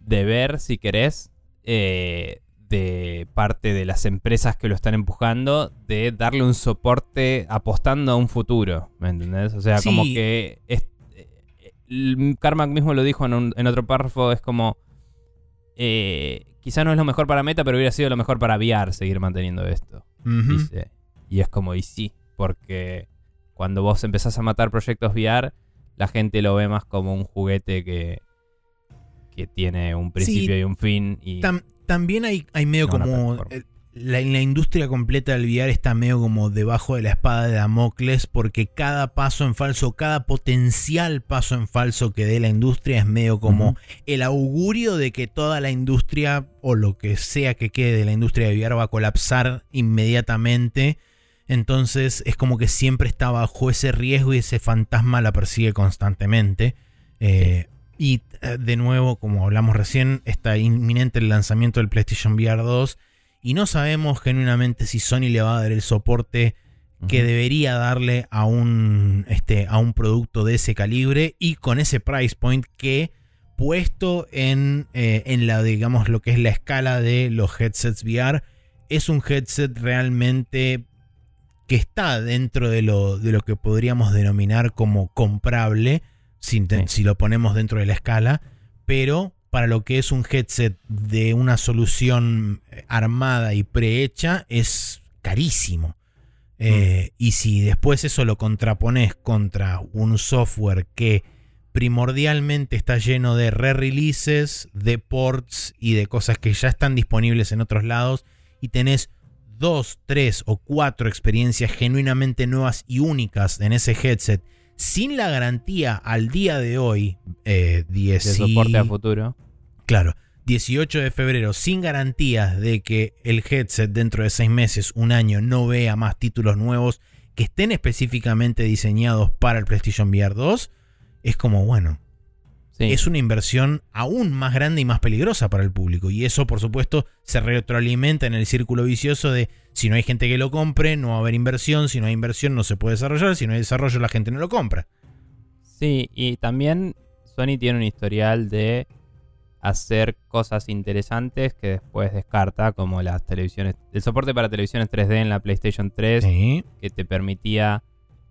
deber, si querés, eh, de parte de las empresas que lo están empujando, de darle un soporte apostando a un futuro. ¿Me entendés? O sea, Sí. como que es- Carmack mismo lo dijo en, un- en otro párrafo, es como... Eh, quizá no es lo mejor para Meta, pero hubiera sido lo mejor para VR seguir manteniendo esto. Dice. Y es como, y sí, porque cuando vos empezás a matar proyectos VR, la gente lo ve más como un juguete que, que tiene un principio Sí. y un fin. Y, Tam- también hay, hay medio No, como. La, la industria completa del VR está medio como debajo de la espada de Damocles porque cada paso en falso, cada potencial paso en falso que dé la industria es medio como el augurio de que toda la industria o lo que sea que quede de la industria de VR va a colapsar inmediatamente. Entonces es como que siempre está bajo ese riesgo y ese fantasma la persigue constantemente. Eh, Y eh, de nuevo, como hablamos recién, está inminente el lanzamiento del PlayStation VR 2 y no sabemos genuinamente si Sony le va a dar el soporte que debería darle a un, este, a un producto de ese calibre y con ese price point que puesto en, eh, en la, digamos, lo que es la escala de los headsets VR, es un headset realmente que está dentro de lo, de lo que podríamos denominar como comprable, si, te- Sí. si lo ponemos dentro de la escala, pero para lo que es un headset de una solución eh, armada y prehecha, es carísimo. Eh, y si después eso lo contrapones contra un software que primordialmente está lleno de re-releases, de ports y de cosas que ya están disponibles en otros lados, y tenés dos, tres o cuatro experiencias genuinamente nuevas y únicas en ese headset, sin la garantía al día de hoy, eh, 10 de soporte a futuro. Claro, 18 de febrero, sin garantías de que el headset dentro de seis meses, un año, no vea más títulos nuevos que estén específicamente diseñados para el PlayStation VR 2, es como, bueno, Sí. es una inversión aún más grande y más peligrosa para el público. Y eso, por supuesto, se retroalimenta en el círculo vicioso de si no hay gente que lo compre, no va a haber inversión, si no hay inversión no se puede desarrollar, si no hay desarrollo la gente no lo compra. Sí, y también Sony tiene un historial de hacer cosas interesantes que después descarta, como las televisiones, el soporte para televisiones 3D en la PlayStation 3, Sí. que te permitía,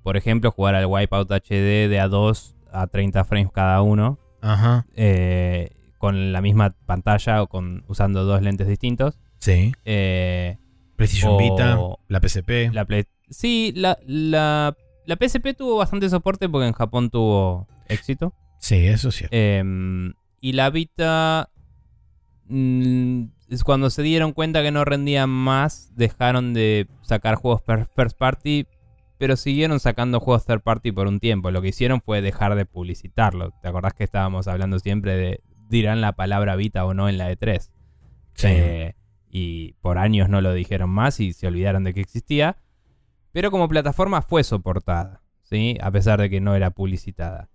por ejemplo, jugar al Wipeout HD de A2 a 30 frames cada uno, Ajá. eh, con la misma pantalla o con usando dos lentes distintos. Sí. Eh, PlayStation O- Vita, la PSP. la Play- sí, la, la, la PSP tuvo bastante soporte porque en Japón tuvo éxito. Sí, eso es cierto. Em, y la Vita, mm, es cuando se dieron cuenta que no rendían más, dejaron de sacar juegos first party, pero siguieron sacando juegos third party por un tiempo. Lo que hicieron fue dejar de publicitarlo. ¿Te acordás que estábamos hablando siempre de dirán la palabra Vita o no en la E3? Sí. Eh, y por años no lo dijeron más y se olvidaron de que existía. Pero como plataforma fue soportada, ¿sí? A pesar de que no era publicitada.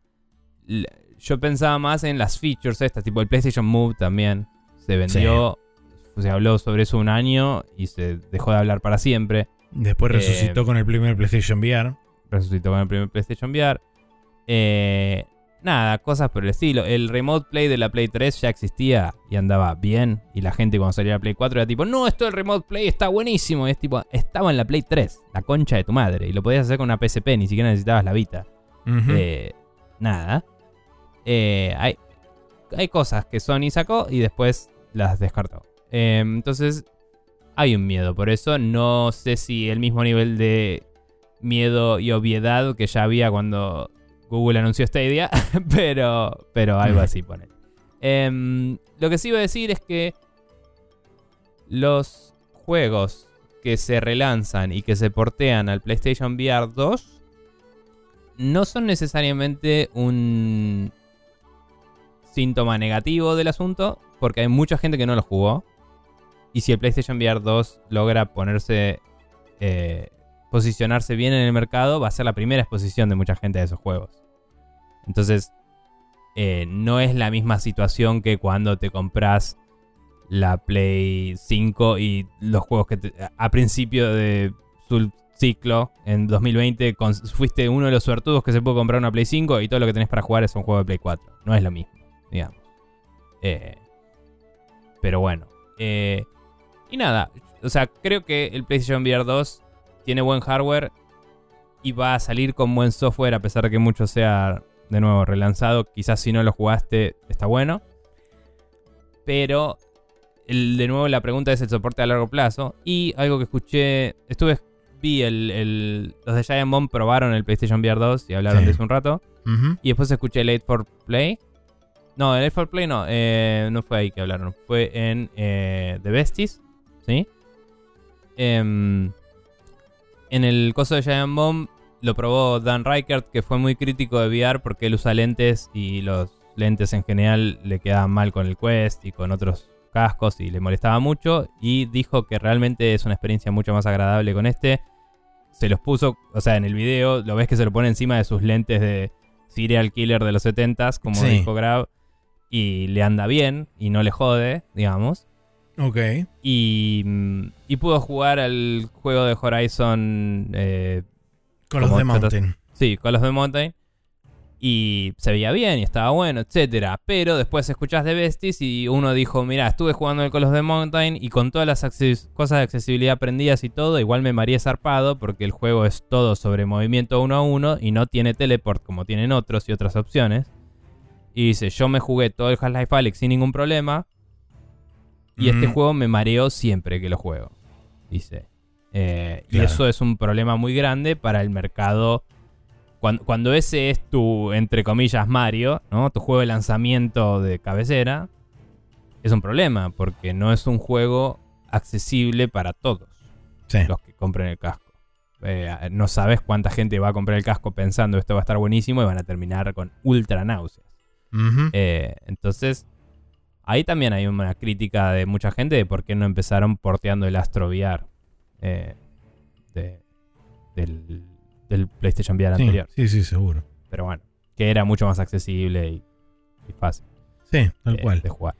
Yo pensaba más en las features estas, tipo el PlayStation Move también. Se vendió, se habló sobre eso un año y se dejó de hablar para siempre. Después eh, resucitó con el primer PlayStation VR. Resucitó con el primer PlayStation VR. Eh, nada, cosas por el estilo. El Remote Play de la Play 3 ya existía y andaba bien. Y la gente cuando salía la Play 4 era tipo, no, esto del Remote Play está buenísimo. Y es tipo, estaba en la Play 3, la concha de tu madre. Y lo podías hacer con una PSP, ni siquiera necesitabas la Vita. Eh, nada. Eh, hay, hay cosas que Sony sacó y después las descartó. Eh, entonces, hay un miedo por eso. No sé si el mismo nivel de miedo y obviedad que ya había cuando Google anunció Stadia, pero, pero algo así pone. Em, lo que sí iba a decir es que los juegos que se relanzan y que se portean al PlayStation VR 2 no son necesariamente un síntoma negativo del asunto, porque hay mucha gente que no lo jugó. Y si el PlayStation VR 2 logra ponerse, eh, posicionarse bien en el mercado, va a ser la primera exposición de mucha gente de esos juegos. Entonces, eh, no es la misma situación que cuando te compras la Play 5 y los juegos que a principio de su ciclo en 2020 fuiste uno de los suertudos que se puede comprar una Play 5 y todo lo que tenés para jugar es un juego de Play 4. No es lo mismo, digamos. Eh, pero bueno. Eh, y nada, o sea, creo que el PlayStation VR 2 tiene buen hardware y va a salir con buen software a pesar de que mucho sea de nuevo relanzado. Quizás si no lo jugaste está bueno. Pero de nuevo la pregunta es el soporte a largo plazo. Y algo que escuché, estuve, vi el, los de Giant Bomb probaron el PlayStation VR 2 y hablaron de eso un rato. Y después escuché el 8 for Play. No, el 8 for Play no, eh, no fue ahí que hablaron. Fue en eh, The Besties, ¿sí? Em, en el coso de Giant Bomb lo probó Dan Reichert, que fue muy crítico de VR porque él usa lentes y los lentes en general le quedaban mal con el Quest y con otros cascos y le molestaba mucho y dijo que realmente es una experiencia mucho más agradable con este. Se los puso, o sea, en el video lo ves que se lo pone encima de sus lentes de serial killer de los 70s, como dijo Grab, y le anda bien y no le jode, digamos. Ok. Y, y pudo jugar al juego de Horizon. Eh, con los de Mountain. Sí, con los de Mountain y se veía bien y estaba bueno, etcétera. Pero después escuchás de Besties y uno dijo, mira, estuve jugando el Call of the Mountain y con todas las cosas de accesibilidad prendidas y todo, igual me mareé zarpado porque el juego es todo sobre movimiento uno a uno y no tiene teleport como tienen otros y otras opciones. Y dice, yo me jugué todo el Half-Life Alyx sin ningún problema. Y este juego me mareó siempre que lo juego. Dice. Eh, y eso es un problema muy grande para el mercado cuando, ese es tu, entre comillas, Mario, ¿no? Tu juego de lanzamiento de cabecera, es un problema, porque no es un juego accesible para todos los que compren el casco. Eh, no sabes cuánta gente va a comprar el casco pensando esto va a estar buenísimo y van a terminar con ultra náuseas. Eh, entonces, ahí también hay una crítica de mucha gente de por qué no empezaron porteando el Astro VR eh, del del PlayStation VR anterior. Sí, sí, seguro. Pero bueno, que era mucho más accesible y, fácil. Sí, tal cual. De jugar.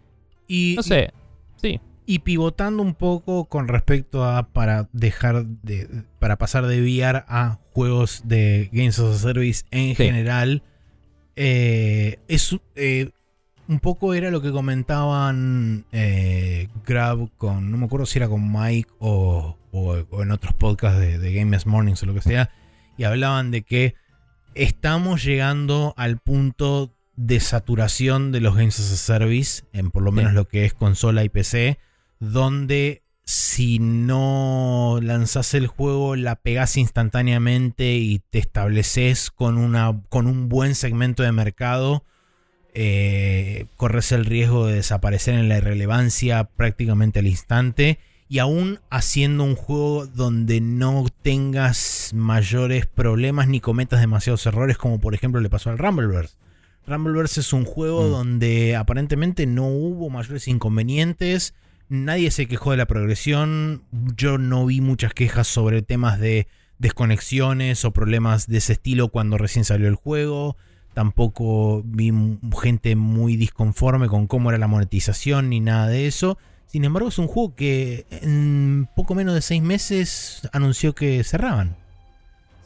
Y, no sé, sí. Y pivotando un poco con respecto a para dejar de. para pasar de VR a juegos de Games as a Service en general. Eh, es eh, un poco era lo que comentaban eh, Grab con. No me acuerdo si era con Mike o, en otros podcasts de, de Game Mornings o lo que sea y hablaban de que estamos llegando al punto de saturación de los Games as a Service, en por lo menos lo que es consola y PC, donde si no lanzás el juego, la pegás instantáneamente y te estableces con, una, con un buen segmento de mercado, eh, corres el riesgo de desaparecer en la irrelevancia prácticamente al instante y aún haciendo un juego donde no tengas mayores problemas ni cometas demasiados errores como por ejemplo le pasó al Rumbleverse. Rumbleverse es un juego mm. donde aparentemente no hubo mayores inconvenientes, nadie se quejó de la progresión, yo no vi muchas quejas sobre temas de desconexiones o problemas de ese estilo cuando recién salió el juego. Tampoco vi gente muy disconforme con cómo era la monetización ni nada de eso. Sin embargo, es un juego que en poco menos de seis meses anunció que cerraban.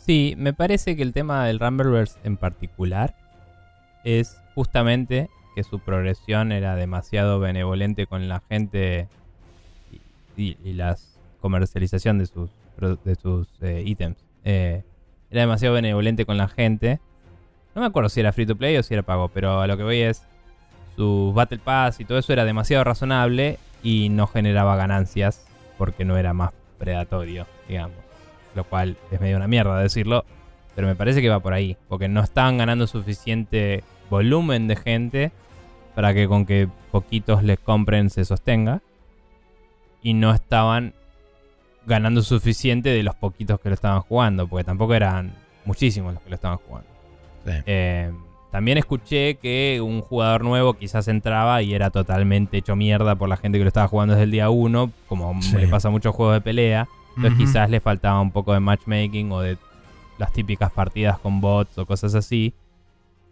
Sí, me parece que el tema del Rumbleverse en particular es justamente que su progresión era demasiado benevolente con la gente y, la comercialización de sus, de sus eh, ítems. Eh, era demasiado benevolente con la gente. No me acuerdo si era free to play o si era pago, pero a lo que voy es su Battle Pass y todo eso era demasiado razonable y no generaba ganancias porque no era más predatorio, digamos. Lo cual es medio una mierda decirlo, Pero me parece que va por ahí, porque no estaban ganando suficiente volumen de gente para que con que poquitos les compren se sostenga. Y no estaban ganando suficiente de los poquitos que lo estaban jugando, porque tampoco eran muchísimos los que lo estaban jugando. Sí. Eh, también escuché que un jugador nuevo quizás entraba y era totalmente hecho mierda por la gente que lo estaba jugando desde el día 1, como Sí. le pasa a muchos juegos de pelea. Entonces quizás le faltaba un poco de matchmaking o de las típicas partidas con bots o cosas así.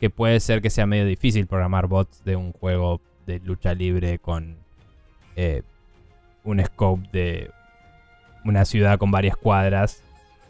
Que puede ser que sea medio difícil programar bots de un juego de lucha libre con eh, un scope de una ciudad con varias cuadras.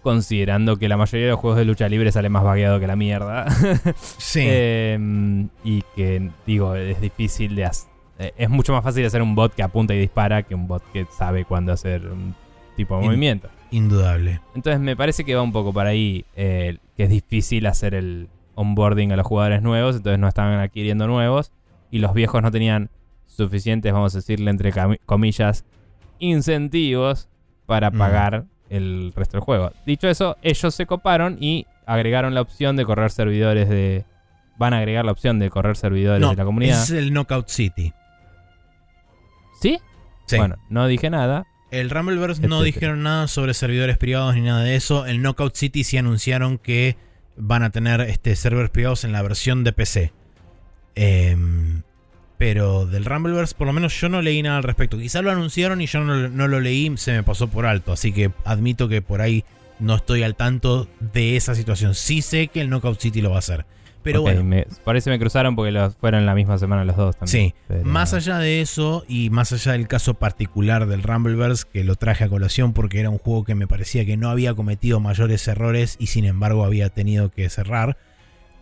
Considerando que la mayoría de los juegos de lucha libre sale más vagueado que la mierda. Sí. Eh, y que, digo, es difícil de hacer. Es mucho más fácil hacer un bot que apunta y dispara que un bot que sabe cuándo hacer un tipo de In- movimiento. Indudable. Entonces me parece que va un poco para ahí, eh, que es difícil hacer el onboarding a los jugadores nuevos, entonces no estaban adquiriendo nuevos y los viejos no tenían suficientes, vamos a decirle entre comillas, incentivos para Mm. pagar el resto del juego. Dicho eso, ellos se coparon y agregaron la opción de correr servidores de... Van a agregar la opción de correr servidores No, de la comunidad. es el Knockout City. ¿Sí? Sí. Bueno, no dije nada. El Rumbleverse no dijeron nada sobre servidores privados ni nada de eso. El Knockout City sí anunciaron que van a tener este, servers privados en la versión de PC. Em, pero del Rumbleverse, por lo menos yo no leí nada al respecto. Quizá lo anunciaron y yo no, lo leí, se me pasó por alto. Así que admito que por ahí no estoy al tanto de esa situación. Sí sé que el Knockout City lo va a hacer. Pero Ok, bueno, me- por eso me cruzaron porque los fueron la misma semana los dos también. Sí, Pero- más allá de eso y más allá del caso particular del Rumbleverse, que lo traje a colación porque era un juego que me parecía que no había cometido mayores errores y sin embargo había tenido que cerrar,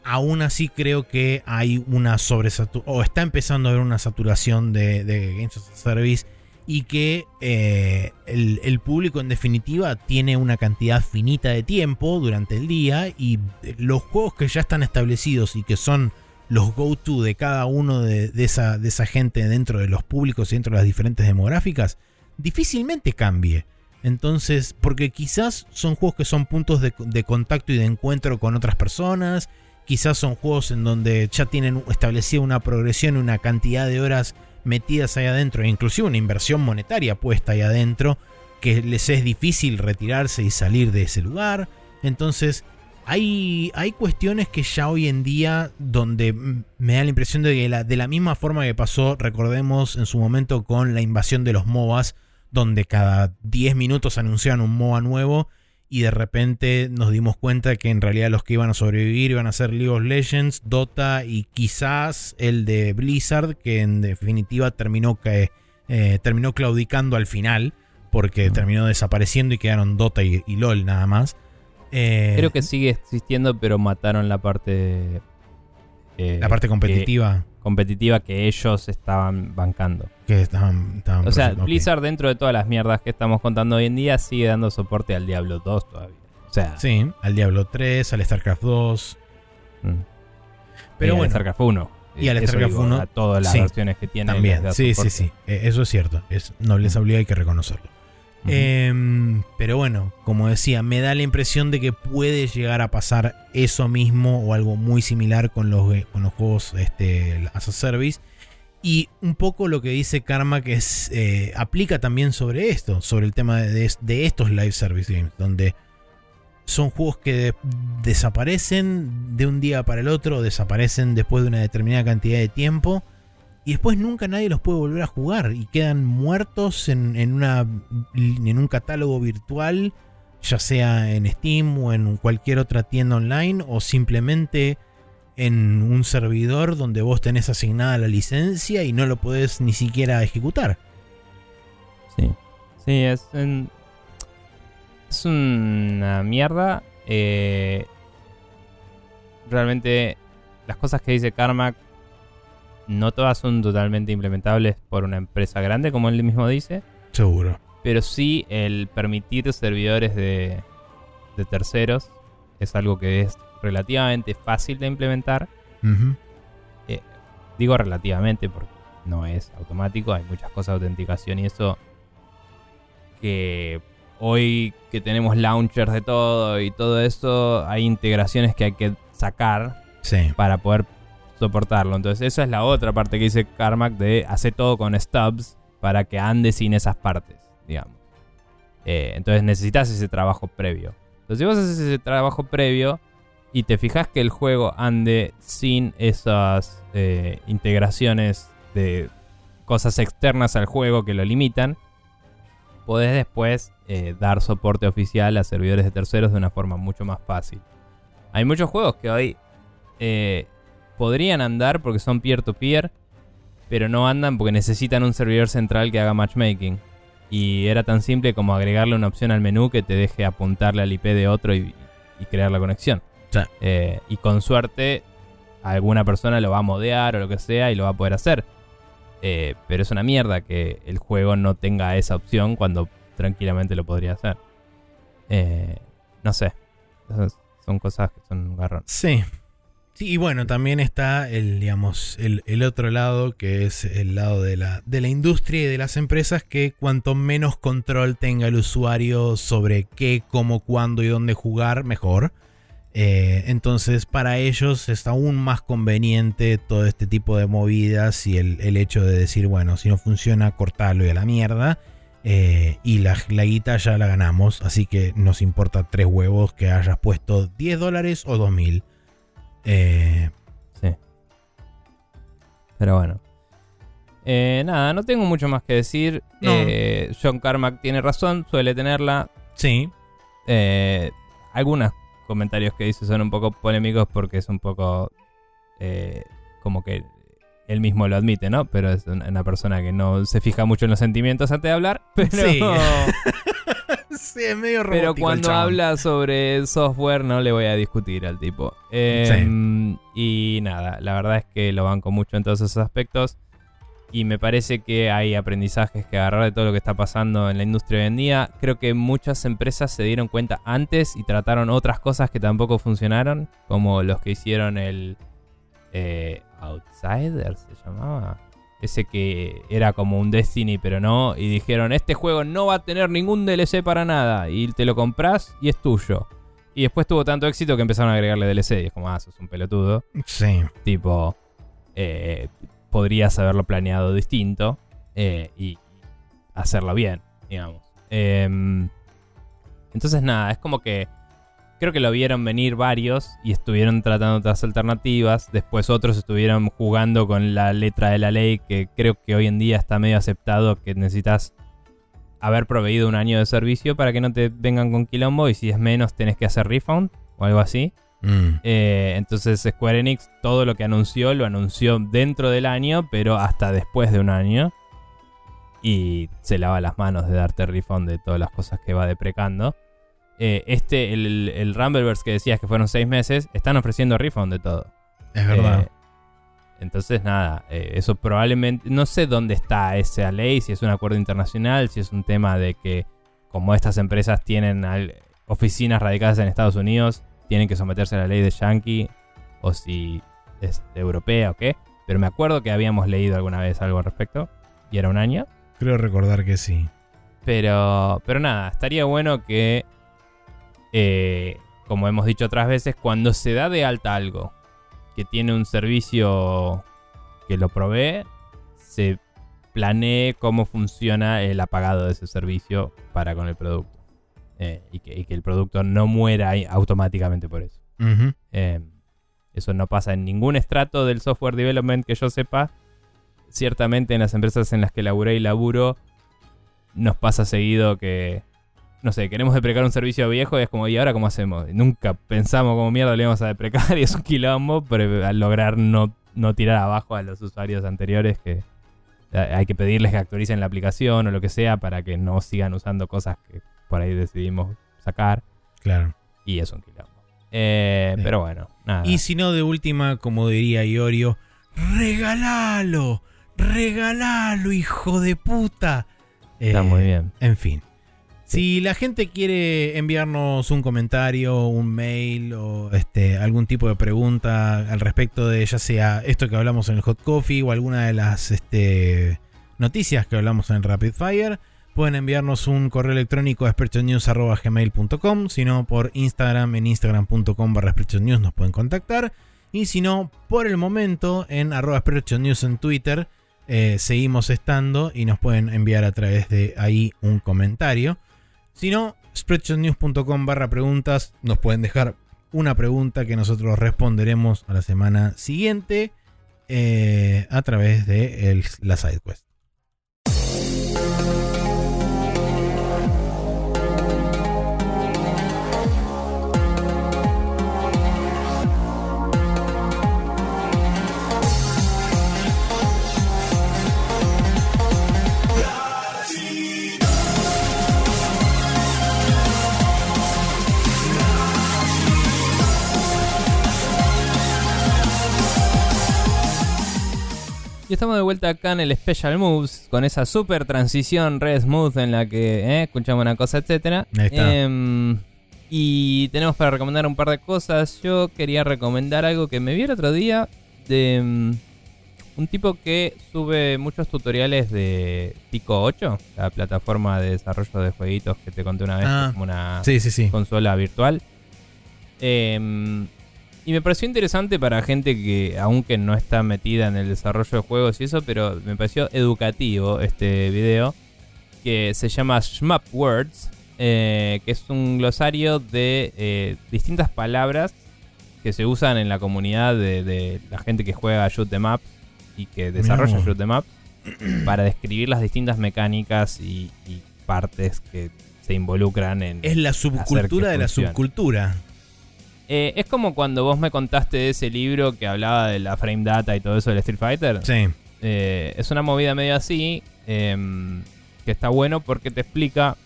aún así creo que hay una sobresaturación, o está empezando a haber una saturación de, de Games as a Service y que eh, el, público en definitiva tiene una cantidad finita de tiempo durante el día y los juegos que ya están establecidos y que son los go-to de cada uno de, de esa, de esa gente dentro de los públicos y dentro de las diferentes demográficas, difícilmente cambie. Entonces, porque quizás son juegos que son puntos de, de contacto y de encuentro con otras personas, quizás son juegos en donde ya tienen establecida una progresión, una cantidad de horas metidas ahí adentro, inclusive una inversión monetaria puesta ahí adentro, que les es difícil retirarse y salir de ese lugar. Entonces, hay, hay cuestiones que ya hoy en día, donde me da la impresión de que la- de la misma forma que pasó, recordemos en su momento con la invasión de los MOBAs, donde cada 10 minutos anunciaban un MOBA nuevo y de repente nos dimos cuenta que en realidad los que iban a sobrevivir iban a ser League of Legends, Dota y quizás el de Blizzard, que en definitiva terminó, que, eh, terminó claudicando al final, porque terminó desapareciendo y quedaron Dota y, y LOL nada más. Eh, Creo que sigue existiendo, pero mataron la parte. eh, la parte competitiva competitiva que ellos estaban bancando. que, estaban, estaban O sea. Blizzard, dentro de todas las mierdas que estamos contando hoy en día, sigue dando soporte al Diablo 2 todavía. O sea, Sí, al Diablo 3, al StarCraft 2. mm. Pero y al bueno, StarCraft 1. Y al StarCraft digo, 1, A todas las sí, versiones que tiene. también. Sí, sí, soporte. sí. Eh, Eso es cierto. Es nobleza obliga, hay que reconocerlo. Em, pero bueno, como decía, me da la impresión de que puede llegar a pasar eso mismo o algo muy similar con los, eh, con los juegos este, as a service. Y un poco lo que dice Karma que es, eh, aplica también sobre esto, sobre el tema de, de estos live service games, donde son juegos que de- desaparecen de un día para el otro, desaparecen después de una determinada cantidad de tiempo y después nunca nadie los puede volver a jugar y quedan muertos en, en una, en un catálogo virtual, ya sea en Steam o en cualquier otra tienda online o simplemente en un servidor donde vos tenés asignada la licencia y no lo podés ni siquiera ejecutar. Sí. Sí, es un- Es una mierda. eh, realmente, las cosas que dice Carmack no todas son totalmente implementables por una empresa grande, como él mismo dice. Seguro. Pero sí el permitir servidores de, de terceros es algo que es relativamente fácil de implementar. Ujú. Digo relativamente porque no es automático, hay muchas cosas de autenticación y eso que hoy que tenemos launchers de todo y todo eso, hay integraciones que hay que sacar Sí. para poder soportarlo. Entonces, esa es la otra parte que dice Carmack de hacer todo con stubs para que ande sin esas partes, digamos. Eh, entonces necesitas ese trabajo previo. Entonces, si vos haces ese trabajo previo y te fijas que el juego ande sin esas eh, integraciones de cosas externas al juego que lo limitan, podés después eh, dar soporte oficial a servidores de terceros de una forma mucho más fácil. Hay muchos juegos que hoy podrían andar porque son peer-to-peer, pero no andan porque necesitan un servidor central que haga matchmaking. Y era tan simple como agregarle una opción al menú que te deje apuntarle al IP de otro y, y crear la conexión. Sí. Eh, y con suerte, alguna persona lo va a modear o lo que sea y lo va a poder hacer. Eh, pero es una mierda que el juego no tenga esa opción cuando tranquilamente lo podría hacer. Eh, no sé. Son cosas que son un garrón. Sí. Sí, y bueno, también está el, digamos, el, el otro lado, que es el lado de la, de la industria y de las empresas, que cuanto menos control tenga el usuario sobre qué, cómo, cuándo y dónde jugar, mejor. Eh, entonces, para ellos es aún más conveniente todo este tipo de movidas y el, el hecho de decir, bueno, si no funciona, cortalo y a la mierda. Eh, y la, la guita ya la ganamos, así que nos importa tres huevos que hayas puesto 10 dólares o 2000. Eh, Sí. Pero bueno. Eh, nada, no tengo mucho más que decir. No. Eh, John Carmack tiene razón, suele tenerla. sí, Eh, algunos comentarios que dice son un poco polémicos porque es un poco eh, como que él mismo lo admite, ¿no? Pero es una una persona que no se fija mucho en los sentimientos antes de hablar. Pero, Sí. sí, es medio pero robótico cuando habla sobre software no le voy a discutir al tipo. Eh, Y nada, la verdad es que lo banco mucho en todos esos aspectos. Y me parece que hay aprendizajes que agarrar de todo lo que está pasando en la industria hoy en día. Creo que muchas empresas se dieron cuenta antes y trataron otras cosas que tampoco funcionaron. Como los que hicieron el eh, Outsider, se llamaba. Ese que era como un Destiny, pero no. Y dijeron, este juego no va a tener ningún DLC para nada. Y te lo compras y es tuyo. Y después tuvo tanto éxito que empezaron a agregarle DLC. Y es como, ah, sos un pelotudo. Sí, Tipo, eh, podrías haberlo planeado distinto eh, y hacerlo bien, digamos. Em, entonces, nada, es como que creo que lo vieron venir varios y estuvieron tratando otras alternativas. Después otros estuvieron jugando con la letra de la ley, que creo que hoy en día está medio aceptado que necesitas haber proveído un año de servicio para que no te vengan con quilombo y si es menos tenés que hacer refund o algo así. Mm, Eh, entonces Square Enix todo lo que anunció lo anunció dentro del año, pero hasta después de un año. Y se lava las manos de darte refund de todas las cosas que va deprecando. Eh, este, el, el Rumbleverse que decías que fueron seis meses, están ofreciendo refund de todo. es verdad. Eh, entonces, nada, eh, eso probablemente. No sé dónde está esa ley, si es un acuerdo internacional, si es un tema de que, como estas empresas tienen al- oficinas radicadas en Estados Unidos, tienen que someterse a la ley de Yankee, o si es europea o qué. Pero me acuerdo que habíamos leído alguna vez algo al respecto, y era un año. Creo recordar que sí. Pero, pero nada, estaría bueno que, eh, como hemos dicho otras veces, cuando se da de alta algo que tiene un servicio que lo provee, se planee cómo funciona el apagado de ese servicio para con el producto. Eh, y, que, y que el producto no muera automáticamente por eso. Eh, eso no pasa en ningún estrato del software development que yo sepa. Ciertamente en las empresas en las que laburé y laburo, nos pasa seguido que, no sé, queremos deprecar un servicio viejo y es como, ¿y ahora cómo hacemos? Nunca pensamos cómo mierda le íbamos a deprecar y es un quilombo, pero al lograr no, no tirar abajo a los usuarios anteriores que eh, hay que pedirles que actualicen la aplicación o lo que sea para que no sigan usando cosas que por ahí decidimos sacar Claro. y es un quilombo. Eh, Sí. Pero bueno, nada. Y si no, de última, como diría Iorio, regalalo, regalalo, hijo de puta. Está Eh, muy bien. En fin. Si la gente quiere enviarnos un comentario, un mail o este, algún tipo de pregunta al respecto de ya sea esto que hablamos en el Hot Coffee o alguna de las este, noticias que hablamos en el Rapid Fire, pueden enviarnos un correo electrónico a sprechonews.gmail.com, si no por Instagram, en instagram.com barra nos pueden contactar, y si no, por el momento en arroba News en Twitter, eh, seguimos estando y nos pueden enviar a través de ahí un comentario. Si no, spreadshotnews.com barra preguntas, nos pueden dejar una pregunta que nosotros responderemos a la semana siguiente eh, a través de el, la SideQuest. Y estamos de vuelta acá en el Special Moves con esa super transición red smooth en la que eh, escuchamos una cosa, etcétera. Em, y tenemos para recomendar un par de cosas. Yo quería recomendar algo que me vi el otro día de em, un tipo que sube muchos tutoriales de Pico 8, la plataforma de desarrollo de jueguitos que te conté una vez, Ah. como una Sí, sí, sí. consola virtual. Em, y me pareció interesante para gente que, aunque no está metida en el desarrollo de juegos y eso, pero me pareció educativo este video, que se llama Shmup Words, eh, que es un glosario de eh, distintas palabras que se usan en la comunidad de, de la gente que juega Shoot 'em Up y que desarrolla. Shoot 'em Up para describir las distintas mecánicas y, y partes que se involucran en... Es la subcultura de la subcultura. Eh, es como cuando vos me contaste de ese libro que hablaba de la frame data y todo eso del Street Fighter. Sí. Eh, es una movida medio así, em, que está bueno porque te explica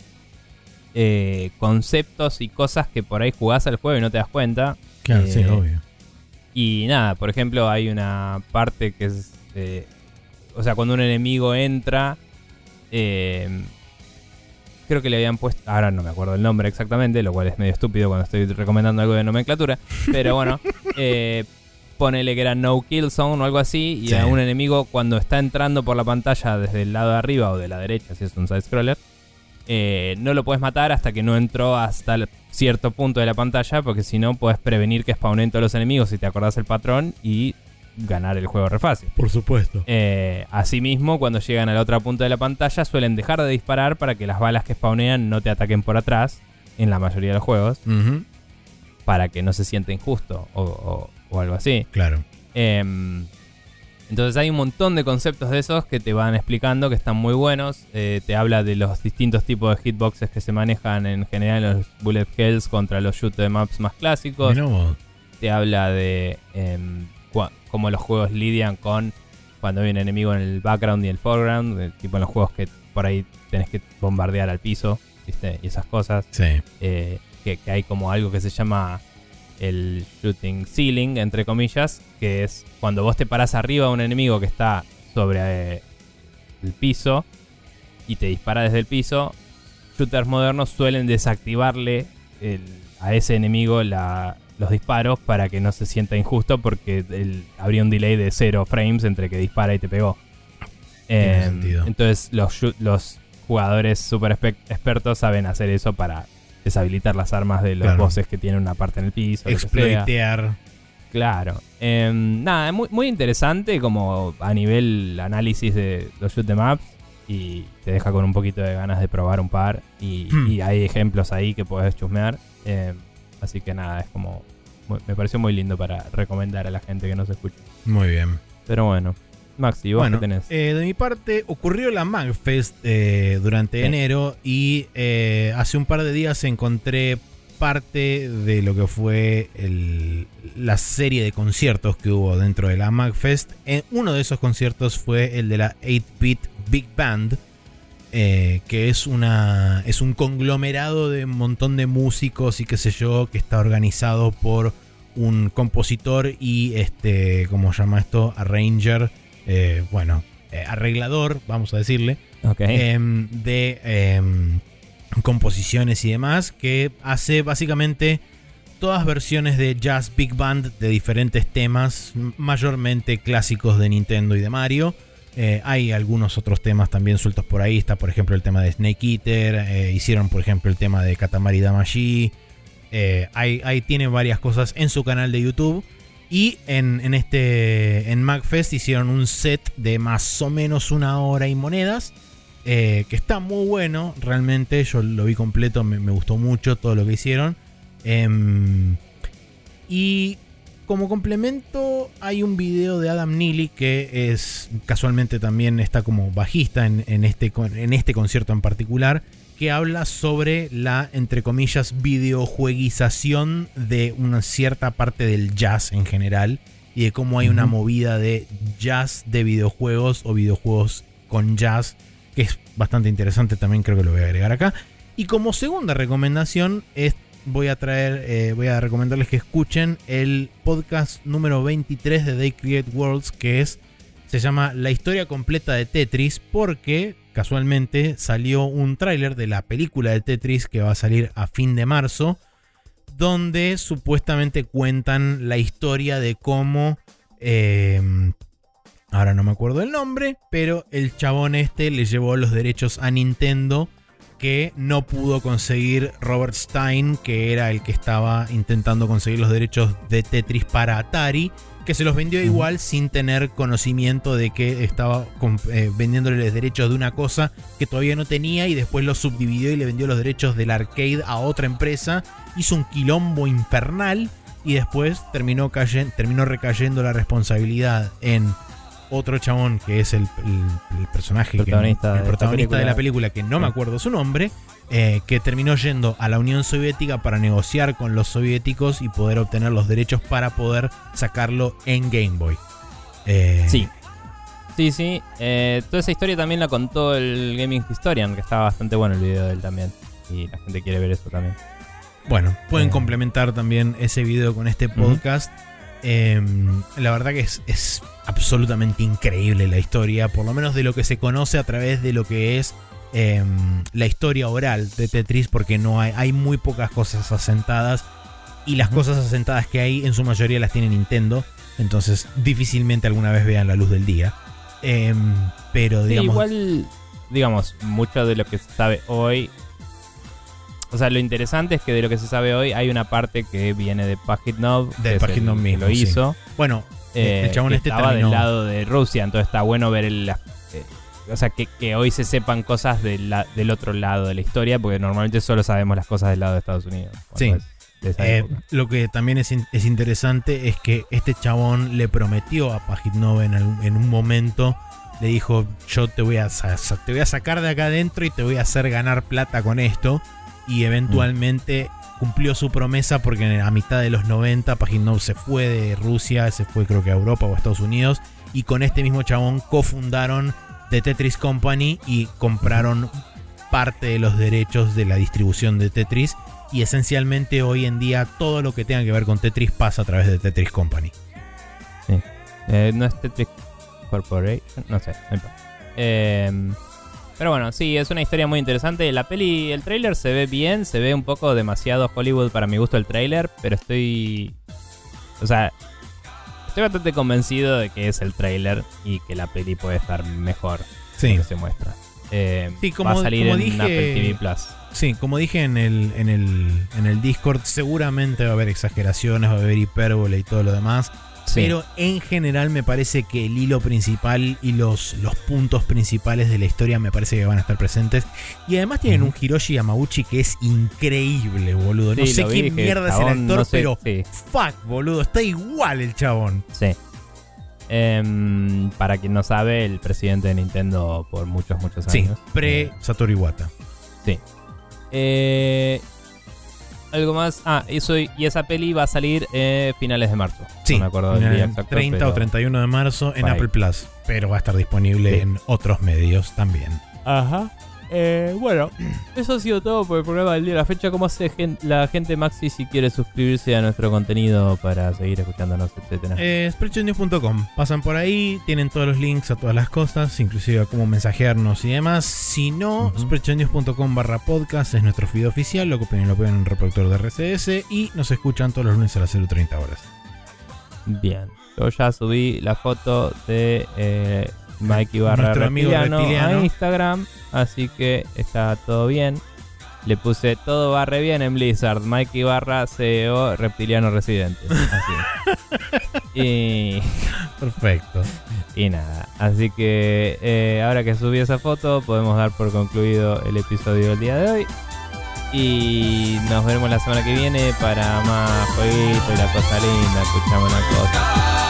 eh, conceptos y cosas que por ahí jugás al juego y no te das cuenta. Claro, sí, Eh, obvio. Y nada, por ejemplo, hay una parte que es. o sea, cuando un enemigo entra. eh, creo que le habían puesto. Ahora no me acuerdo el nombre exactamente, lo cual es medio estúpido cuando estoy recomendando algo de nomenclatura. Pero bueno, eh, ponele que era no kill zone o algo así. Y Sí. a un enemigo, cuando está entrando por la pantalla desde el lado de arriba o de la derecha, si es un side-scroller, eh, no lo puedes matar hasta que no entró hasta el- cierto punto de la pantalla, porque si no, puedes prevenir que spawnen todos los enemigos si te acordás el patrón y ganar el juego re fácil. Por supuesto. Eh, asimismo, cuando llegan a la otra punta de la pantalla, suelen dejar de disparar para que las balas que spawnean no te ataquen por atrás, en la mayoría de los juegos, para que no se sienta injusto o, o- o algo así. Claro. Em, entonces hay un montón de conceptos de esos que te van explicando que están muy buenos. Eh, te habla de los distintos tipos de hitboxes que se manejan en general en los bullet hells contra los shoot ups más clásicos. Te habla de em, cómo los juegos lidian con cuando hay un enemigo en el background y el foreground. eh, tipo en los juegos que por ahí tenés que bombardear al piso ¿viste? y esas cosas Sí. eh, que, que hay como algo que se llama el shooting ceiling, entre comillas, que es cuando vos te parás arriba de un enemigo que está sobre eh, el piso y te dispara desde el piso, shooters modernos suelen desactivarle el- a ese enemigo la- los disparos para que no se sienta injusto porque el- habría un delay de cero frames entre que dispara y te pegó. Eh, entonces los, los jugadores super expertos saben hacer eso para deshabilitar las armas de los Claro. bosses que tienen una parte en el piso. Exploitear. Claro. Em, nada, muy, muy interesante como a nivel análisis de los shoot 'em ups y te deja con un poquito de ganas de probar un par y, Hmm. y hay ejemplos ahí que puedes chusmear. Em, así que nada, es como... muy- me pareció muy lindo para recomendar a la gente que nos escucha. Muy bien. Pero bueno, Maxi, ¿vos Bueno, qué tenés? eh, de mi parte, ocurrió la MagFest eh, durante Sí. enero y eh, hace un par de días encontré parte de lo que fue el- la serie de conciertos que hubo dentro de la MagFest. Eh, uno de esos conciertos fue el de la 8-Bit Big Band, eh, que es, una, es un conglomerado de un montón de músicos y qué sé yo, que está organizado por un compositor y este, ¿cómo se llama esto? Arranger, eh, bueno, eh, arreglador, vamos a decirle, em, de em, composiciones y demás, que hace básicamente todas versiones de jazz big band de diferentes temas, mayormente clásicos de Nintendo y de Mario. Eh, hay algunos otros temas también sueltos por ahí. Está, por ejemplo, el tema de Snake Eater. eh, hicieron, por ejemplo, el tema de Katamari Damacy. Eh, ahí, ahí tiene varias cosas en su canal de YouTube. Y en, en este en MagFest hicieron un set de más o menos una hora y monedas. que está muy bueno, realmente. Yo lo vi completo, me, me gustó mucho todo lo que hicieron. Em, y como complemento, hay un video de Adam Neely que es casualmente también está como bajista en, en este, en este concierto en particular, que habla sobre la, entre comillas, videojueguización de una cierta parte del jazz en general y de cómo hay una movida de jazz de videojuegos o videojuegos con jazz, que es bastante interesante también, creo que lo voy a agregar acá. Y como segunda recomendación es voy a traer, eh, voy a recomendarles que escuchen el podcast número 23 de They Create Worlds, que es, se llama La historia completa de Tetris, porque casualmente salió un tráiler de la película de Tetris que va a salir a fin de marzo, donde supuestamente cuentan la historia de cómo... eh, ahora no me acuerdo el nombre, pero el chabón este le llevó los derechos a Nintendo que no pudo conseguir Robert Stein, que era el que estaba intentando conseguir los derechos de Tetris para Atari, que se los vendió igual sin tener conocimiento de que estaba eh, vendiéndole los derechos de una cosa que todavía no tenía y después los subdividió y le vendió los derechos del arcade a otra empresa. Hizo un quilombo infernal y después terminó recayendo la responsabilidad en otro chabón que es el, el- el personaje, que- Protagonista el de esta protagonista de la película. que no me acuerdo su nombre, eh, que terminó yendo a la Unión Soviética para negociar con los soviéticos y poder obtener los derechos para poder sacarlo en Game Boy. Eh, Sí. Sí, sí. Eh, toda esa historia también la contó el Gaming Historian, que estaba bastante bueno el video de él también. Y la gente quiere ver eso también. Bueno, pueden complementar también ese video con este podcast. Eh, la verdad que es, es absolutamente increíble la historia, por lo menos de lo que se conoce a través de lo que es eh, la historia oral de Tetris, porque no hay, hay muy pocas cosas asentadas y las cosas asentadas que hay en su mayoría las tiene Nintendo, entonces difícilmente alguna vez vean la luz del día. Eh, pero Sí, digamos, igual, digamos, mucho de lo que se sabe hoy. O sea, lo interesante es que de lo que se sabe hoy hay una parte que viene de Pajitnov. De Pajitnov que mismo, Lo sí. hizo. bueno, eh, el chabón que este estaba terminó- del lado de Rusia, entonces está bueno ver el. eh, o sea, que, que hoy se sepan cosas del la- del otro lado de la historia, porque normalmente solo sabemos las cosas del lado de Estados Unidos. Sí. es de Eh, lo que también es, in- es interesante es que este chabón le prometió a Pajitnov en, en un momento, le dijo, yo te voy, a, te voy a sacar de acá adentro y te voy a hacer ganar plata con esto. Y eventualmente cumplió su promesa porque a mitad de los 90 Pajitnov se fue de Rusia, se fue creo que a Europa o a Estados Unidos. Y con este mismo chabón cofundaron The Tetris Company y compraron parte de los derechos de la distribución de Tetris y esencialmente hoy en día todo lo que tenga que ver con Tetris pasa a través de Tetris Company. Eh, no es Tetris Corporation, no sé. Eh, pero bueno, sí, es una historia muy interesante. La peli, el tráiler se ve bien, se ve un poco demasiado Hollywood para mi gusto el tráiler, pero estoy... O sea, estoy bastante convencido de que es el tráiler y que la peli puede estar mejor Sí, que se muestra. Eh, Sí, como- va a salir como en dije- Apple TV Plus. sí, como dije en el, en, el, en el Discord, seguramente va a haber exageraciones, va a haber hipérbole y todo lo demás. Sí. Pero en general me parece que el hilo principal y los, los puntos principales de la historia me parece que van a estar presentes. Y además tienen Ujú. un Hiroshi Yamauchi que es increíble, boludo. No Sí, sé quién dije, mierda es el actor, no sé, pero sí. fuck, boludo, está igual el chabón. Sí. Em, para quien no sabe, el presidente de Nintendo por muchos, muchos Sí, años. pre Eh, Iwata. eh, algo más. Ah, eso, y esa peli va a salir eh, finales de marzo. Sí, no me acuerdo del día exacto. 30 pero- o 31 de marzo en. Apple Plus, pero va a estar disponible Sí. en otros medios también. Ajá. Eh, bueno, eso ha sido todo por el programa del día de la fecha. ¿Cómo hace gen- la gente Maxi si quiere suscribirse a nuestro contenido para seguir escuchándonos, etcétera? Eh. Pasan por ahí, tienen todos los links a todas las cosas, inclusive a cómo mensajearnos y demás. Si no, Ujú. spreadshotnews.com barra podcast es nuestro feed oficial, lo copian y lo pegan en un reproductor de RCS y nos escuchan todos los lunes a las 0.30 horas. Bien. Yo ya subí la foto de eh, Mikey barra reptiliano, reptiliano. a Instagram. Así que está todo bien. Le puse todo va re bien en Blizzard. Mikey barra CEO reptiliano residente. Así. y, Perfecto. y nada. Así que eh, ahora que subí esa foto, podemos dar por concluido el episodio del día de hoy. Y nos vemos la semana que viene para más jueguito y la cosa linda. Escuchamos una cosa.